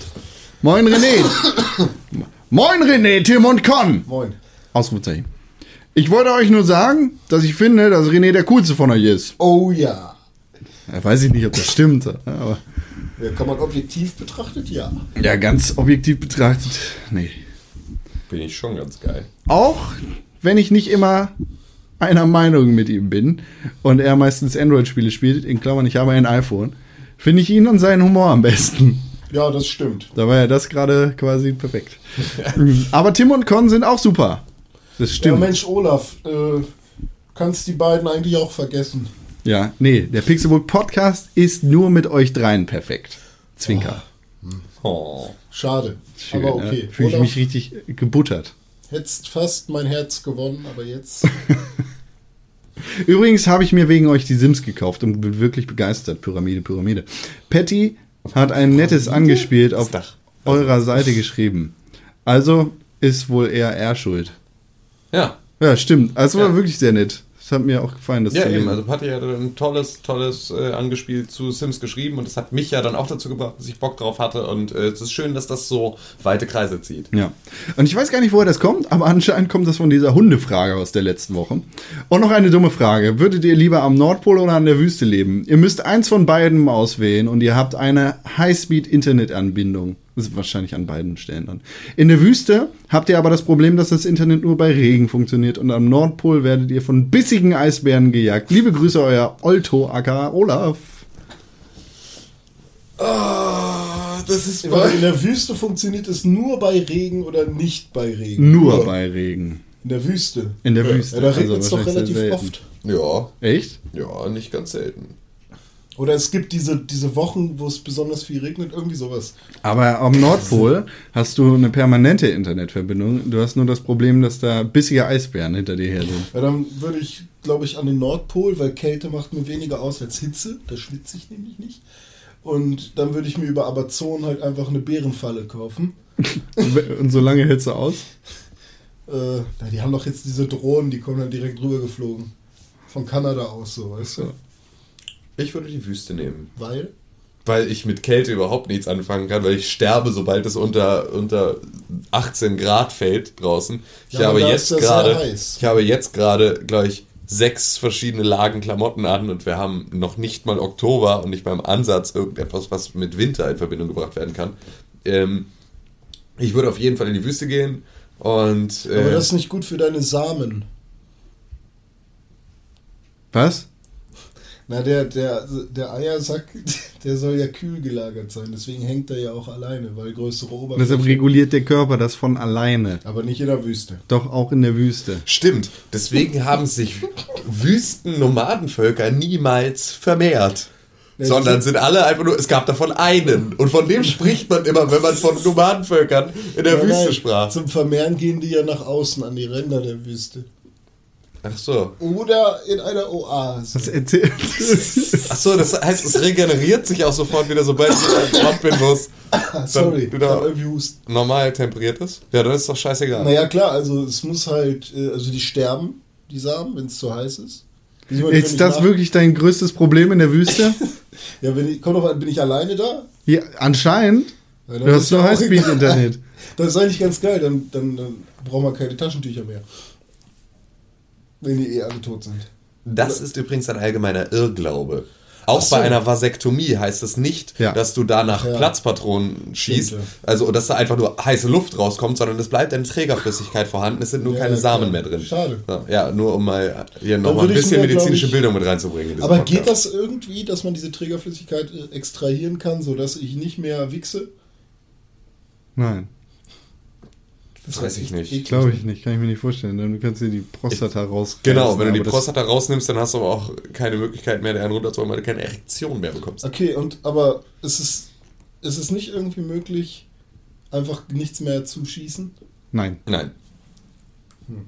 Moin René. Moin René, Tim und Con. Moin. Ausrufezeichen. Ich wollte euch nur sagen, dass ich finde, dass René der coolste von euch ist. Oh ja. Ja, weiß ich nicht, ob das stimmt, aber ja. Kann man objektiv betrachtet? Ja. ja, ganz objektiv betrachtet, nee. Bin ich schon ganz geil. Auch wenn ich nicht immer einer Meinung mit ihm bin und er meistens Android-Spiele spielt, in Klammern, ich habe ein iPhone, finde ich ihn und seinen Humor am besten. Ja, das stimmt. Da war ja das gerade quasi perfekt. Aber Tim und Con sind auch super. Das Ja, stimmt. Mensch, Olaf, äh, kannst die beiden eigentlich auch vergessen. Ja, nee, der Pixelbook Podcast ist nur mit euch dreien perfekt. Zwinker. Oh. Schade. Schön, aber okay. ja. Fühle ich mich richtig gebuttert. hättest fast mein Herz gewonnen, aber jetzt. Übrigens habe ich mir wegen euch die Sims gekauft und bin wirklich begeistert. Pyramide, Pyramide. Patty hat ein nettes angespielt auf Dach. eurer Seite geschrieben. Also ist wohl eher er schuld. Ja. Ja, stimmt. Also war Ja. wirklich sehr nett. Das hat mir auch gefallen, das Ja, eben. Also Patti hat ein tolles, tolles äh, angespielt zu Sims geschrieben und das hat mich ja dann auch dazu gebracht, dass ich Bock drauf hatte und äh, es ist schön, dass das so weite Kreise zieht. Ja. Und ich weiß gar nicht, woher das kommt, aber anscheinend kommt das von dieser Hundefrage aus der letzten Woche. Und noch eine dumme Frage. Würdet ihr lieber am Nordpol oder an der Wüste leben? Ihr müsst eins von beiden auswählen und ihr habt eine Highspeed-Internetanbindung. Das ist wahrscheinlich an beiden Stellen dann. In der Wüste habt ihr aber das Problem, dass das Internet nur bei Regen funktioniert und am Nordpol werdet ihr von bissigen Eisbären gejagt. Liebe Grüße, euer Olto aka Olaf. Ah, das ist Weil in der Wüste funktioniert es nur bei Regen oder nicht bei Regen. Nur bei Regen. In der Wüste. In der Wüste. Ja, da Also regnet es doch relativ selten. oft. Ja, Echt? ja, nicht ganz selten. Oder es gibt diese, diese Wochen, wo es besonders viel regnet, irgendwie sowas. Aber am Nordpol hast du eine permanente Internetverbindung. Du hast nur das Problem, dass da bissige Eisbären hinter dir her sind. Ja, dann würde ich, glaube ich, an den Nordpol, weil Kälte macht mir weniger aus als Hitze. Da schwitze ich nämlich nicht. Und dann würde ich mir über Amazon halt einfach eine Bärenfalle kaufen. Und so lange hältst du aus? Äh, na, die haben doch jetzt diese Drohnen, die kommen dann direkt rüber geflogen. Von Kanada aus, so, weißt du? Ich würde die Wüste nehmen. Weil? Weil ich mit Kälte überhaupt nichts anfangen kann, weil ich sterbe, sobald es unter, unter 18 Grad fällt draußen. Ich Ja, habe jetzt gerade, ich habe jetzt gerade, glaube ich, sechs verschiedene Lagen Klamotten an und wir haben noch nicht mal Oktober und nicht mal im Ansatz irgendetwas, was mit Winter in Verbindung gebracht werden kann. Ähm, ich würde auf jeden Fall in die Wüste gehen und äh, Aber das ist nicht gut für deine Samen. Was? Na, der, der, der Eiersack, der soll ja kühl gelagert sein. Deswegen hängt er ja auch alleine, weil größere Oberfläche. Deshalb reguliert der Körper das von alleine. aber nicht in der Wüste. Doch auch in der Wüste. Stimmt. Deswegen haben sich Wüsten-Nomadenvölker niemals vermehrt. Ja, Sondern sind alle einfach nur, es gab davon einen. Und von dem spricht man immer, wenn man von Nomadenvölkern in der Nein, Wüste nein, sprach. Zum Vermehren gehen die ja nach außen an die Ränder der Wüste. Ach so. Oder in einer Oase. Was erzählt? Ach so, das heißt, es regeneriert sich auch sofort wieder, sobald ich an Ort bin, wo es Ah, Sorry, ich wieder- hab irgendwie Husten. normal temperiert ist. Ja, dann ist doch scheißegal. Naja, klar, also es muss halt, äh, also die sterben, die Samen, wenn es zu heiß ist. Ist das nach- wirklich dein größtes Problem in der Wüste? Ja, wenn ich, komm doch an, bin ich alleine da? Ja, anscheinend. Ja, dann Du hast nur Highspeed-Internet. Das ist eigentlich ganz geil, dann, dann, dann brauchen wir keine Taschentücher mehr. Wenn die eh alle tot sind. Das ist übrigens ein allgemeiner Irrglaube. Auch so. bei einer Vasektomie heißt es nicht, Ja. dass du da nach Ja. Platzpatronen schießt, Stimmt, also dass da einfach nur heiße Luft rauskommt, sondern es bleibt eine Trägerflüssigkeit vorhanden, es sind nur Ja, keine ja, Samen mehr drin. Schade. Ja, Ja, nur um mal hier nochmal ein bisschen mir, medizinische ich- Bildung mit reinzubringen. Aber Podcast. geht das irgendwie, dass man diese Trägerflüssigkeit äh, extrahieren kann, sodass ich nicht mehr wichse? Nein, Das weiß ich nicht. glaube ich nicht. Kann ich mir nicht vorstellen. Dann kannst du die Prostata raus. Genau, wenn du die Prostata rausnimmst, dann hast du aber auch keine Möglichkeit mehr, einen runterzuholen, weil du keine Erektion mehr bekommst. Okay, und aber ist es, ist es nicht irgendwie möglich, einfach nichts mehr zu schießen? Nein. Nein.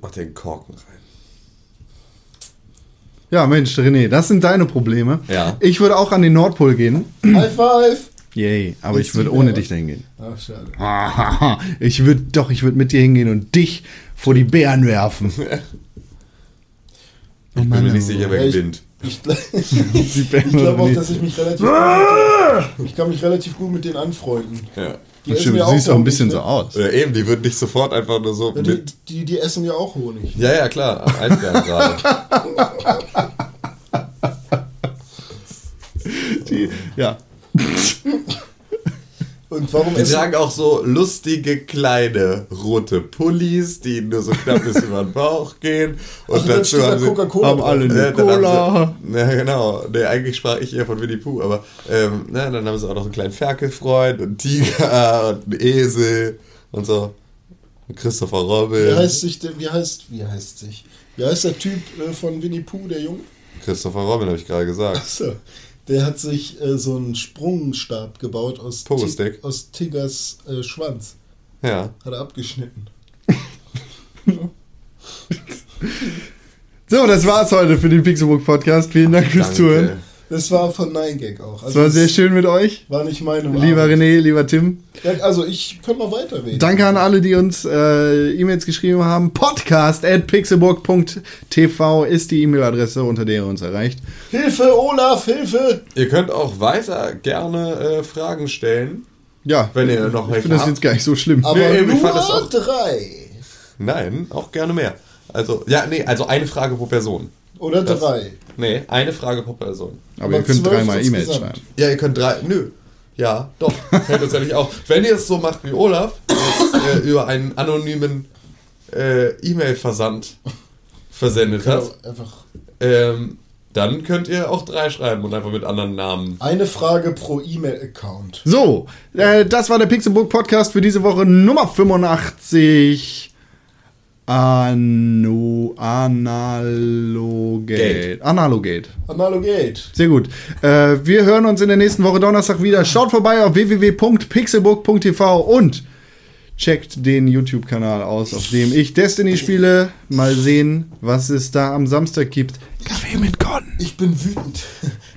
Mach den Korken rein. Ja, Mensch, René, das sind deine Probleme. Ja. Ich würde auch an den Nordpol gehen. High five! Yay, aber Jetzt ich würde ohne dich dahin gehen. Ach, schade. Ich würde doch, ich würde mit dir hingehen und dich vor die Bären werfen. Ich bin mir nicht sicher, wer ich- gewinnt. Ich, Bären ich glaube auch, dass ich mich relativ gut mit, ich kann mich relativ gut mit denen anfreunden. Ja. Die essen Du siehst auch ein bisschen ne? so aus. Ja, eben, die würden nicht sofort einfach nur so Ja, die, die, die essen ja auch Honig. Ja, ja, klar, Eisbären gerade. Die, ja. Und warum Die tragen auch so lustige kleine rote Pullis, die nur so knapp bis über den Bauch gehen. Und Ach, dann steht da haben sie- Coca-Cola haben alle Ja, eine Cola. Ja, genau. Nee, eigentlich sprach ich eher von Winnie Pooh, aber ähm, ne, dann haben sie auch noch einen kleinen Ferkelfreund und einen Tiger und einen Esel und so. Und Christopher Robin. Wie heißt sich der, wie heißt, wie heißt sich? Wie heißt der Typ äh, von Winnie Pooh, der Junge? Christopher Robin, habe ich gerade gesagt. So. Der hat sich äh, so einen Sprungstab gebaut aus, Pogo-Stick. Ti- aus Tigers äh, Schwanz. Ja. Hat er abgeschnitten. So, das war's heute für den Pixelbook Podcast. Vielen Dank fürs Zuhören. Das war von Nine Gag auch. Es war sehr schön mit euch. War nicht meine Lieber Arbeit. René, lieber Tim. Ja, also ich könnte mal weiterreden. Danke an alle, die uns äh, E-Mails geschrieben haben. Podcast at pixelburg.tv ist die E-Mail-Adresse, unter der ihr uns erreicht. Hilfe, Olaf, Hilfe! Ihr könnt auch weiter gerne äh, Fragen stellen. Ja, Wenn ihr noch ich finde das jetzt gar nicht so schlimm. Aber Nee, ich nur fand das auch- drei. Nein, auch gerne mehr. Also, ja, nee, also eine Frage pro Person. Oder Das- drei. Nee, eine Frage pro Person. Aber, aber ihr könnt dreimal E-Mails schreiben. Ja, ihr könnt drei. Nö. Ja, doch. Fällt uns ja nicht auf. Wenn ihr es so macht wie Olaf, jetzt, äh, über einen anonymen äh, E-Mail-Versand versendet auch einfach. ähm, dann könnt ihr auch drei schreiben und einfach mit anderen Namen. Eine Frage pro E-Mail-Account. So, äh, das war der Pixelbook Podcast für diese Woche Nummer 85. Anu Analogate. Gate. Analogate. Analogate. Sehr gut. Äh, wir hören uns in der nächsten Woche Donnerstag wieder. Schaut vorbei auf www.pixelbook.tv und checkt den YouTube-Kanal aus, auf dem ich Destiny spiele. Mal sehen, was es da am Samstag gibt. Kaffee mit Con. Ich bin wütend.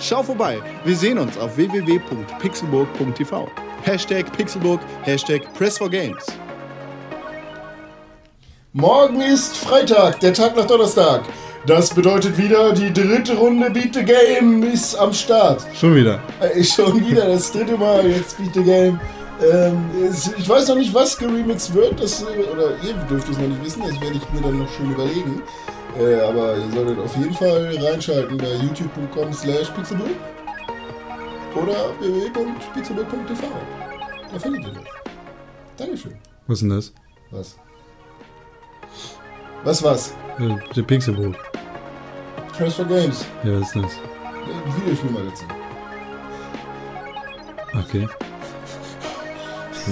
Schau vorbei. Wir sehen uns auf www.pixelburg.tv. Hashtag Pixelburg, Hashtag Press4Games. Morgen ist Freitag, der Tag nach Donnerstag. Das bedeutet wieder, die dritte Runde Beat the Game ist am Start. Schon wieder. Äh, schon wieder das dritte Mal jetzt Beat the Game. Ähm, ich weiß noch nicht, was geremixed wird, das, äh, oder ihr dürft es noch nicht wissen, das werde ich mir dann noch schön überlegen. Äh, aber ihr solltet auf jeden Fall reinschalten bei youtube.com slash pixelbook oder www.pixelbook.tv. Da findet ihr das. Dankeschön. Was ist denn das? Was? Was was? Der Pixelbook. Transfer Games. Ja, was ist das? Äh, Videospielmagazin. Okay.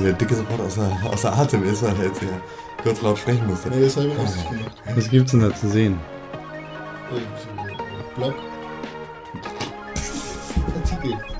Der Dicke sofort außer, außer Atem ist, weil er jetzt hier kurz laut sprechen musste. Nee, das habe ich mit Absicht gemacht. Was gibt's denn da zu sehen? Blog. Artikel.